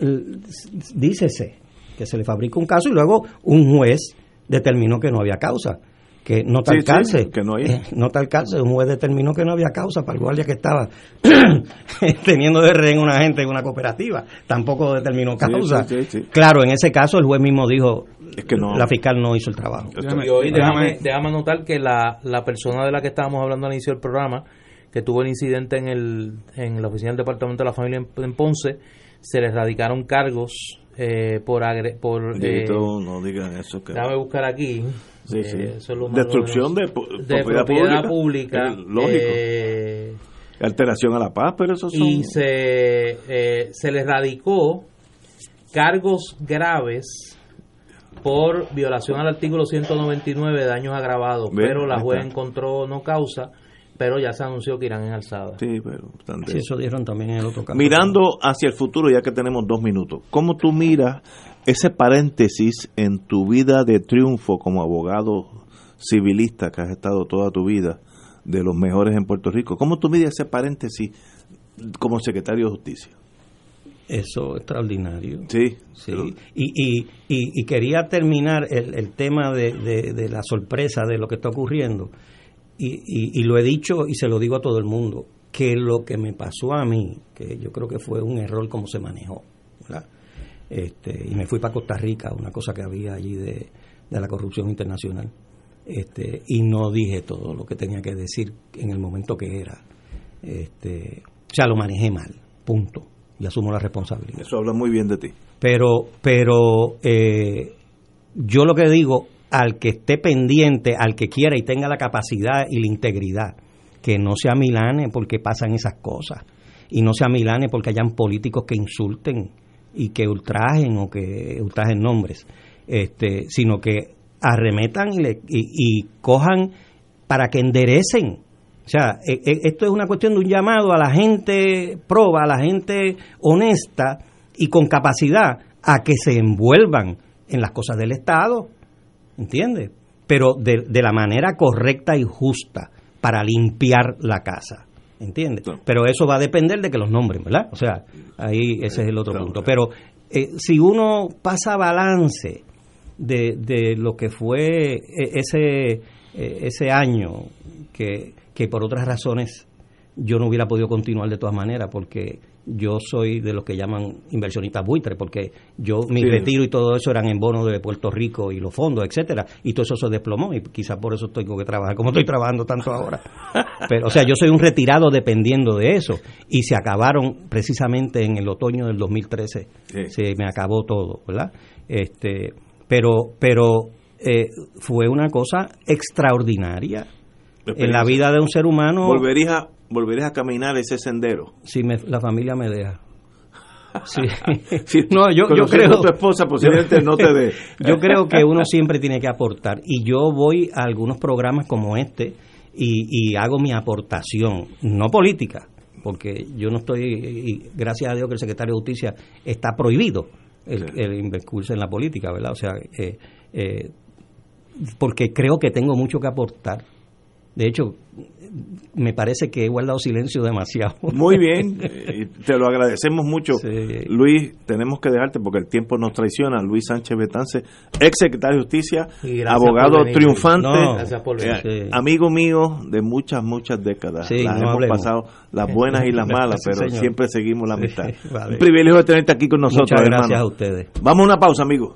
dícese que se le fabrica un caso y luego un juez determinó que no había causa que no tal cárcel, que no, eh, no tal cárcel, un juez determinó que no había causa para el guardia que estaba [clears throat] teniendo de rehén una gente en una cooperativa, tampoco determinó causa. claro, en ese caso el juez mismo dijo que la fiscal no hizo el trabajo. Y hoy déjame, déjame notar que la, la persona de la que estábamos hablando al inicio del programa, que tuvo el incidente en, el, en la oficina del Departamento de la Familia en Ponce, se le radicaron cargos eh, por agre por eh, no digan eso que déjame buscar aquí. Eh, destrucción de, propiedad, pública, lógico. alteración a la paz pero eso son y se se le radicó cargos graves por violación al artículo 199 de daños agravados pero la juez encontró no causa pero ya se anunció que irán en alzada. Sí, pero sí, eso dieron también en el otro caso. Mirando hacia el futuro, ya que tenemos dos minutos, ¿cómo tú miras ese paréntesis en tu vida de triunfo como abogado civilista que has estado toda tu vida, de los mejores en Puerto Rico? ¿Cómo tú miras ese paréntesis como secretario de Justicia? Eso extraordinario. Sí. sí. Y, y, y, quería terminar el, el tema de, de, la sorpresa de lo que está ocurriendo. Y, y, lo he dicho y se lo digo a todo el mundo, que lo que me pasó a mí, que yo creo que fue un error como se manejó, ¿verdad? Este, y me fui para Costa Rica, una cosa que había allí de, de la corrupción internacional. Este, y no dije todo lo que tenía que decir en el momento que era. Este, o sea, lo manejé mal, punto. Y asumo la responsabilidad. Eso habla muy bien de ti. Pero, pero eh, yo lo que digo, al que esté pendiente, al que quiera y tenga la capacidad y la integridad, que no sea milane porque pasan esas cosas. Y no sea milane porque hayan políticos que insulten y que ultrajen o que ultrajen nombres. Este, sino que arremetan y, cojan para que enderecen. O sea, e, e, esto es una cuestión de un llamado a la gente proba, a la gente honesta y con capacidad a que se envuelvan en las cosas del Estado, ¿entiendes? Pero de, de la manera correcta y justa para limpiar la casa, ¿entiendes? Pero eso va a depender de que los nombren, ¿verdad? O sea, ahí ese es el otro punto. Pero eh, si uno pasa balance de, de lo que fue e, ese, e, ese año que, que por otras razones yo no hubiera podido continuar de todas maneras porque yo soy de los que llaman inversionistas buitres porque yo mi retiro y todo eso eran en bonos de Puerto Rico y los fondos etcétera y todo eso se desplomó y quizás por eso estoy con que trabajar como estoy trabajando tanto ahora. [laughs] Pero o sea yo soy un retirado dependiendo de eso y se acabaron precisamente en el otoño del 2013 se me acabó todo verdad este pero, pero eh, fue una cosa extraordinaria en la vida de un ser humano. ¿Volverías a, volverías a caminar ese sendero? Si la familia me deja. Sí. [laughs] no, yo, yo creo. tu esposa posiblemente no te dé. [laughs] Yo creo que uno siempre tiene que aportar. Y yo voy a algunos programas como este y, y hago mi aportación, no política, porque yo no estoy. Y gracias a Dios que el secretario de Justicia está prohibido el, el en la política, ¿verdad? O sea, eh, eh, porque creo que tengo mucho que aportar. De hecho, me parece que he guardado silencio demasiado. Muy bien, [laughs] te lo agradecemos mucho. Luis, tenemos que dejarte porque el tiempo nos traiciona. Luis Sánchez Betance, ex secretario de Justicia, abogado triunfante, eh, amigo mío de muchas, muchas décadas. las hemos pasado las [laughs] buenas y las malas, pero siempre seguimos la amistad. Un privilegio tenerte aquí con nosotros. Muchas gracias a ustedes. Vamos a una pausa, amigos.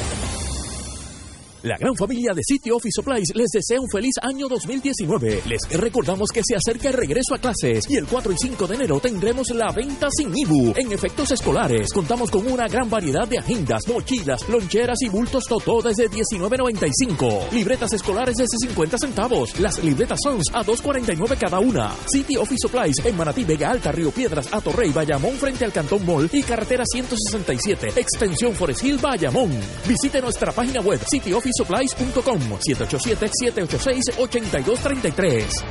La gran familia de City Office Supplies les desea un feliz año 2019. Les recordamos que se acerca el regreso a clases y el 4 y 5 de enero tendremos la venta sin IBU. En efectos escolares, contamos con una gran variedad de agendas, mochilas, loncheras y bultos Totó desde 19.95. Libretas escolares desde 50 centavos. Las libretas Sons a 2.49 cada una. City Office Supplies en Manatí, Vega Alta, Río Piedras, Atorrey, Bayamón frente al Cantón Mall y carretera 167, extensión Forest Hill, Bayamón. Visite nuestra página web City Office supplies.com 787-786-8233.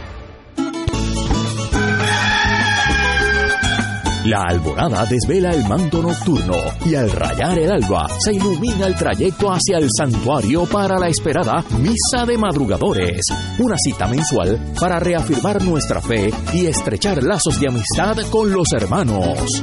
La alborada desvela el manto nocturno y al rayar el alba se ilumina el trayecto hacia el santuario para la esperada Misa de Madrugadores, una cita mensual para reafirmar nuestra fe y estrechar lazos de amistad con los hermanos.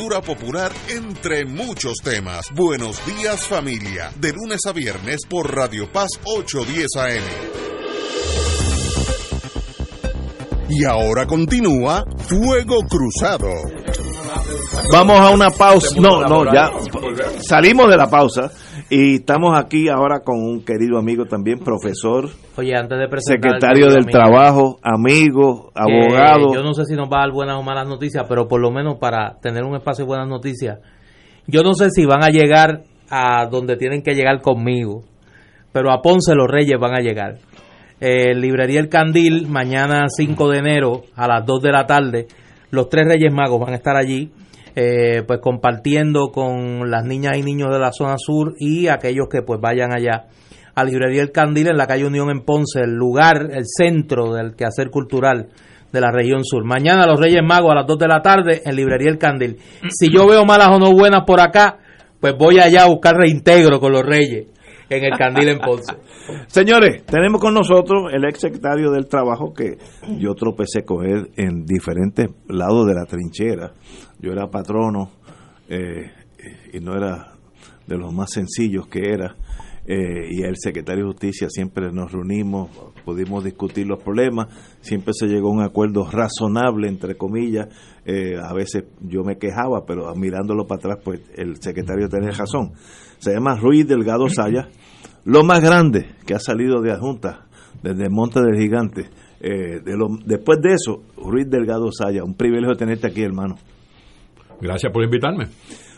popular, entre muchos temas. Buenos días familia, de lunes a viernes por Radio Paz 810 AM. Y ahora continúa Fuego Cruzado. Vamos a una pausa. No, no, ya salimos de la pausa y estamos aquí ahora con un querido amigo también, profesor. Oye, antes de presentar secretario del Trabajo, amigo, abogado. Yo no sé si nos va a dar buenas o malas noticias, pero por lo menos para tener un espacio de buenas noticias. Yo no sé si van a llegar a donde tienen que llegar conmigo, pero a Ponce los Reyes van a llegar. Eh, librería El Candil, mañana 5 de enero a las 2 de la tarde. Los tres Reyes Magos van a estar allí, eh, pues compartiendo con las niñas y niños de la zona sur y aquellos que pues vayan allá a Librería El Candil en la calle Unión en Ponce, el lugar, el centro del quehacer cultural de la región sur. Mañana los Reyes Magos a las 2 de la tarde en Librería El Candil. Si yo veo malas o no buenas por acá, pues voy allá a buscar reintegro con los Reyes en el Candil en Ponce. [laughs] Señores, tenemos con nosotros el ex secretario del Trabajo que yo tropecé con en diferentes lados de la trinchera. Yo era patrono eh, y no era de los más sencillos que era. Eh, y el secretario de Justicia siempre nos reunimos, pudimos discutir los problemas, siempre se llegó a un acuerdo razonable, entre comillas. Eh, a veces yo me quejaba, pero mirándolo para atrás, pues el secretario tenía razón. Se llama Ruiz Delgado Saya lo más grande que ha salido de adjunta desde Monte del Gigante. Eh, de lo, después de eso, Ruiz Delgado Saya, un privilegio tenerte aquí, hermano. Gracias por invitarme.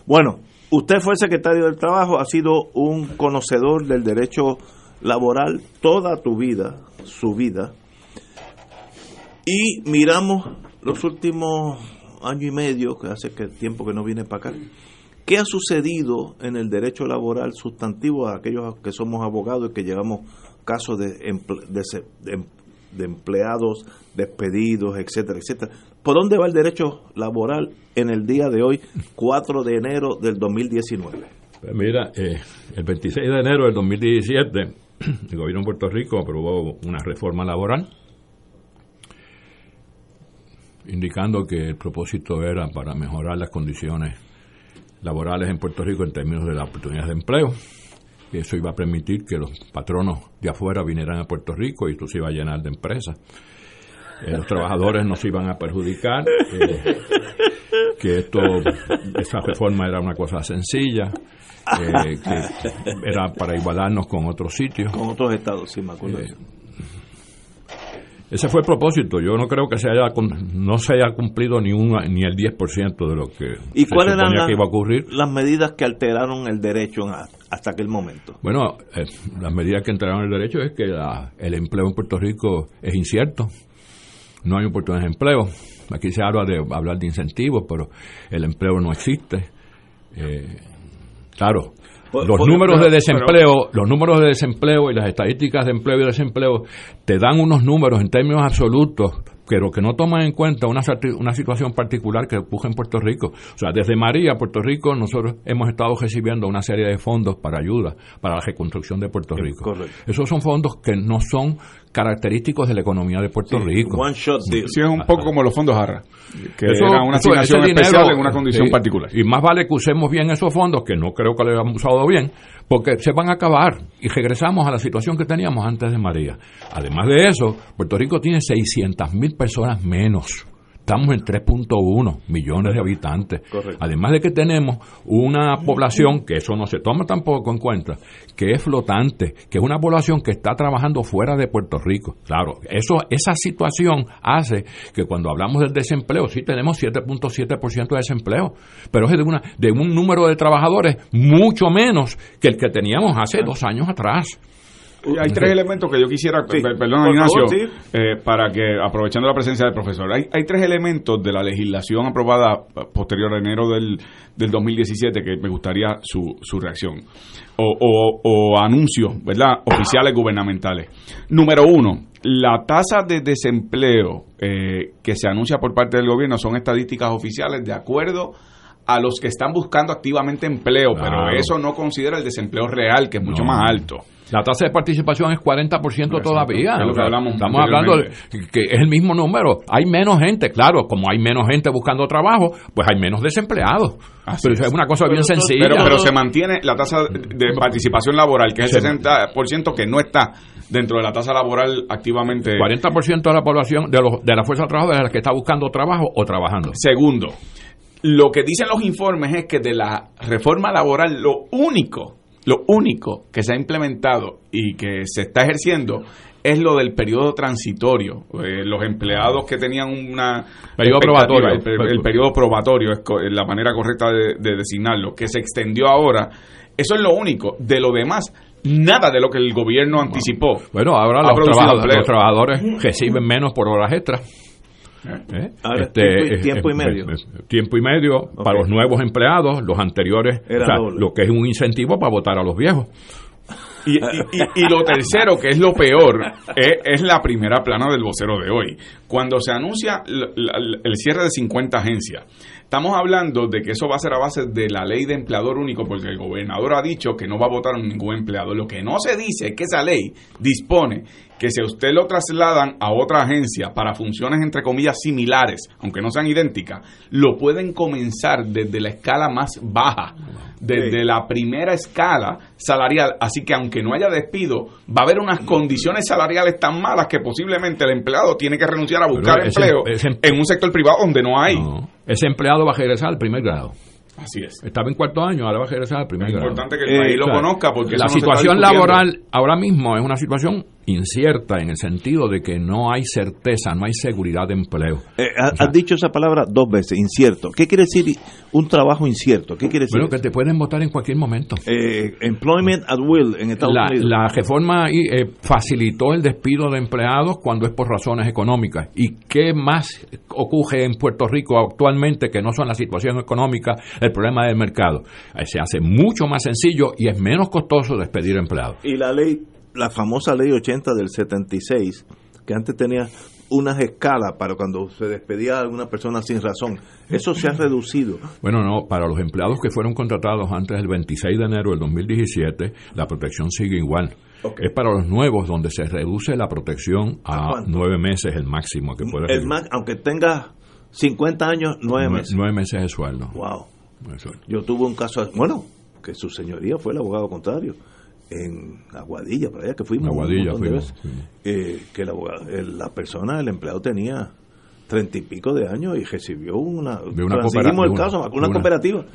Bueno, usted fue secretario del Trabajo, ha sido un conocedor del derecho laboral toda tu vida, su vida, y miramos los últimos año y medio, que hace que tiempo que no viene para acá, ¿Qué ha sucedido en el derecho laboral sustantivo a aquellos que somos abogados y que llevamos casos de, de, empleados despedidos, etcétera, etcétera? ¿Por dónde va el derecho laboral en el día de hoy, 4 de enero del 2019? Pues mira, eh, el 26 de enero del 2017, [clears throat] el gobierno de Puerto Rico aprobó una reforma laboral indicando que el propósito era para mejorar las condiciones laborales en Puerto Rico en términos de las oportunidades de empleo. Eso iba a permitir que los patronos de afuera vinieran a Puerto Rico y esto se iba a llenar de empresas. Eh, los trabajadores no se iban a perjudicar, eh, que esto, esa reforma era una cosa sencilla, eh, que era para igualarnos con otros sitios. Con otros estados, sí, me acuerdo. Ese fue el propósito. Yo no creo que se haya no se haya cumplido ni un, ni el 10% de lo que ¿Y cuáles eran que iba a ocurrir. Las medidas que alteraron el derecho hasta aquel momento. Bueno, eh, las medidas que alteraron el derecho es que el empleo en Puerto Rico es incierto. No hay oportunidades de empleo. Aquí se habla de hablar de incentivos, pero el empleo no existe. Eh, claro, los números de desempleo, los números de desempleo y las estadísticas de empleo y desempleo te dan unos números en términos absolutos pero que no toman en cuenta una, una situación particular que ocurre en Puerto Rico. O sea, desde María, Puerto Rico, nosotros hemos estado recibiendo una serie de fondos para ayuda, para la reconstrucción de Puerto Rico. Esos son fondos que no son característicos de la economía de Puerto Rico. One shot Sí, es un poco como los fondos ARRA, que era una asignación especial en una condición particular. Y más vale que usemos bien esos fondos, que no creo que lo hayamos usado bien, porque se van a acabar y regresamos a la situación que teníamos antes de María. Además de eso, Puerto Rico tiene 600 mil personas menos. Estamos en 3.1 millones de habitantes. Además de que tenemos una población, que eso no se toma tampoco en cuenta, que es flotante, que es una población que está trabajando fuera de Puerto Rico. Claro, eso, esa situación hace que cuando hablamos del desempleo, sí tenemos 7.7% de desempleo, pero es de, una, de un número de trabajadores mucho menos que el que teníamos hace dos años atrás. Hay tres elementos que yo quisiera, perdón Ignacio, eh, para que, aprovechando la presencia del profesor, hay, hay tres elementos de la legislación aprobada posterior a enero del, del 2017 que me gustaría su, su reacción. O, o, anuncios, ¿verdad?, oficiales gubernamentales. Número uno, la tasa de desempleo eh, que se anuncia por parte del gobierno son estadísticas oficiales de acuerdo a los que están buscando activamente empleo, pero eso no considera el desempleo real, que es mucho más alto. La tasa de participación es 40% todavía. Estamos hablando de, que es el mismo número. Hay menos gente, claro, como hay menos gente buscando trabajo, pues hay menos desempleados. pero es. una cosa bien sencilla. Pero, se mantiene la tasa de participación laboral, que es el 60% que no está dentro de la tasa laboral activamente. 40% de la población, de, los, de la fuerza de trabajo, es la que está buscando trabajo o trabajando. Segundo, lo que dicen los informes es que de la reforma laboral, lo único, lo único que se ha implementado y que se está ejerciendo es lo del periodo transitorio. Eh, los empleados que tenían una... Periodo probatorio. El, periodo probatorio es la manera correcta de, de, designarlo, que se extendió ahora. Eso es lo único. De lo demás, nada de lo que el gobierno anticipó. Bueno, ahora los, trabajadores, reciben menos por horas extras. ¿Eh? Este, tiempo, y medio. tiempo y medio para los nuevos empleados, los anteriores, lo que es un incentivo para votar a los viejos. Y, lo tercero, que es lo peor, es, la primera plana del vocero de hoy. Cuando se anuncia el cierre de 50 agencias, estamos hablando de que eso va a ser a base de la ley de empleador único, porque el gobernador ha dicho que no va a votar a ningún empleado. Lo que no se dice es que esa ley dispone que si a usted lo trasladan a otra agencia para funciones entre comillas similares, aunque no sean idénticas, lo pueden comenzar desde la escala más baja, desde la primera escala salarial. Así que aunque no haya despido, va a haber unas condiciones salariales tan malas que posiblemente el empleado tiene que renunciar a buscar empleo en un sector privado donde no hay. ese empleado va a regresar al primer grado. Así es. Estaba en cuarto año, ahora va a regresar al primer Es importante que el país lo conozca porque la situación laboral ahora mismo es una situación incierta en el sentido de que no hay certeza, no hay seguridad de empleo. Eh, has dicho esa palabra dos veces, incierto. ¿Qué quiere decir un trabajo incierto? ¿Qué quiere decir? Bueno, que te pueden votar en cualquier momento. Eh, employment at will en Estados la, Unidos. La reforma eh, facilitó el despido de empleados cuando es por razones económicas. ¿Y qué más ocurre en Puerto Rico actualmente que no son la situación económica, el problema del mercado? se hace mucho más sencillo y es menos costoso despedir empleados. Y la ley la famosa ley 80 del 76, que antes tenía unas escalas para cuando se despedía a alguna persona sin razón. Eso se ha reducido. Bueno, no, para los empleados que fueron contratados antes del 26 de enero del 2017, la protección sigue igual. Es para los nuevos donde se reduce la protección a, nueve meses el máximo que puede el Aunque tenga 50 años, nueve, meses. Nueve meses de sueldo. Wow. Yo tuve un caso, bueno, que su señoría fue el abogado contrario en Aguadilla, para allá que fuimos. Aguadilla eh, que la, la, persona, el empleado tenía treinta y pico de años y recibió una. De una, cooperativa, el caso, una, cooperativa.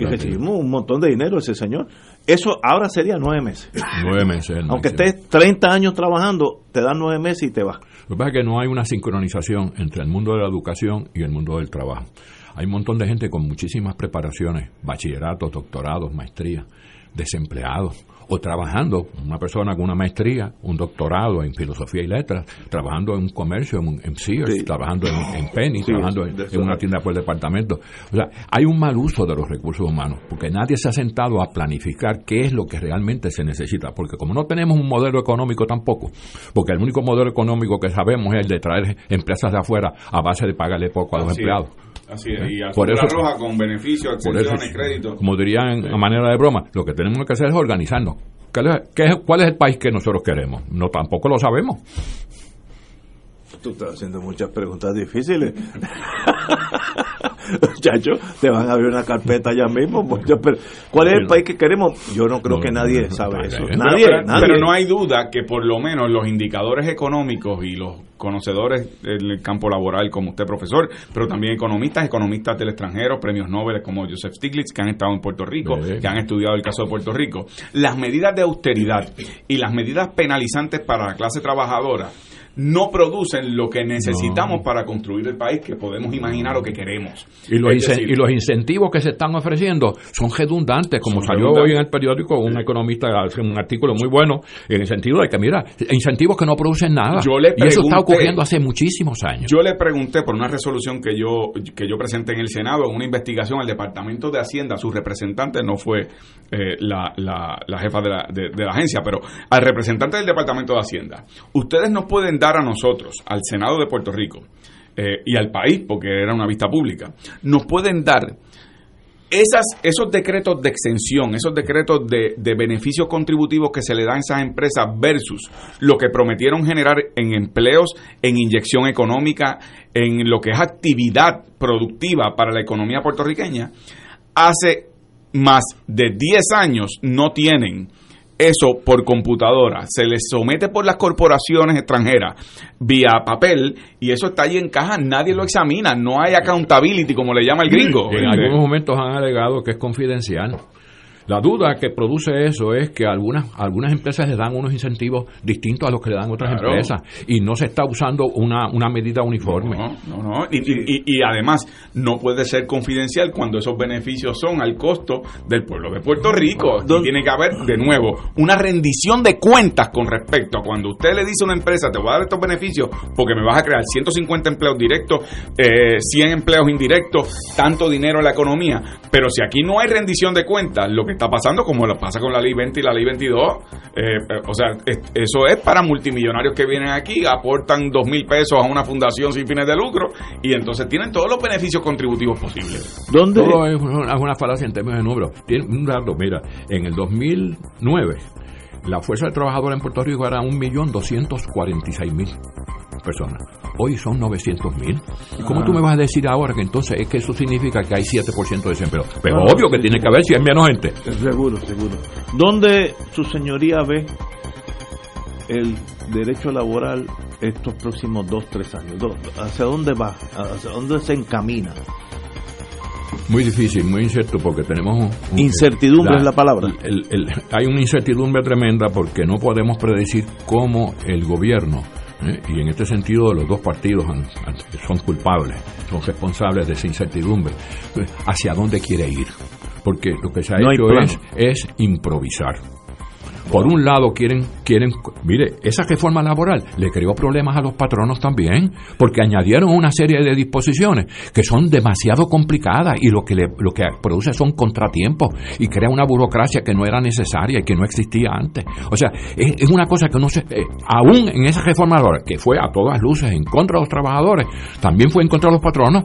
Y recibimos un montón de dinero ese señor. Eso ahora sería nueve meses. Nueve meses. Aunque estés 30 años trabajando, te dan nueve meses y te vas. Lo que pasa es que no hay una sincronización entre el mundo de la educación y el mundo del trabajo. Hay un montón de gente con muchísimas preparaciones, bachilleratos, doctorados, maestrías, desempleados o trabajando, una persona con una maestría, un doctorado en filosofía y letras, trabajando en un comercio, en, Sears, trabajando en, Penny, trabajando en, una tienda por departamento. O sea, hay un mal uso de los recursos humanos, porque nadie se ha sentado a planificar qué es lo que realmente se necesita, porque como no tenemos un modelo económico tampoco, porque el único modelo económico que sabemos es el de traer empresas de afuera a base de pagarle poco a los empleados. Así es, y por eso, roja con beneficios, exenciones, créditos. Como dirían a manera de broma, lo que tenemos que hacer es organizarnos. ¿Cuál es el país que nosotros queremos? No, tampoco lo sabemos. Tú estás haciendo muchas preguntas difíciles. [laughs] Muchachos, te van a abrir una carpeta ya mismo. Pues, ¿Cuál es el país que queremos? Yo no creo que nadie sabe eso. Nadie, pero, no hay duda que por lo menos los indicadores económicos y los conocedores del campo laboral como usted profesor, pero también economistas, economistas del extranjero, premios Nobel como Joseph Stiglitz que han estado en Puerto Rico, que han estudiado el caso de Puerto Rico. Las medidas de austeridad y las medidas penalizantes para la clase trabajadora no producen lo que necesitamos para construir el país que podemos imaginar o que queremos. Y los, y los incentivos que se están ofreciendo son redundantes, como salió hoy en el periódico un economista hace un artículo muy bueno en el sentido de que, mira, incentivos que no producen nada. y eso está ocurriendo hace muchísimos años. Yo le pregunté por una resolución que yo, que yo presenté en el Senado, en una investigación al Departamento de Hacienda, su representante no fue eh, la, la, jefa de la, de la agencia, pero al representante del Departamento de Hacienda. Ustedes nos pueden dar a nosotros, al Senado de Puerto Rico eh, y al país, porque era una vista pública, nos pueden dar esos decretos de exención, esos decretos de, de, beneficios contributivos que se le dan a esas empresas versus lo que prometieron generar en empleos, en inyección económica, en lo que es actividad productiva para la economía puertorriqueña, hace más de 10 años no tienen eso por computadora, se les somete por las corporaciones extranjeras vía papel y eso está ahí en caja, nadie lo examina, no hay accountability como le llama el gringo. En algunos momentos han alegado que es confidencial. La duda que produce eso es que algunas algunas empresas le dan unos incentivos distintos a los que le dan otras empresas y no se está usando una, una medida uniforme. No, no, Y, además no puede ser confidencial cuando esos beneficios son al costo del pueblo de Puerto Rico. tiene que haber, de nuevo, una rendición de cuentas con respecto a cuando usted le dice a una empresa, te voy a dar estos beneficios porque me vas a crear 150 empleos directos, eh, 100 empleos indirectos, tanto dinero en la economía. Pero si aquí no hay rendición de cuentas, lo que está pasando, como lo pasa con la ley 20 y la ley 22. Eh, eh, o sea, eso es para multimillonarios que vienen aquí, aportan dos mil pesos a una fundación sin fines de lucro y entonces tienen todos los beneficios contributivos posibles. ¿Dónde? Todo es una, falacia en términos de números. Tiene un dato, mira, en el 2009 la fuerza de trabajadores en Puerto Rico era 1.246.000 personas. Hoy son 900.000. ¿Y cómo tú me vas a decir ahora que entonces es que eso significa que hay 7% de desempleo? Pero obvio que tiene que haber si hay menos gente. Seguro, seguro. ¿Dónde su señoría ve el derecho laboral estos próximos dos, tres años? ¿Hacia dónde va? ¿Hacia dónde se encamina? Muy difícil, muy incierto porque tenemos... incertidumbre es la palabra. hay una incertidumbre tremenda porque no podemos predecir cómo el gobierno, ¿eh? y en este sentido los dos partidos son culpables, son responsables de esa incertidumbre, hacia dónde quiere ir. Porque lo que se ha hecho es, es improvisar por un lado quieren, quieren, mire, esa reforma laboral le creó problemas a los patronos también, porque añadieron una serie de disposiciones que son demasiado complicadas y lo que lo que produce son contratiempos y crea una burocracia que no era necesaria y que no existía antes. O sea, es, una cosa que no se, eh, aún en esa reforma laboral, que fue a todas luces en contra de los trabajadores, también fue en contra de los patronos.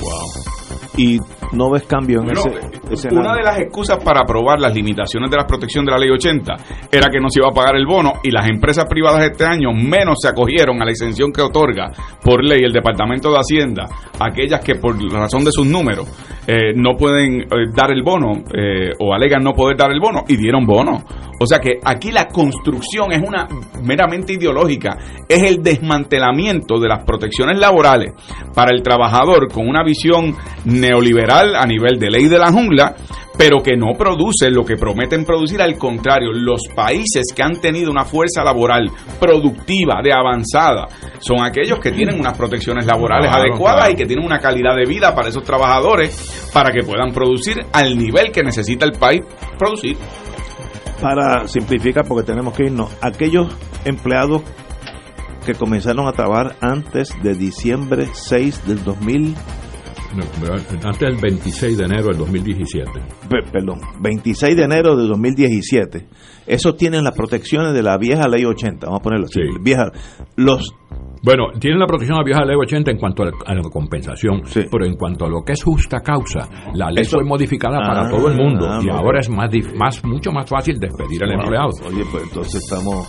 Wow y no ves cambio en ese, Una de las excusas para aprobar las limitaciones de la protección de la ley 80 era que no se iba a pagar el bono y las empresas privadas este año menos se acogieron a la exención que otorga por ley el Departamento de Hacienda, aquellas que por razón de sus números eh, no pueden eh, dar el bono eh, o alegan no poder dar el bono y dieron bono. O sea que aquí la construcción es una meramente ideológica, es el desmantelamiento de las protecciones laborales para el trabajador con una visión neoliberal a nivel de ley de la jungla, pero que no produce lo que prometen producir, al contrario, los países que han tenido una fuerza laboral productiva, de avanzada, son aquellos que tienen unas protecciones laborales adecuadas y que tienen una calidad de vida para esos trabajadores para que puedan producir al nivel que necesita el país producir. Para simplificar, porque tenemos que irnos, aquellos empleados que comenzaron a trabajar antes de diciembre 6 del 2000 antes del 26 de enero del 2017. perdón, 26 de enero del 2017. Esos tienen las protecciones de la vieja ley 80, vamos a ponerlo así. Vieja, los bueno, tienen la protección de la vieja ley 80 en cuanto a la, compensación, pero en cuanto a lo que es justa causa, la ley fue modificada para todo el mundo ah, y ahora es más, más mucho más fácil despedir al empleado. Oye, pues entonces estamos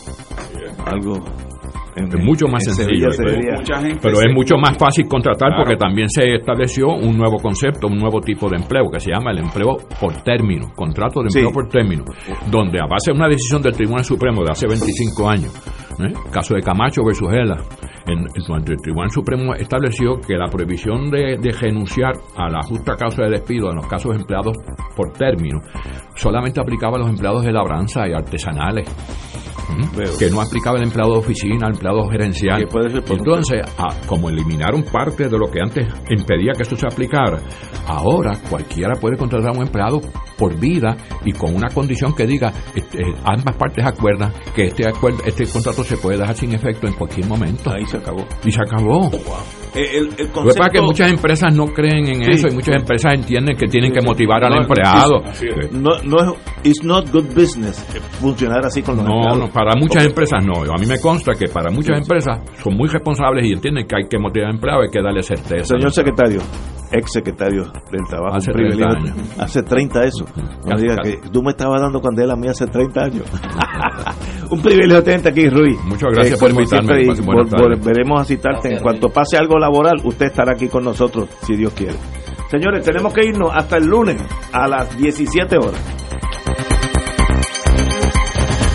algo es mucho más sencillo. pero es mucho más fácil contratar porque también se estableció un nuevo concepto, un nuevo tipo de empleo que se llama el empleo por término, contrato de empleo por término, donde a base de una decisión del Tribunal Supremo de hace 25 años, ¿eh? caso de Camacho versus Gela, en, el Tribunal Supremo estableció que la prohibición de, de renunciar a la justa causa de despido en los casos empleados por término solamente aplicaba a los empleados de labranza y artesanales que no aplicaba el empleado de oficina, el empleado gerencial. Entonces, como eliminaron parte de lo que antes impedía que esto se aplicara, ahora cualquiera puede contratar a un empleado por vida y con una condición que diga, este, ambas partes acuerdan que este, acuerdo, este contrato se puede dejar sin efecto en cualquier momento. Ahí se acabó. Y se acabó. El, el concepto... que muchas empresas no creen en eso y muchas empresas entienden que tienen que motivar al empleado. no, no es not good business funcionar así con los no, No, para muchas empresas no. A mí me consta que para muchas empresas son muy responsables y entienden que hay que motivar al empleado y hay que darle certeza. Señor secretario, ex secretario del Trabajo. Hace un privilegio. 30 años. Hace 30 eso. No diga que tú me estabas dando candela a mí hace 30 años. [laughs] un privilegio tenerte aquí, Ruiz. Muchas gracias por invitarme. siempre, vol- volveremos a citarte. en cuanto pase algo laboral, usted estará aquí con nosotros, si Dios quiere. Señores, tenemos que irnos hasta el lunes a las 17 horas.